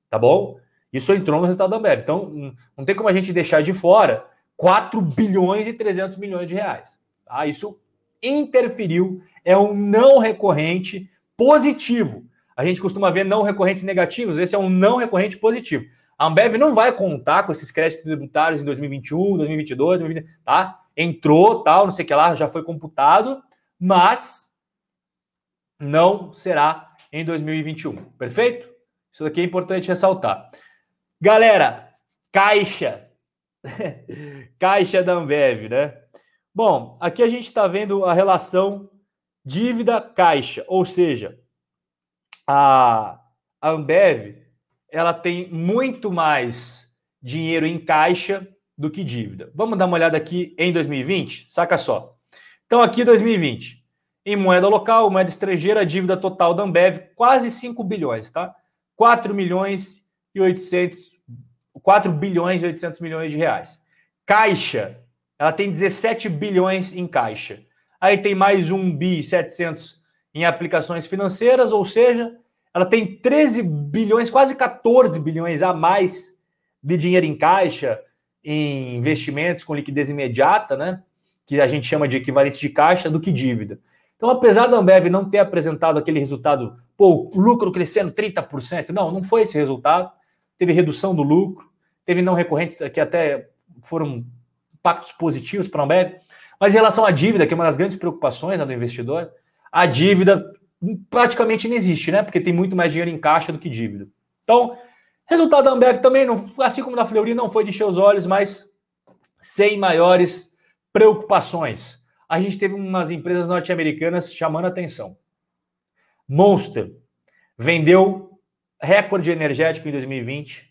tá bom? Isso entrou no resultado da Ambev. Então, não tem como a gente deixar de fora 4 bilhões e 300 milhões de reais. Tá? Isso interferiu, é um não recorrente positivo. A gente costuma ver não recorrentes negativos, esse é um não recorrente positivo. A Ambev não vai contar com esses créditos tributários em 2021, 2022, 2020, tá? Entrou, tal, não sei o que lá, já foi computado, mas não será em 2021. Perfeito? Isso daqui é importante ressaltar. Galera, Caixa Caixa da Ambev, né? Bom, aqui a gente está vendo a relação dívida-caixa, ou seja, a, Ambev ela tem muito mais dinheiro em caixa do que dívida. Vamos dar uma olhada aqui em 2020? Saca só. Então, aqui 2020, em moeda local, moeda estrangeira, a dívida total da Ambev, quase 5 bilhões, tá? 4 milhões e 800, 4 bilhões e 800 milhões de reais. Caixa, ela tem 17 bilhões em caixa. Aí tem mais 1 bi 700 em aplicações financeiras, ou seja, ela tem 13 bilhões, quase 14 bilhões a mais de dinheiro em caixa, em investimentos com liquidez imediata, né? Que a gente chama de equivalente de caixa, do que dívida. Então, apesar da Ambev não ter apresentado aquele resultado, pô, lucro crescendo 30%, não, não foi esse resultado. Teve redução do lucro, teve não recorrentes que até foram impactos positivos para a Ambev. Mas em relação à dívida, que é uma das grandes preocupações né, do investidor, a dívida praticamente não existe, né? Porque tem muito mais dinheiro em caixa do que dívida. Então, resultado da Ambev também, não, assim como da Fleury, não foi de encher os olhos, mas sem maiores preocupações. A gente teve umas empresas norte-americanas chamando atenção. Monster vendeu recorde energético em 2020,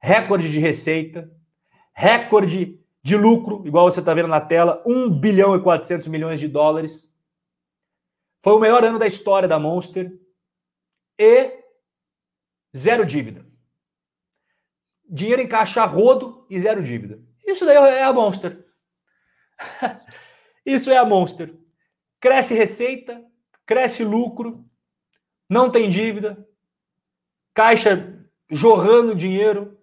recorde de receita, recorde de lucro, igual você está vendo na tela, 1 bilhão e 400 milhões de dólares. Foi o melhor ano da história da Monster e zero dívida. Dinheiro em caixa rodo e zero dívida. Isso daí é a Monster. Isso é a Monster. Cresce receita, cresce lucro, não tem dívida, caixa jorrando dinheiro.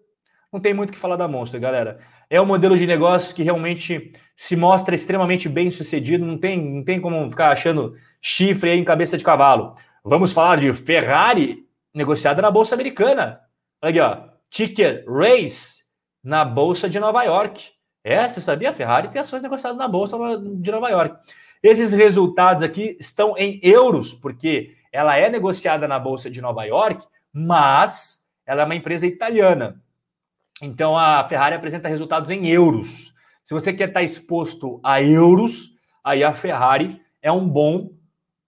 Não tem muito o que falar da Monster, galera é um modelo de negócio que realmente se mostra extremamente bem sucedido, não tem, não tem como ficar achando chifre aí em cabeça de cavalo. Vamos falar de Ferrari negociada na Bolsa Americana. Olha aqui, ó. Ticket Race na Bolsa de Nova York. É, você sabia? Ferrari tem ações negociadas na Bolsa de Nova York. Esses resultados aqui estão em euros, porque ela é negociada na Bolsa de Nova York, mas ela é uma empresa italiana. Então a Ferrari apresenta resultados em euros. Se você quer estar exposto a euros, aí a Ferrari é um bom,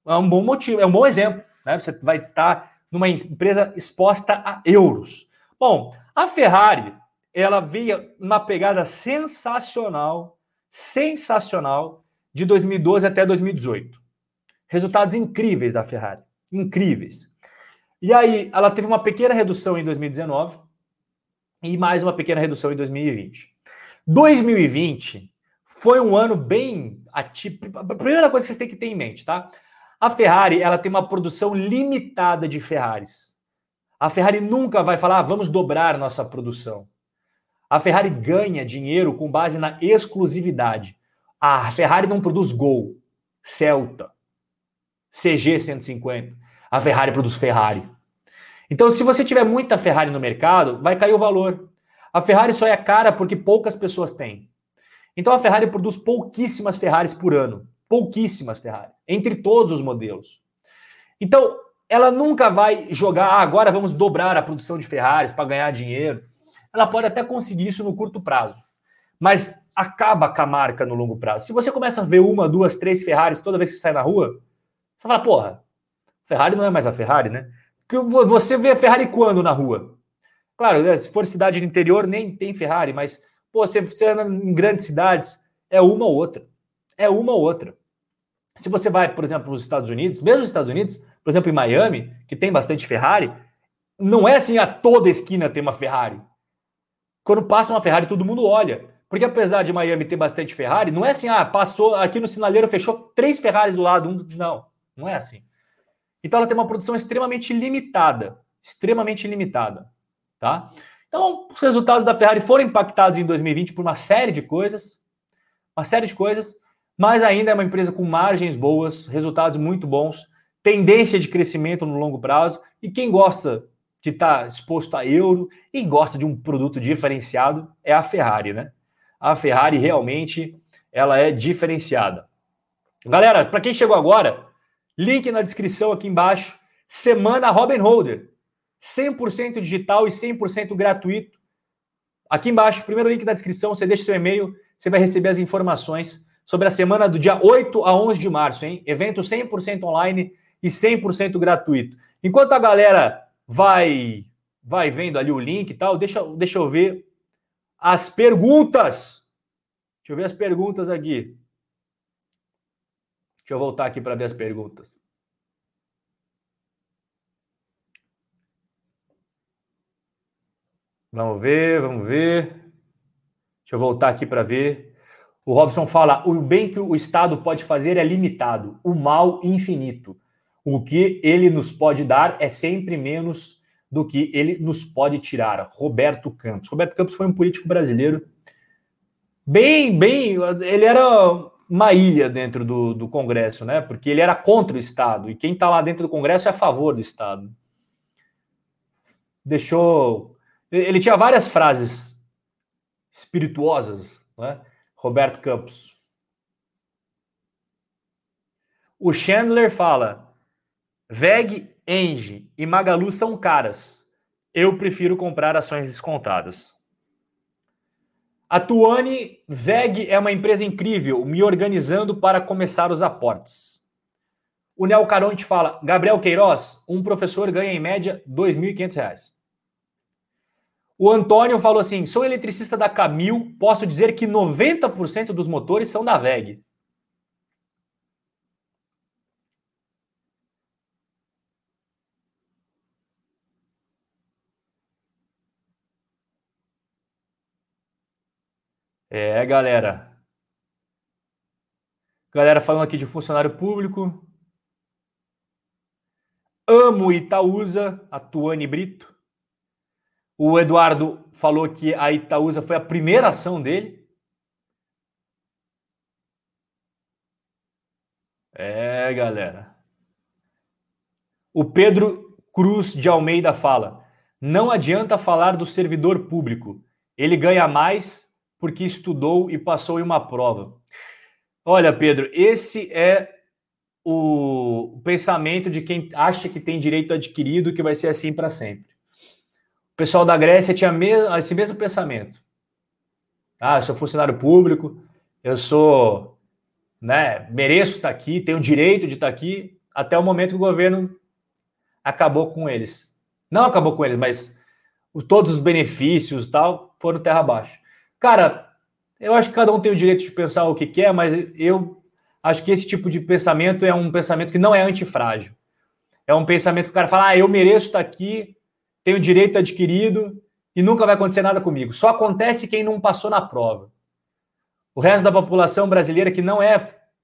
é um bom motivo, é um bom exemplo. Né? Você vai estar numa empresa exposta a euros. Bom, a Ferrari ela veio uma pegada sensacional, sensacional de 2012 até 2018. Resultados incríveis da Ferrari, incríveis. E aí ela teve uma pequena redução em 2019 e mais uma pequena redução em 2020. 2020 foi um ano bem atípico. A primeira coisa que vocês têm que ter em mente, tá? A Ferrari, ela tem uma produção limitada de Ferraris. A Ferrari nunca vai falar, ah, vamos dobrar nossa produção. A Ferrari ganha dinheiro com base na exclusividade. A Ferrari não produz Gol, Celta, CG 150. A Ferrari produz Ferrari. Então, se você tiver muita Ferrari no mercado, vai cair o valor. A Ferrari só é cara porque poucas pessoas têm. Então, a Ferrari produz pouquíssimas Ferraris por ano. Pouquíssimas Ferraris, entre todos os modelos. Então, ela nunca vai jogar, ah, agora vamos dobrar a produção de Ferraris para ganhar dinheiro. Ela pode até conseguir isso no curto prazo, mas acaba com a marca no longo prazo. Se você começa a ver uma, duas, três Ferraris toda vez que sai na rua, você fala, porra, Ferrari não é mais a Ferrari, né? Que você vê Ferrari quando na rua? Claro, né, se for cidade do interior, nem tem Ferrari, mas pô, você, você anda em grandes cidades, é uma ou outra. É uma ou outra. Se você vai, por exemplo, nos Estados Unidos, mesmo nos Estados Unidos, por exemplo, em Miami, que tem bastante Ferrari, não é assim a toda esquina tem uma Ferrari. Quando passa uma Ferrari, todo mundo olha. Porque apesar de Miami ter bastante Ferrari, não é assim, ah, passou aqui no sinaleiro, fechou três Ferraris do lado, um. Não, não é assim. Então ela tem uma produção extremamente limitada, extremamente limitada, tá? Então, os resultados da Ferrari foram impactados em 2020 por uma série de coisas, uma série de coisas, mas ainda é uma empresa com margens boas, resultados muito bons, tendência de crescimento no longo prazo, e quem gosta de estar tá exposto a euro e gosta de um produto diferenciado é a Ferrari, né? A Ferrari realmente ela é diferenciada. Galera, para quem chegou agora, Link na descrição aqui embaixo. Semana Robin Holder. 100% digital e 100% gratuito. Aqui embaixo, primeiro link da descrição, você deixa seu e-mail, você vai receber as informações sobre a semana do dia 8 a 11 de março, hein? Evento 100% online e 100% gratuito. Enquanto a galera vai vai vendo ali o link e tal, deixa, deixa eu ver as perguntas. Deixa eu ver as perguntas aqui. Deixa eu voltar aqui para ver as perguntas. Vamos ver, vamos ver. Deixa eu voltar aqui para ver. O Robson fala: o bem que o Estado pode fazer é limitado, o mal infinito. O que ele nos pode dar é sempre menos do que ele nos pode tirar. Roberto Campos. Roberto Campos foi um político brasileiro bem, bem. Ele era uma ilha dentro do, do Congresso, né? Porque ele era contra o Estado e quem está lá dentro do Congresso é a favor do Estado. Deixou. Ele tinha várias frases espirituosas, né? Roberto Campos. O Chandler fala: VEG, Engie e Magalu são caras. Eu prefiro comprar ações descontadas. A Tuane VEG é uma empresa incrível, me organizando para começar os aportes. O Nel Caronte fala: Gabriel Queiroz, um professor ganha em média R$ 2.500. O Antônio falou assim: sou eletricista da Camil, posso dizer que 90% dos motores são da VEG. É, galera. Galera falando aqui de funcionário público. Amo Itaúsa, a Tuane Brito. O Eduardo falou que a Itaúsa foi a primeira ação dele. É, galera. O Pedro Cruz de Almeida fala: não adianta falar do servidor público. Ele ganha mais porque estudou e passou em uma prova. Olha, Pedro, esse é o pensamento de quem acha que tem direito adquirido que vai ser assim para sempre. O pessoal da Grécia tinha esse mesmo pensamento. Ah, eu sou funcionário público, eu sou, né, mereço estar aqui, tenho direito de estar aqui, até o momento que o governo acabou com eles. Não acabou com eles, mas todos os benefícios tal foram terra abaixo. Cara, eu acho que cada um tem o direito de pensar o que quer, mas eu acho que esse tipo de pensamento é um pensamento que não é antifrágil. É um pensamento que o cara fala, ah, eu mereço estar aqui, tenho direito adquirido e nunca vai acontecer nada comigo. Só acontece quem não passou na prova. O resto da população brasileira que não é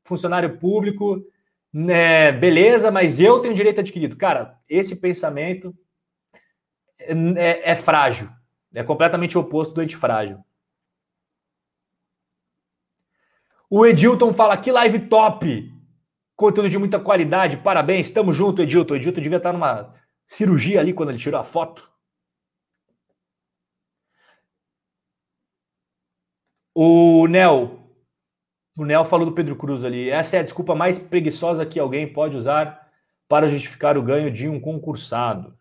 funcionário público, né, beleza, mas eu tenho direito adquirido. Cara, esse pensamento é, é, é frágil. É completamente oposto do antifrágil. O Edilton fala que live top. Conteúdo de muita qualidade. Parabéns. Tamo junto, Edilton. O Edilton devia estar numa cirurgia ali quando ele tirou a foto. O Nel. O Nel falou do Pedro Cruz ali. Essa é a desculpa mais preguiçosa que alguém pode usar para justificar o ganho de um concursado.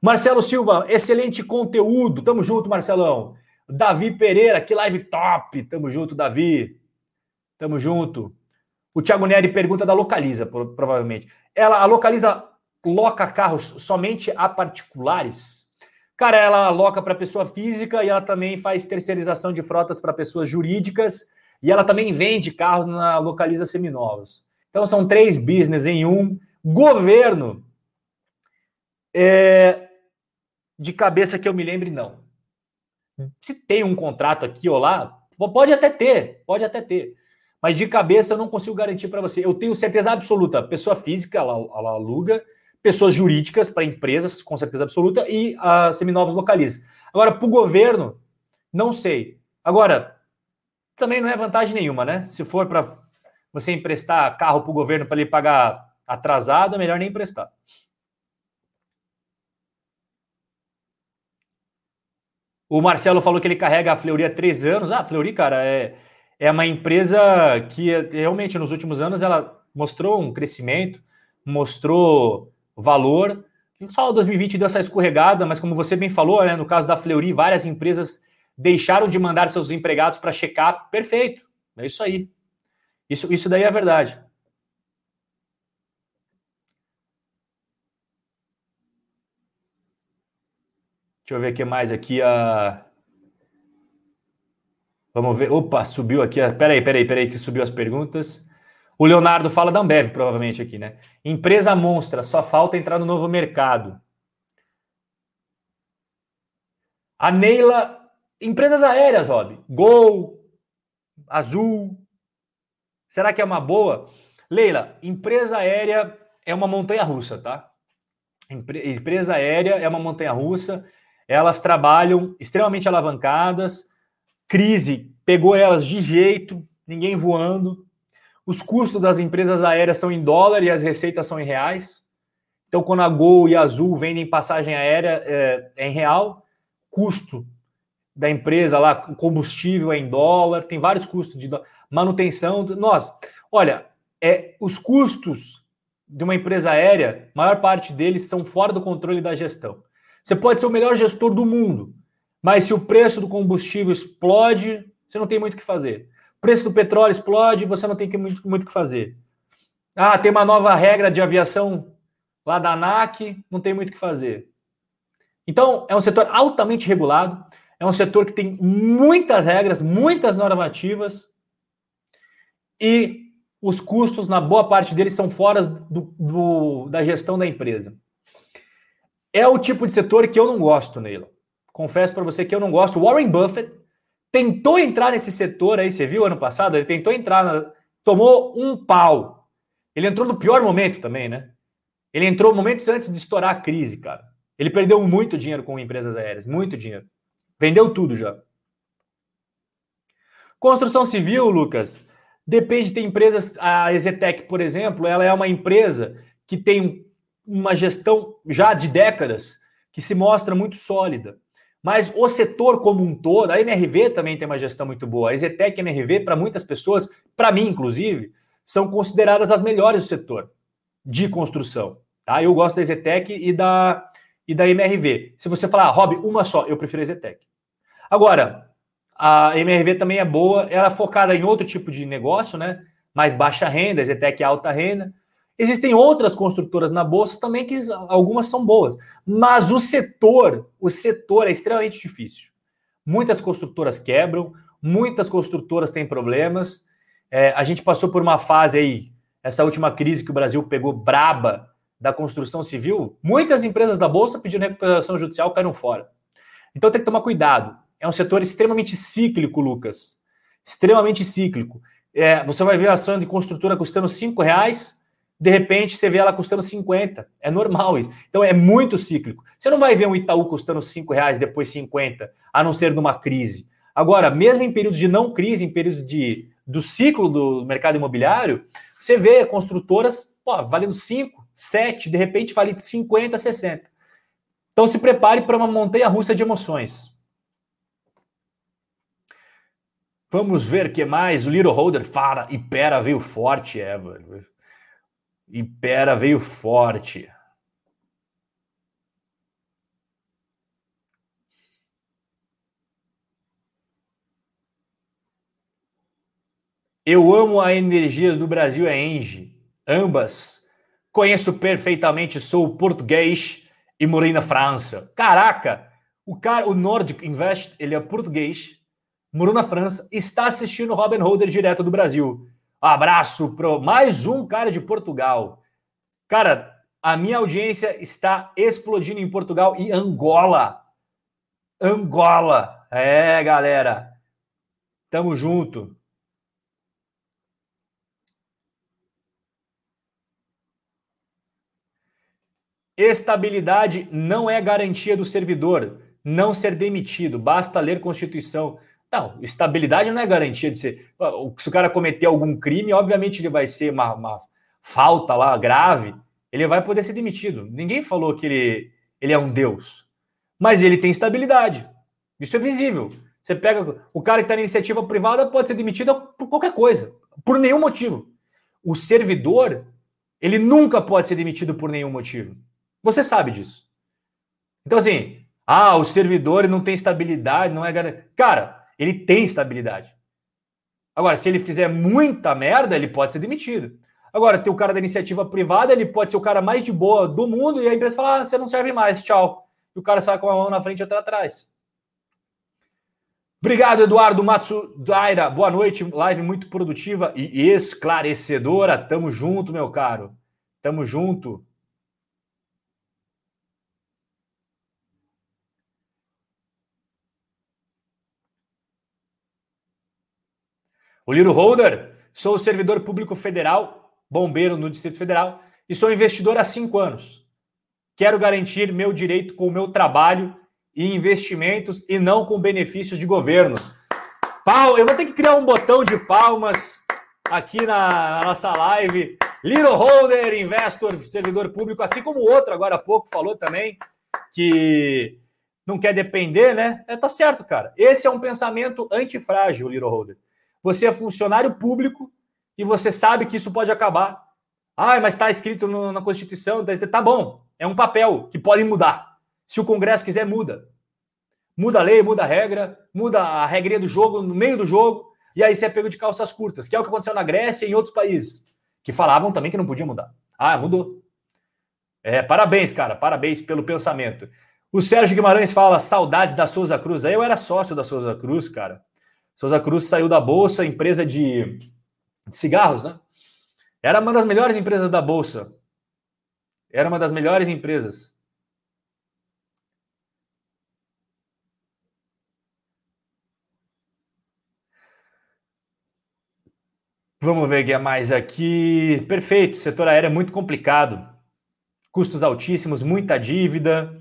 Marcelo Silva, excelente conteúdo. Tamo junto, Marcelão. Davi Pereira, que live top. Tamo junto, Davi. Tamo junto. O Thiago Neri pergunta da Localiza, provavelmente. Ela, a Localiza loca carros somente a particulares? Cara, ela aloca para pessoa física e ela também faz terceirização de frotas para pessoas jurídicas e ela também vende carros na Localiza Seminovos. Então são três business em um. Governo, é, de cabeça que eu me lembre, não. Se tem um contrato aqui ou lá, pode até ter, pode até ter. Mas de cabeça eu não consigo garantir para você. Eu tenho certeza absoluta. Pessoa física, ela, ela aluga. Pessoas jurídicas para empresas, com certeza absoluta. E a Seminovos localiza. Agora, para o governo, não sei. Agora, também não é vantagem nenhuma, né? Se for para você emprestar carro para o governo para ele pagar atrasado, é melhor nem emprestar. O Marcelo falou que ele carrega a Fleury há três anos. Ah, Fleury, cara, é, é uma empresa que realmente nos últimos anos ela mostrou um crescimento, mostrou valor. Só 2020 deu essa escorregada, mas como você bem falou, né, no caso da Fleury, várias empresas deixaram de mandar seus empregados para checar. Perfeito, é isso aí. Isso, isso daí é verdade. Deixa eu ver o que mais aqui. A... Vamos ver. Opa, subiu aqui. Peraí, peraí, peraí, que subiu as perguntas. O Leonardo fala da Ambev, provavelmente, aqui, né? Empresa monstra, só falta entrar no novo mercado. A Neila. Empresas aéreas, Rob. Gol, Azul. Será que é uma boa? Leila, empresa aérea é uma montanha russa, tá? Empresa aérea é uma montanha russa. Elas trabalham extremamente alavancadas Crise pegou elas de jeito, ninguém voando. Os custos das empresas aéreas são em dólar e as receitas são em reais. Então, quando a Gol e a Azul vendem passagem aérea é, é em real, custo da empresa lá, combustível é em dólar, tem vários custos de manutenção. Nós, olha, é, os custos de uma empresa aérea, maior parte deles são fora do controle da gestão. Você pode ser o melhor gestor do mundo, mas se o preço do combustível explode, você não tem muito o que fazer. O preço do petróleo explode, você não tem muito o que fazer. Ah, tem uma nova regra de aviação lá da ANAC, não tem muito o que fazer. Então, é um setor altamente regulado, é um setor que tem muitas regras, muitas normativas, e os custos, na boa parte deles, são fora do, do, da gestão da empresa. É o tipo de setor que eu não gosto, Neila confesso para você que eu não gosto. Warren Buffett tentou entrar nesse setor aí, você viu ano passado? Ele tentou entrar, na... tomou um pau. Ele entrou no pior momento também, né? Ele entrou momentos antes de estourar a crise, cara. Ele perdeu muito dinheiro com empresas aéreas, muito dinheiro. Vendeu tudo já. Construção civil, Lucas, depende de empresas. A Exetec, por exemplo, ela é uma empresa que tem uma gestão já de décadas que se mostra muito sólida. Mas o setor como um todo, a MRV também tem uma gestão muito boa. A Exetec e a MRV, para muitas pessoas, para mim inclusive, são consideradas as melhores do setor de construção. Tá? Eu gosto da Exetec e da, e da MRV. Se você falar, ah, Rob, uma só, eu prefiro a Exetec. Agora, a MRV também é boa, ela é focada em outro tipo de negócio, né? Mais baixa renda, a Exetec é alta renda. Existem outras construtoras na bolsa também que algumas são boas, mas o setor, o setor é extremamente difícil. Muitas construtoras quebram, muitas construtoras têm problemas. É, a gente passou por uma fase aí, essa última crise que o Brasil pegou braba da construção civil, muitas empresas da bolsa pedindo recuperação judicial caíram fora. Então tem que tomar cuidado. É um setor extremamente cíclico, Lucas. Extremamente cíclico. É, você vai ver a ação de construtora custando cinco reais, de repente você vê ela custando 50. É normal isso. Então é muito cíclico. Você não vai ver um Itaú custando 5 reais, depois 50, a não ser numa crise. Agora, mesmo em períodos de não crise, em períodos de, do ciclo do mercado imobiliário, você vê construtoras pô, valendo 5, 7, de repente vale 50, 60. Então se prepare para uma montanha russa de emoções. Vamos ver o que mais. O Little Holder fala. E pera veio forte, é. Impera veio forte. Eu amo a Energias do Brasil é Engie. Ambas. Conheço perfeitamente, sou português e morei na França. Caraca! O cara, o Nordic Invest, ele é português, morou na França, está assistindo o Robin Holder direto do Brasil. Abraço para mais um cara de Portugal. Cara, a minha audiência está explodindo em Portugal e Angola. Angola. É, galera. Tamo junto. Estabilidade não é garantia do servidor não ser demitido. Basta ler Constituição. Não, estabilidade não é garantia de ser. Se o cara cometer algum crime, obviamente ele vai ser uma, uma falta lá grave, ele vai poder ser demitido. Ninguém falou que ele, ele é um deus. Mas ele tem estabilidade. Isso é visível. Você pega o cara que está na iniciativa privada pode ser demitido por qualquer coisa, por nenhum motivo. O servidor, ele nunca pode ser demitido por nenhum motivo. Você sabe disso. Então, assim, ah, o servidor não tem estabilidade, não é garantido. Cara, ele tem estabilidade. Agora, se ele fizer muita merda, ele pode ser demitido. Agora, tem o cara da iniciativa privada, ele pode ser o cara mais de boa do mundo e a empresa fala: ah, você não serve mais, tchau. E o cara sai com a mão na frente e outra atrás. Obrigado, Eduardo Matsudaira. Boa noite, live muito produtiva e esclarecedora. Tamo junto, meu caro. Tamo junto. O Liro Holder, sou servidor público federal, bombeiro no Distrito Federal e sou investidor há cinco anos. Quero garantir meu direito com o meu trabalho e investimentos e não com benefícios de governo. Pau, eu vou ter que criar um botão de palmas aqui na nossa live. Little Holder, investor, servidor público, assim como o outro agora há pouco falou também que não quer depender, né? É, tá certo, cara. Esse é um pensamento antifrágil, Little Holder. Você é funcionário público e você sabe que isso pode acabar. Ah, mas está escrito no, na Constituição. Tá, tá bom, é um papel que pode mudar. Se o Congresso quiser, muda. Muda a lei, muda a regra, muda a regrinha do jogo no meio do jogo, e aí você é pego de calças curtas, que é o que aconteceu na Grécia e em outros países, que falavam também que não podia mudar. Ah, mudou. É, parabéns, cara, parabéns pelo pensamento. O Sérgio Guimarães fala saudades da Souza Cruz. Aí eu era sócio da Souza Cruz, cara. Souza Cruz saiu da Bolsa, empresa de, de cigarros, né? Era uma das melhores empresas da Bolsa. Era uma das melhores empresas. Vamos ver o que é mais aqui. Perfeito, setor aéreo é muito complicado. Custos altíssimos, muita dívida.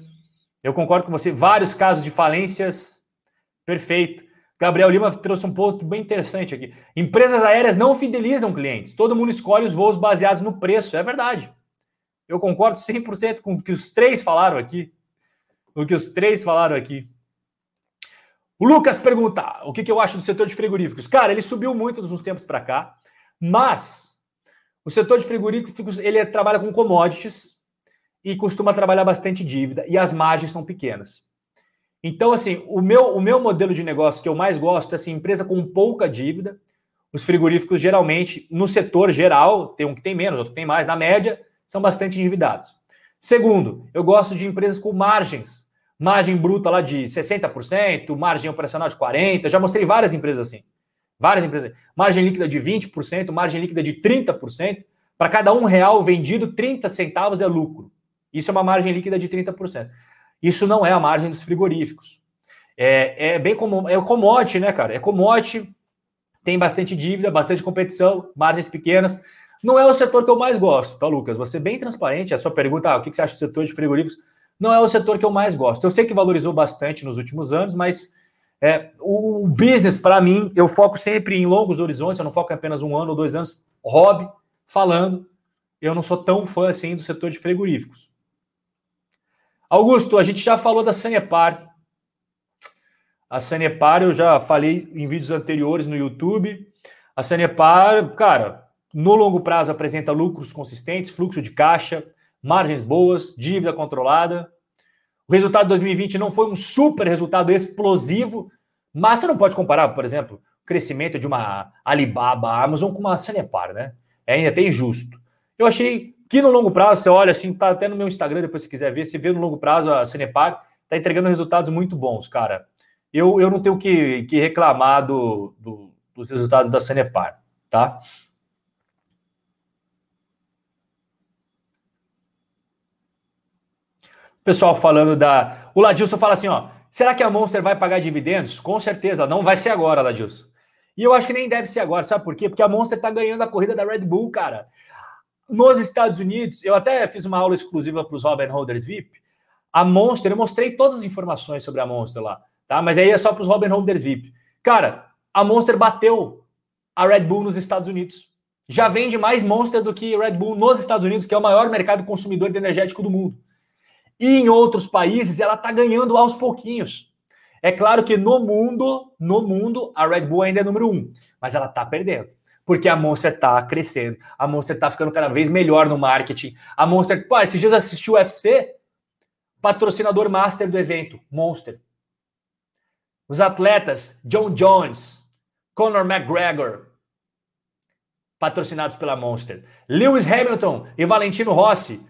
Eu concordo com você. Vários casos de falências. Perfeito. Gabriel Lima trouxe um ponto bem interessante aqui. Empresas aéreas não fidelizam clientes. Todo mundo escolhe os voos baseados no preço. É verdade. Eu concordo 100% com o que os três falaram aqui. O que os três falaram aqui. O Lucas pergunta o que, eu acho do setor de frigoríficos. Cara, ele subiu muito nos tempos para cá, mas o setor de frigoríficos ele trabalha com commodities e costuma trabalhar bastante dívida e as margens são pequenas. Então, assim, o meu, o meu modelo de negócio que eu mais gosto é assim, empresa com pouca dívida. Os frigoríficos, geralmente, no setor geral, tem um que tem menos, outro que tem mais, na média, são bastante endividados. Segundo, eu gosto de empresas com margens. Margem bruta lá de 60%, margem operacional de 40%. Já mostrei várias empresas assim. Várias empresas. Margem líquida de 20%, margem líquida de 30%. Para cada um real vendido, 30 centavos é lucro. Isso é uma margem líquida de 30%. Isso não é a margem dos frigoríficos. É, é bem como é o commodity, né, cara? É commodity, tem bastante dívida, bastante competição, margens pequenas. Não é o setor que eu mais gosto, tá, Lucas? Você bem transparente, a sua pergunta, ah, o que você acha do setor de frigoríficos? Não é o setor que eu mais gosto. Eu sei que valorizou bastante nos últimos anos, mas é, o business, para mim, eu foco sempre em longos horizontes, eu não foco em apenas um ano ou dois anos, hobby, falando. Eu não sou tão fã assim do setor de frigoríficos. Augusto, a gente já falou da Sanepar. A Sanepar eu já falei em vídeos anteriores no YouTube. A Sanepar, cara, no longo prazo apresenta lucros consistentes, fluxo de caixa, margens boas, dívida controlada. O resultado de 2020 não foi um super resultado explosivo, mas você não pode comparar, por exemplo, o crescimento de uma Alibaba, Amazon com uma Sanepar, né? É ainda até injusto. Eu achei que no longo prazo, você olha assim, tá até no meu Instagram, depois se quiser ver, você vê no longo prazo a Cenepar tá entregando resultados muito bons, cara. Eu, eu não tenho que, que reclamar do, do, dos resultados da Cenepar, tá? Pessoal falando da. O Ladilson fala assim: ó, será que a Monster vai pagar dividendos? Com certeza, não vai ser agora, Ladilson. E eu acho que nem deve ser agora, sabe por quê? Porque a Monster tá ganhando a corrida da Red Bull, cara. Nos Estados Unidos, eu até fiz uma aula exclusiva para os Robin Holders VIP. A Monster, eu mostrei todas as informações sobre a Monster lá, tá? Mas aí é só para os Robin Holders VIP. Cara, a Monster bateu a Red Bull nos Estados Unidos. Já vende mais Monster do que Red Bull nos Estados Unidos, que é o maior mercado consumidor de energético do mundo. E em outros países ela está ganhando aos pouquinhos. É claro que no mundo, no mundo, a Red Bull ainda é número um, mas ela está perdendo porque a Monster está crescendo, a Monster está ficando cada vez melhor no marketing. A Monster, pô, esses dias assistiu o UFC, patrocinador master do evento, Monster. Os atletas, John Jones, Conor McGregor, patrocinados pela Monster. Lewis Hamilton e Valentino Rossi,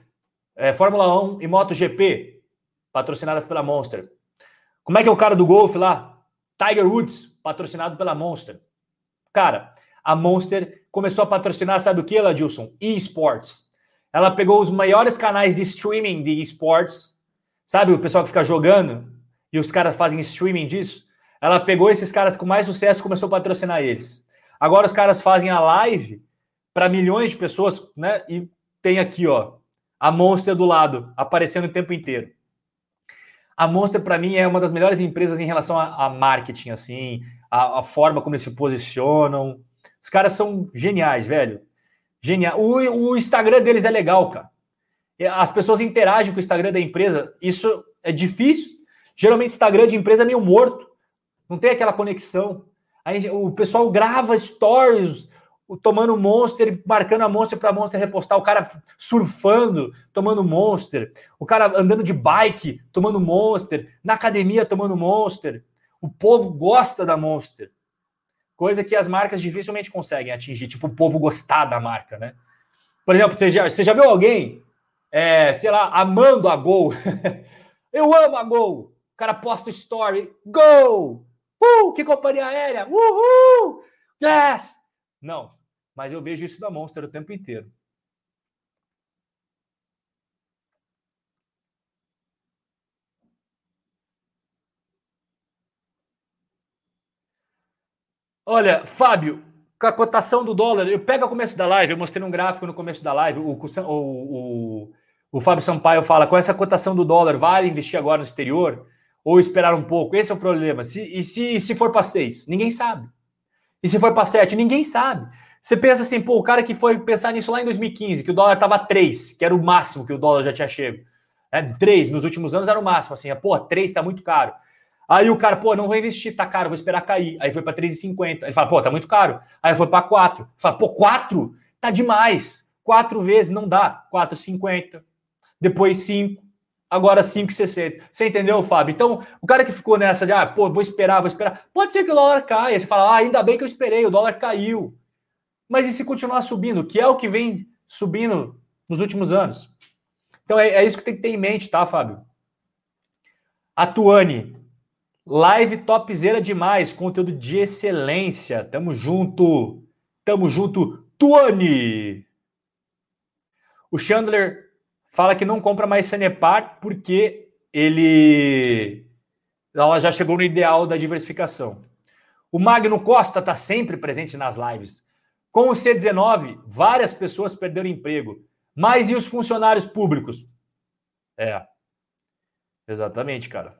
é, Fórmula 1 e MotoGP, patrocinadas pela Monster. Como é que é o cara do golfe lá? Tiger Woods, patrocinado pela Monster. Cara, a Monster começou a patrocinar, sabe o que, Ladilson? eSports. Ela pegou os maiores canais de streaming de esports, sabe o pessoal que fica jogando e os caras fazem streaming disso? Ela pegou esses caras com mais sucesso e começou a patrocinar eles. Agora os caras fazem a live para milhões de pessoas, né? E tem aqui, ó, a Monster do lado, aparecendo o tempo inteiro. A Monster, para mim, é uma das melhores empresas em relação a, a marketing, assim, a, a, forma como eles se posicionam. Os caras são geniais, velho. Genial. O, o Instagram deles é legal, cara. As pessoas interagem com o Instagram da empresa. Isso é difícil. Geralmente, Instagram de empresa é meio morto. Não tem aquela conexão. Aí, o pessoal grava stories tomando Monster, marcando a Monster para Monster repostar, o cara surfando, tomando Monster, o cara andando de bike, tomando Monster, na academia tomando Monster. O povo gosta da Monster. Coisa que as marcas dificilmente conseguem atingir, tipo o povo gostar da marca, né? Por exemplo, você já, você já viu alguém, é, sei lá, amando a Gol? Eu amo a Gol. O cara posta story, Gol! Uh, que companhia aérea! Uhul! Yes! Não, mas eu vejo isso da Monster o tempo inteiro. Olha, Fábio, com a cotação do dólar, eu pego o começo da live, eu mostrei um gráfico no começo da live, o, o, o, o Fábio Sampaio fala, com essa cotação do dólar, vale investir agora no exterior ou esperar um pouco? Esse é o problema. Se, e se, se for para seis? Ninguém sabe. E se for para sete? Ninguém sabe. Você pensa assim, pô, o cara que foi pensar nisso lá em 2015, que o dólar estava 3, que era o máximo que o dólar já tinha chego. É, 3 nos últimos anos era o máximo, assim, pô, 3 está muito caro. Aí o cara, pô, não vou investir, tá caro, vou esperar cair. Aí foi para 3,50. Ele fala, pô, tá muito caro. Aí foi para 4. Ele fala, pô, 4? Tá demais. 4 vezes não dá. 4,50. Depois 5. Agora 5,60. Você entendeu, Fábio? Então, o cara que ficou nessa de, ah, pô, vou esperar, vou esperar. Pode ser que o dólar caia. Você fala, ah, ainda bem que eu esperei, o dólar caiu. Mas e se continuar subindo, que é o que vem subindo nos últimos anos? Então é, é isso que tem que ter em mente, tá, Fábio? A Tuane, live topzera demais, conteúdo de excelência. Tamo junto. Tamo junto, Tuane. O Chandler fala que não compra mais Sanepar porque ele ela já chegou no ideal da diversificação. O Magno Costa está sempre presente nas lives. Com o C19, várias pessoas perderam emprego. Mas e os funcionários públicos? É. Exatamente, cara.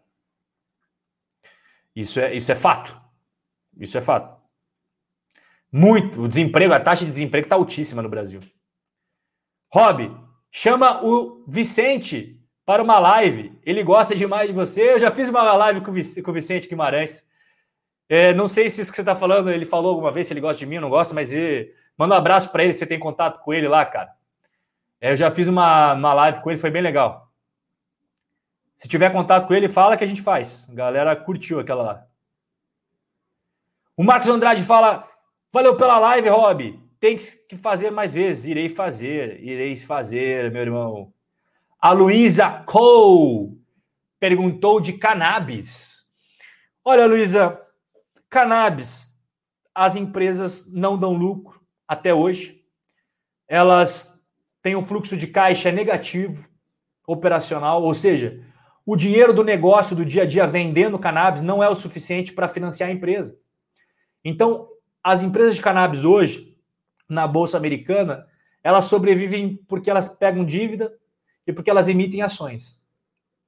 Isso é, isso é fato. Isso é fato. Muito. O desemprego, a taxa de desemprego está altíssima no Brasil. Rob, chama o Vicente para uma live. Ele gosta demais de você. Eu já fiz uma live com o Vicente Guimarães. É, não sei se isso que você está falando, ele falou alguma vez se ele gosta de mim não gosta, mas ele, manda um abraço para ele, você tem contato com ele lá, cara. É, eu já fiz uma, uma live com ele, foi bem legal. Se tiver contato com ele, fala que a gente faz. A galera curtiu aquela lá. O Marcos Andrade fala: valeu pela live, Rob. Tem que fazer mais vezes. Irei fazer, irei fazer, meu irmão. A Luísa Cole perguntou de cannabis. Olha, Luísa, Cannabis, as empresas não dão lucro até hoje. Elas têm um fluxo de caixa negativo operacional, ou seja, o dinheiro do negócio do dia a dia vendendo cannabis não é o suficiente para financiar a empresa. Então, as empresas de cannabis hoje, na bolsa americana, elas sobrevivem porque elas pegam dívida e porque elas emitem ações,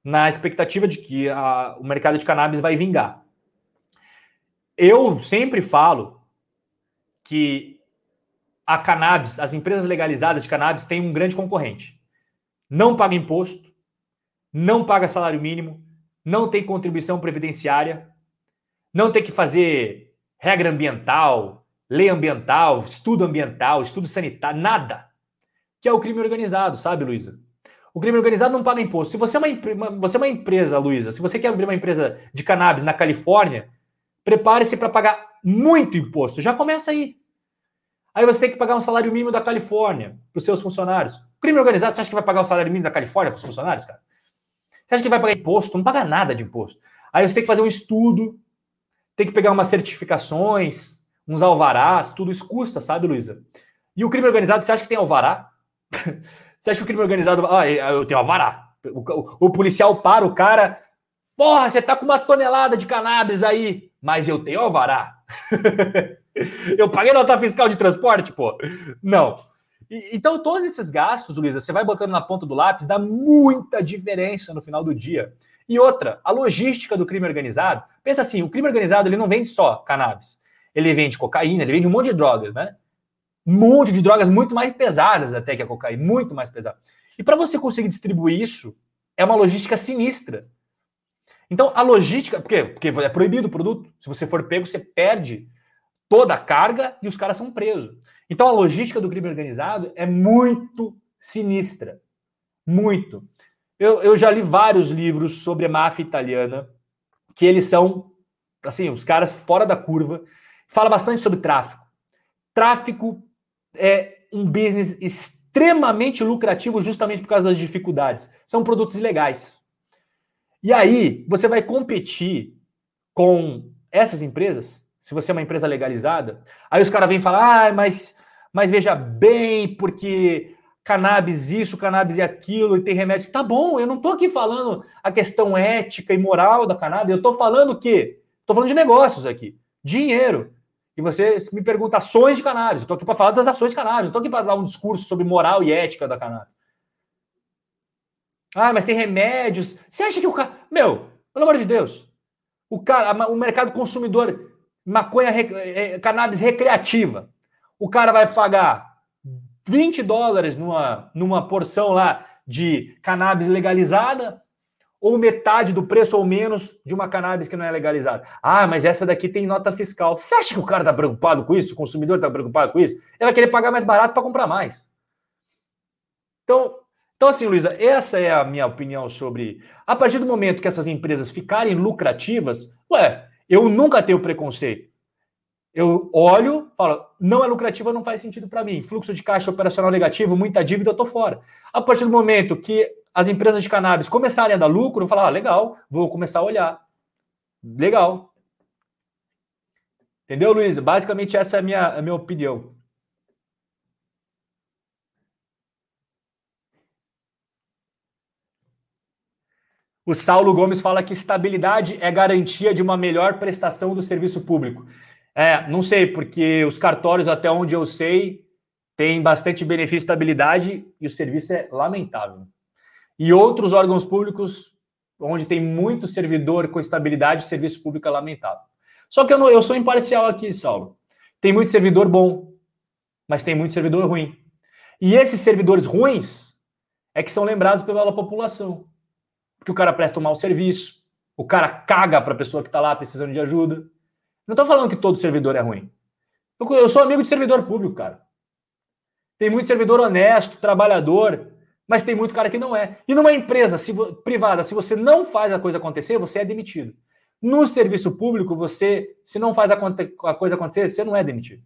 na expectativa de que a, o mercado de cannabis vai vingar. Eu sempre falo que a cannabis, as empresas legalizadas de cannabis têm um grande concorrente. Não paga imposto, não paga salário mínimo, não tem contribuição previdenciária, não tem que fazer regra ambiental, lei ambiental, estudo ambiental, estudo sanitário, nada. Que é o crime organizado, sabe, Luísa? O crime organizado não paga imposto. Se você é uma, você é uma empresa, Luísa, se você quer abrir uma empresa de cannabis na Califórnia, prepare-se para pagar muito imposto. Já começa aí. Aí você tem que pagar um salário mínimo da Califórnia para os seus funcionários. O crime organizado, você acha que vai pagar o salário mínimo da Califórnia para os funcionários, cara? Você acha que vai pagar imposto? Não paga nada de imposto. Aí você tem que fazer um estudo, tem que pegar umas certificações, uns alvarás, tudo isso custa, sabe, Luísa? E o crime organizado, você acha que tem alvará? você acha que o crime organizado. Ah, eu tenho alvará. O, o, o policial para o cara. Porra, você tá com uma tonelada de cannabis aí, mas eu tenho alvará. eu paguei nota fiscal de transporte, pô. Não. Então, todos esses gastos, Luísa, você vai botando na ponta do lápis, dá muita diferença no final do dia. E outra, a logística do crime organizado. Pensa assim, o crime organizado ele não vende só cannabis. Ele vende cocaína, ele vende um monte de drogas, né? Um monte de drogas muito mais pesadas até que a cocaína, muito mais pesada. E para você conseguir distribuir isso, é uma logística sinistra. Então, a logística, por quê? Porque é proibido o produto. Se você for pego, você perde toda a carga e os caras são presos. Então, a logística do crime organizado é muito sinistra. Muito. Eu, eu já li vários livros sobre a máfia italiana, que eles são, assim, os caras fora da curva. Fala bastante sobre tráfico. Tráfico é um business extremamente lucrativo justamente por causa das dificuldades. São produtos ilegais. E aí, você vai competir com essas empresas, se você é uma empresa legalizada, aí os caras vêm falar, ah, mas, mas veja bem, porque cannabis isso, cannabis e aquilo, e tem remédio. Tá bom, eu não tô aqui falando a questão ética e moral da cannabis, eu tô falando o quê? Tô falando de negócios aqui, dinheiro. E você me pergunta ações de cannabis, eu tô aqui para falar das ações de cannabis, eu tô aqui para dar um discurso sobre moral e ética da cannabis. Ah, mas tem remédios. Você acha que o cara. Meu, pelo amor de Deus. O, cara, o mercado consumidor, maconha, é, cannabis recreativa. O cara vai pagar 20 dólares numa, numa porção lá de cannabis legalizada, ou metade do preço ou menos de uma cannabis que não é legalizada. Ah, mas essa daqui tem nota fiscal. Você acha que o cara está preocupado com isso? O consumidor está preocupado com isso? Ele vai querer pagar mais barato para comprar mais. Então, então, assim, Luísa, essa é a minha opinião sobre. A partir do momento que essas empresas ficarem lucrativas, ué, eu nunca tenho preconceito. Eu olho, falo, não é lucrativa, não faz sentido para mim. Fluxo de caixa operacional negativo, muita dívida, eu tô fora. A partir do momento que as empresas de cannabis começarem a dar lucro, eu falo, ah, legal, vou começar a olhar. Legal. Entendeu, Luísa? Basicamente, essa é a minha, a minha opinião. O Saulo Gomes fala que estabilidade é garantia de uma melhor prestação do serviço público. É, não sei, porque os cartórios, até onde eu sei, têm bastante benefício e estabilidade e o serviço é lamentável. E outros órgãos públicos, onde tem muito servidor com estabilidade, o serviço público é lamentável. Só que eu, não, eu sou imparcial aqui, Saulo. Tem muito servidor bom, mas tem muito servidor ruim. E esses servidores ruins é que são lembrados pela população porque o cara presta um mau serviço, o cara caga para a pessoa que está lá precisando de ajuda. Não estou falando que todo servidor é ruim. Eu sou amigo de servidor público, cara. Tem muito servidor honesto, trabalhador, mas tem muito cara que não é. E numa empresa se, privada, se você não faz a coisa acontecer, você é demitido. No serviço público, você, se não faz a, a coisa acontecer, você não é demitido.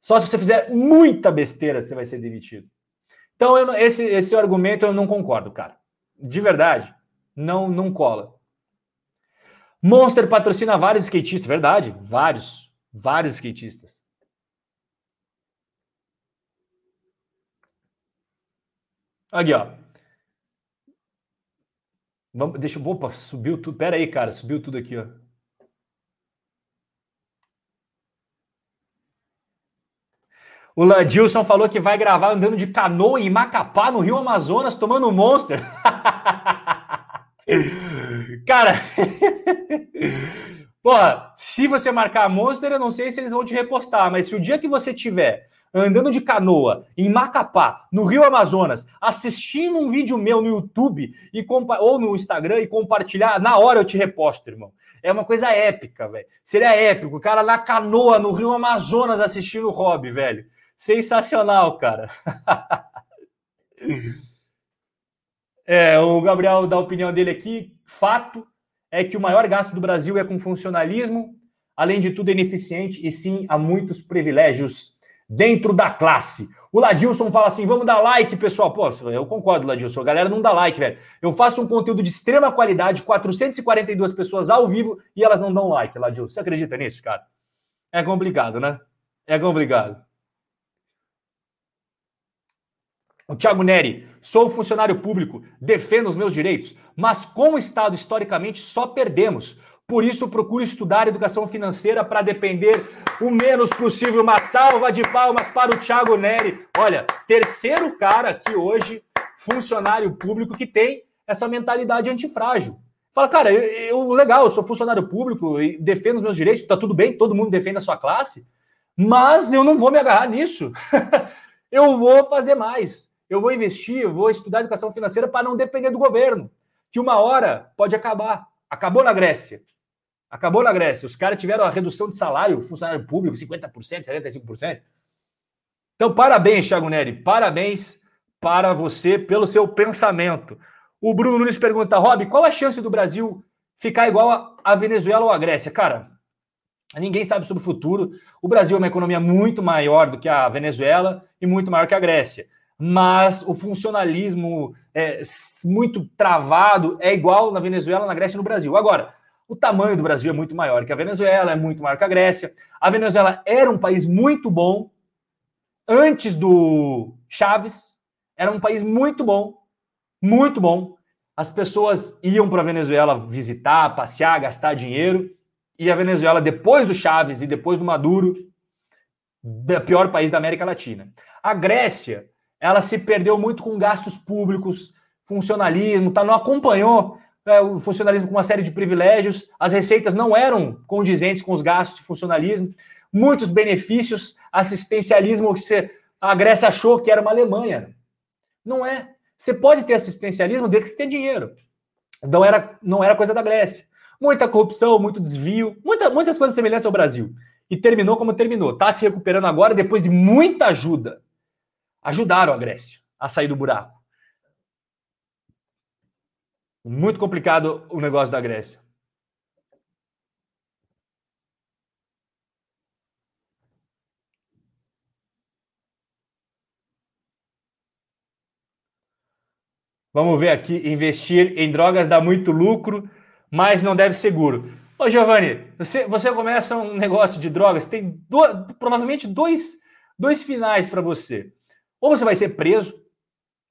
Só se você fizer muita besteira, você vai ser demitido. Então, eu, esse, esse argumento eu não concordo, cara. De verdade não, não cola. Monster patrocina vários skatistas, verdade, vários, vários skatistas. Aqui, ó. Vamos, deixa eu. Opa, subiu tudo. Pera aí, cara, subiu tudo aqui, ó. O Ladilson falou que vai gravar andando de canoa em Macapá, no Rio Amazonas, tomando um Monster. Cara, porra, se você marcar a Monster, eu não sei se eles vão te repostar, mas se o dia que você tiver andando de canoa em Macapá, no Rio Amazonas, assistindo um vídeo meu no YouTube e ou no Instagram e compartilhar, na hora eu te reposto, irmão. É uma coisa épica, velho. Seria épico. O cara na canoa no Rio Amazonas assistindo o hobby, velho. Sensacional, cara. É, o Gabriel dá a opinião dele aqui. Fato é que o maior gasto do Brasil é com funcionalismo, além de tudo é ineficiente e sim há muitos privilégios. dentro da classe. O Ladilson fala assim: vamos dar like, pessoal. Pô, eu concordo, Ladilson. A galera não dá like, velho. Eu faço um conteúdo de extrema qualidade, 442 pessoas ao vivo e elas não dão like, Ladilson. Você acredita nisso, cara? É complicado, né? É complicado. O Thiago Neri, sou funcionário público, defendo os meus direitos, mas com o Estado, historicamente, só perdemos. Por isso, procuro estudar educação financeira para depender o menos possível. Uma salva de palmas para o Thiago Neri. Olha, terceiro cara aqui hoje, funcionário público, que tem essa mentalidade antifrágil. Fala, cara, eu, eu legal, eu sou funcionário público e defendo os meus direitos, tá tudo bem, todo mundo defende a sua classe, mas eu não vou me agarrar nisso. eu vou fazer mais. Eu vou investir, eu vou estudar educação financeira para não depender do governo, que uma hora pode acabar. Acabou na Grécia. Acabou na Grécia. Os caras tiveram a redução de salário, funcionário público, 50%, 75%. Então, parabéns, Thiago Neri. Parabéns para você pelo seu pensamento. O Bruno Nunes pergunta, Rob, qual a chance do Brasil ficar igual a Venezuela ou a Grécia? Cara, ninguém sabe sobre o futuro. O Brasil é uma economia muito maior do que a Venezuela e muito maior que a Grécia. Mas o funcionalismo é muito travado é igual na Venezuela, na Grécia e no Brasil. Agora, o tamanho do Brasil é muito maior que a Venezuela, é muito maior que a Grécia. A Venezuela era um país muito bom antes do Chaves, era um país muito bom, muito bom. As pessoas iam para a Venezuela visitar, passear, gastar dinheiro. E a Venezuela, depois do Chaves e depois do Maduro, o pior país da América Latina. A Grécia, ela se perdeu muito com gastos públicos, funcionalismo, tá, não acompanhou é, o funcionalismo com uma série de privilégios, as receitas não eram condizentes com os gastos de funcionalismo, muitos benefícios, assistencialismo que você, a Grécia achou que era uma Alemanha. Não é. Você pode ter assistencialismo desde que você tenha dinheiro. Não era, não era coisa da Grécia. Muita corrupção, muito desvio, muita, muitas coisas semelhantes ao Brasil. E terminou como terminou. Está se recuperando agora depois de muita ajuda. Ajudaram a Grécia a sair do buraco. Muito complicado o negócio da Grécia. Vamos ver aqui. Investir em drogas dá muito lucro, mas não deve seguro. Ô, Giovanni, você, você começa um negócio de drogas, tem do, provavelmente dois, dois finais para você. Ou você vai ser preso,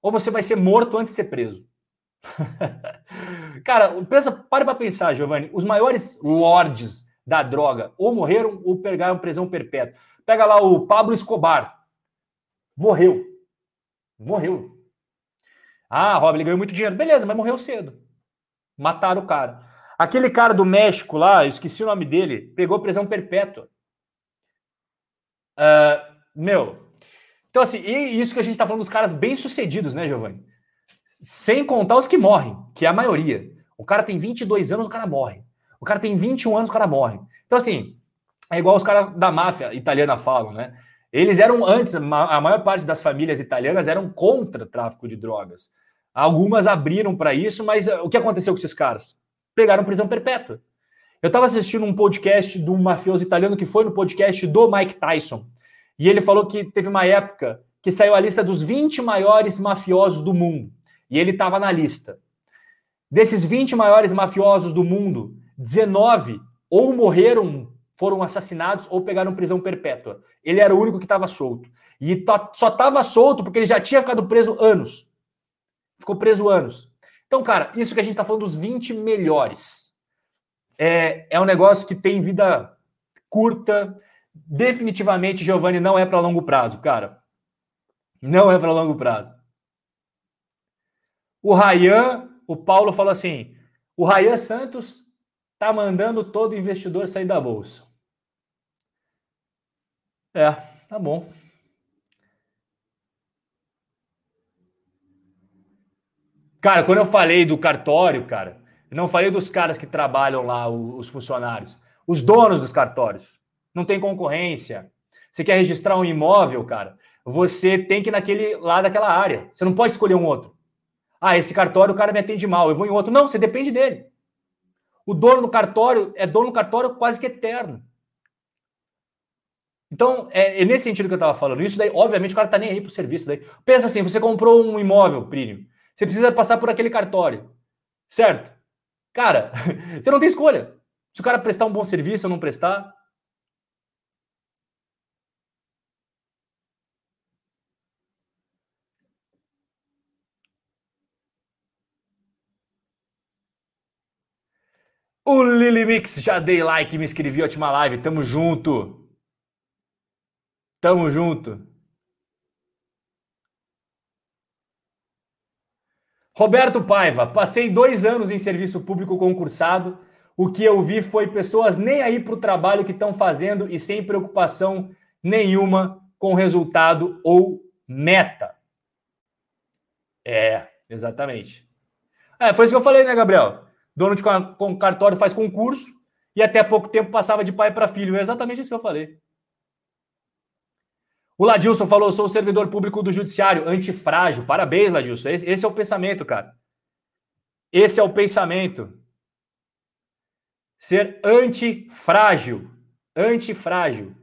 ou você vai ser morto antes de ser preso. Cara, pensa, pare para pensar, Giovanni. Os maiores lords da droga ou morreram ou pegaram prisão perpétua. Pega lá o Pablo Escobar. Morreu. Morreu. Ah, Rob, ele ganhou muito dinheiro. Beleza, mas morreu cedo. Mataram o cara. Aquele cara do México lá, eu esqueci o nome dele, pegou prisão perpétua. Uh, meu. Então, assim, e isso que a gente tá falando dos caras bem-sucedidos, né, Giovanni? Sem contar os que morrem, que é a maioria. O cara tem 22 anos, o cara morre. O cara tem 21 anos, o cara morre. Então, assim, é igual os caras da máfia italiana falam, né? Eles eram antes, a maior parte das famílias italianas eram contra o tráfico de drogas. Algumas abriram para isso, mas eh, o que aconteceu com esses caras? Pegaram prisão perpétua. Eu estava assistindo um podcast de um mafioso italiano que foi no podcast do Mike Tyson. E ele falou que teve uma época que saiu a lista dos 20 maiores mafiosos do mundo. E ele estava na lista. Desses 20 maiores mafiosos do mundo, 19 ou morreram, foram assassinados ou pegaram prisão perpétua. Ele era o único que estava solto. E só estava solto porque ele já tinha ficado preso anos. Ficou preso anos. Então, cara, isso que a gente está falando dos 20 melhores. É, é um negócio que tem vida curta. Definitivamente, Giovanni, não é para longo prazo, cara. Não é para longo prazo. O Rayan, o Paulo falou assim: o Rayan Santos tá mandando todo investidor sair da bolsa. É, tá bom. Cara, quando eu falei do cartório, cara, eu não falei dos caras que trabalham lá, os funcionários, os donos dos cartórios. Não tem concorrência. Você quer registrar um imóvel, cara? Você tem que ir naquele lá daquela área. Você não pode escolher um outro. Ah, esse cartório o cara me atende mal, eu vou em outro. Não, você depende dele. O dono do cartório é dono do cartório quase que eterno. Então, é, é, nesse sentido que eu estava falando. Isso daí, obviamente, o cara tá nem aí pro serviço. Daí. Pensa assim, você comprou um imóvel, premium. Você precisa passar por aquele cartório. Certo? Cara, você não tem escolha. Se o cara prestar um bom serviço ou não prestar. O Lily Mix, já dei like, me inscrevi, ótima live, tamo junto. Tamo junto. Roberto Paiva, passei dois anos em serviço público concursado. O que eu vi foi pessoas nem aí para o trabalho que estão fazendo e sem preocupação nenhuma com resultado ou meta. É, exatamente. É, foi isso que eu falei, né, Gabriel? Dono de cartório faz concurso e até pouco tempo passava de pai para filho. É exatamente isso que eu falei. O Ladilson falou: sou servidor público do judiciário, antifrágil. Parabéns, Ladilson. Esse, esse é o pensamento, cara. Esse é o pensamento. Ser antifrágil. Antifrágil.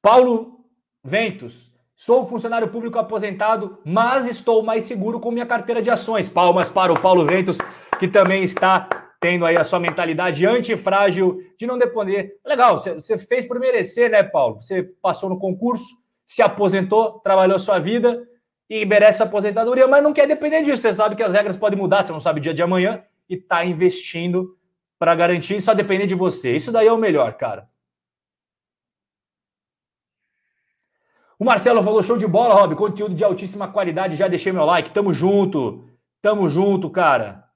Paulo Ventos. Sou funcionário público aposentado, mas estou mais seguro com minha carteira de ações. Palmas para o Paulo Ventos, que também está tendo aí a sua mentalidade antifrágil de não depender. Legal, você fez por merecer, né, Paulo? Você passou no concurso, se aposentou, trabalhou sua vida e merece a aposentadoria, mas não quer depender disso. Você sabe que as regras podem mudar, você não sabe o dia de amanhã e está investindo para garantir só depender de você. Isso daí é o melhor, cara. O Marcelo falou: show de bola, Rob. Conteúdo de altíssima qualidade. Já deixei meu like. Tamo junto. Tamo junto, cara.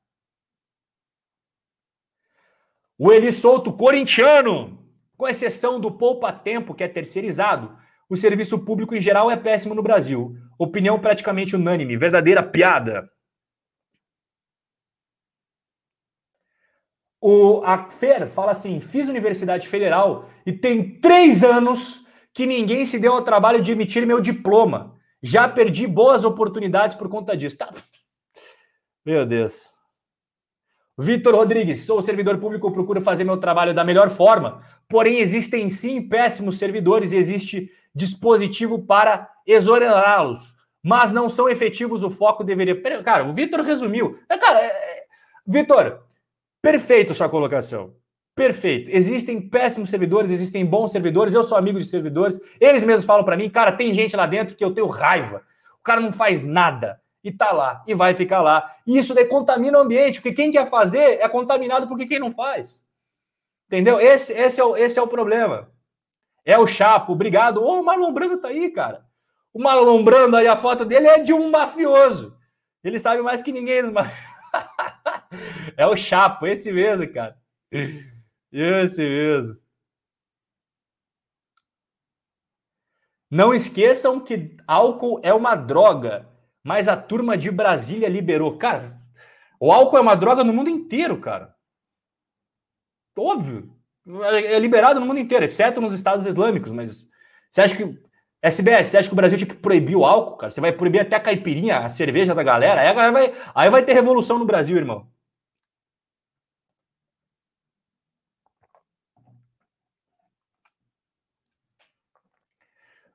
O Eli Souto, corintiano, com exceção do Poupa Tempo, que é terceirizado, o serviço público em geral é péssimo no Brasil. Opinião praticamente unânime, verdadeira piada. O a Fer fala assim: fiz Universidade Federal e tem três anos que ninguém se deu ao trabalho de emitir meu diploma. Já perdi boas oportunidades por conta disso. Tá. Meu Deus. Vitor Rodrigues, sou servidor público, procuro fazer meu trabalho da melhor forma, porém existem sim péssimos servidores e existe dispositivo para exonerá-los, mas não são efetivos, o foco deveria... Cara, o Vitor resumiu. É, cara, é... é Vitor, perfeito sua colocação. Perfeito. Existem péssimos servidores, existem bons servidores, eu sou amigo de servidores, eles mesmos falam para mim, cara, tem gente lá dentro que eu tenho raiva. O cara não faz nada e tá lá e vai ficar lá. E isso daí contamina o ambiente, porque quem quer fazer é contaminado porque quem não faz. Entendeu? Esse, esse, é, o, esse é o problema. É o Chapo, obrigado. Oh, o Marlon Brando tá aí, cara. O Marlon Brando aí, a foto dele é de um mafioso. Ele sabe mais que ninguém. é o Chapo, esse mesmo, cara. Esse mesmo. Não esqueçam que álcool é uma droga mas a turma de Brasília liberou. Cara, o álcool é uma droga no mundo inteiro, cara. Óbvio. É liberado no mundo inteiro, exceto nos estados islâmicos, mas você acha que. SBS, você acha que o Brasil tinha que proibir o álcool, cara? Você vai proibir até a caipirinha, a cerveja da galera? Aí vai, aí vai ter revolução no Brasil, irmão.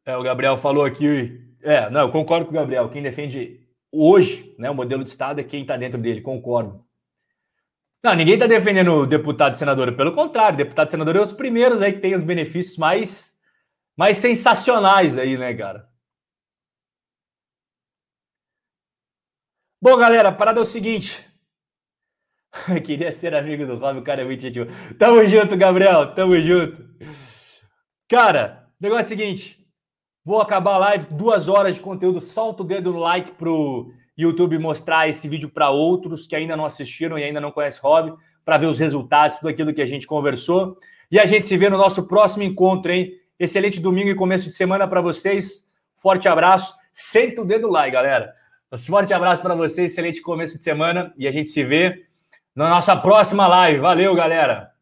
É, o Gabriel falou aqui é, não, eu concordo com o Gabriel. Quem defende hoje né, o modelo de Estado é quem está dentro dele, concordo. Não, ninguém está defendendo o deputado e senador, pelo contrário, deputado e senador é os primeiros aí que tem os benefícios mais, mais sensacionais aí, né, cara? Bom, galera, a parada é o seguinte. Queria ser amigo do Rob, o cara é muito gentil. Tamo junto, Gabriel, tamo junto. Cara, o negócio é o seguinte. Vou acabar a live, duas horas de conteúdo. Solta o dedo no like pro YouTube mostrar esse vídeo para outros que ainda não assistiram e ainda não conhecem Hobby, para ver os resultados, tudo aquilo que a gente conversou. E a gente se vê no nosso próximo encontro, hein? Excelente domingo e começo de semana para vocês. Forte abraço. Senta o dedo lá, galera. Forte abraço para vocês, excelente começo de semana e a gente se vê na nossa próxima live. Valeu, galera!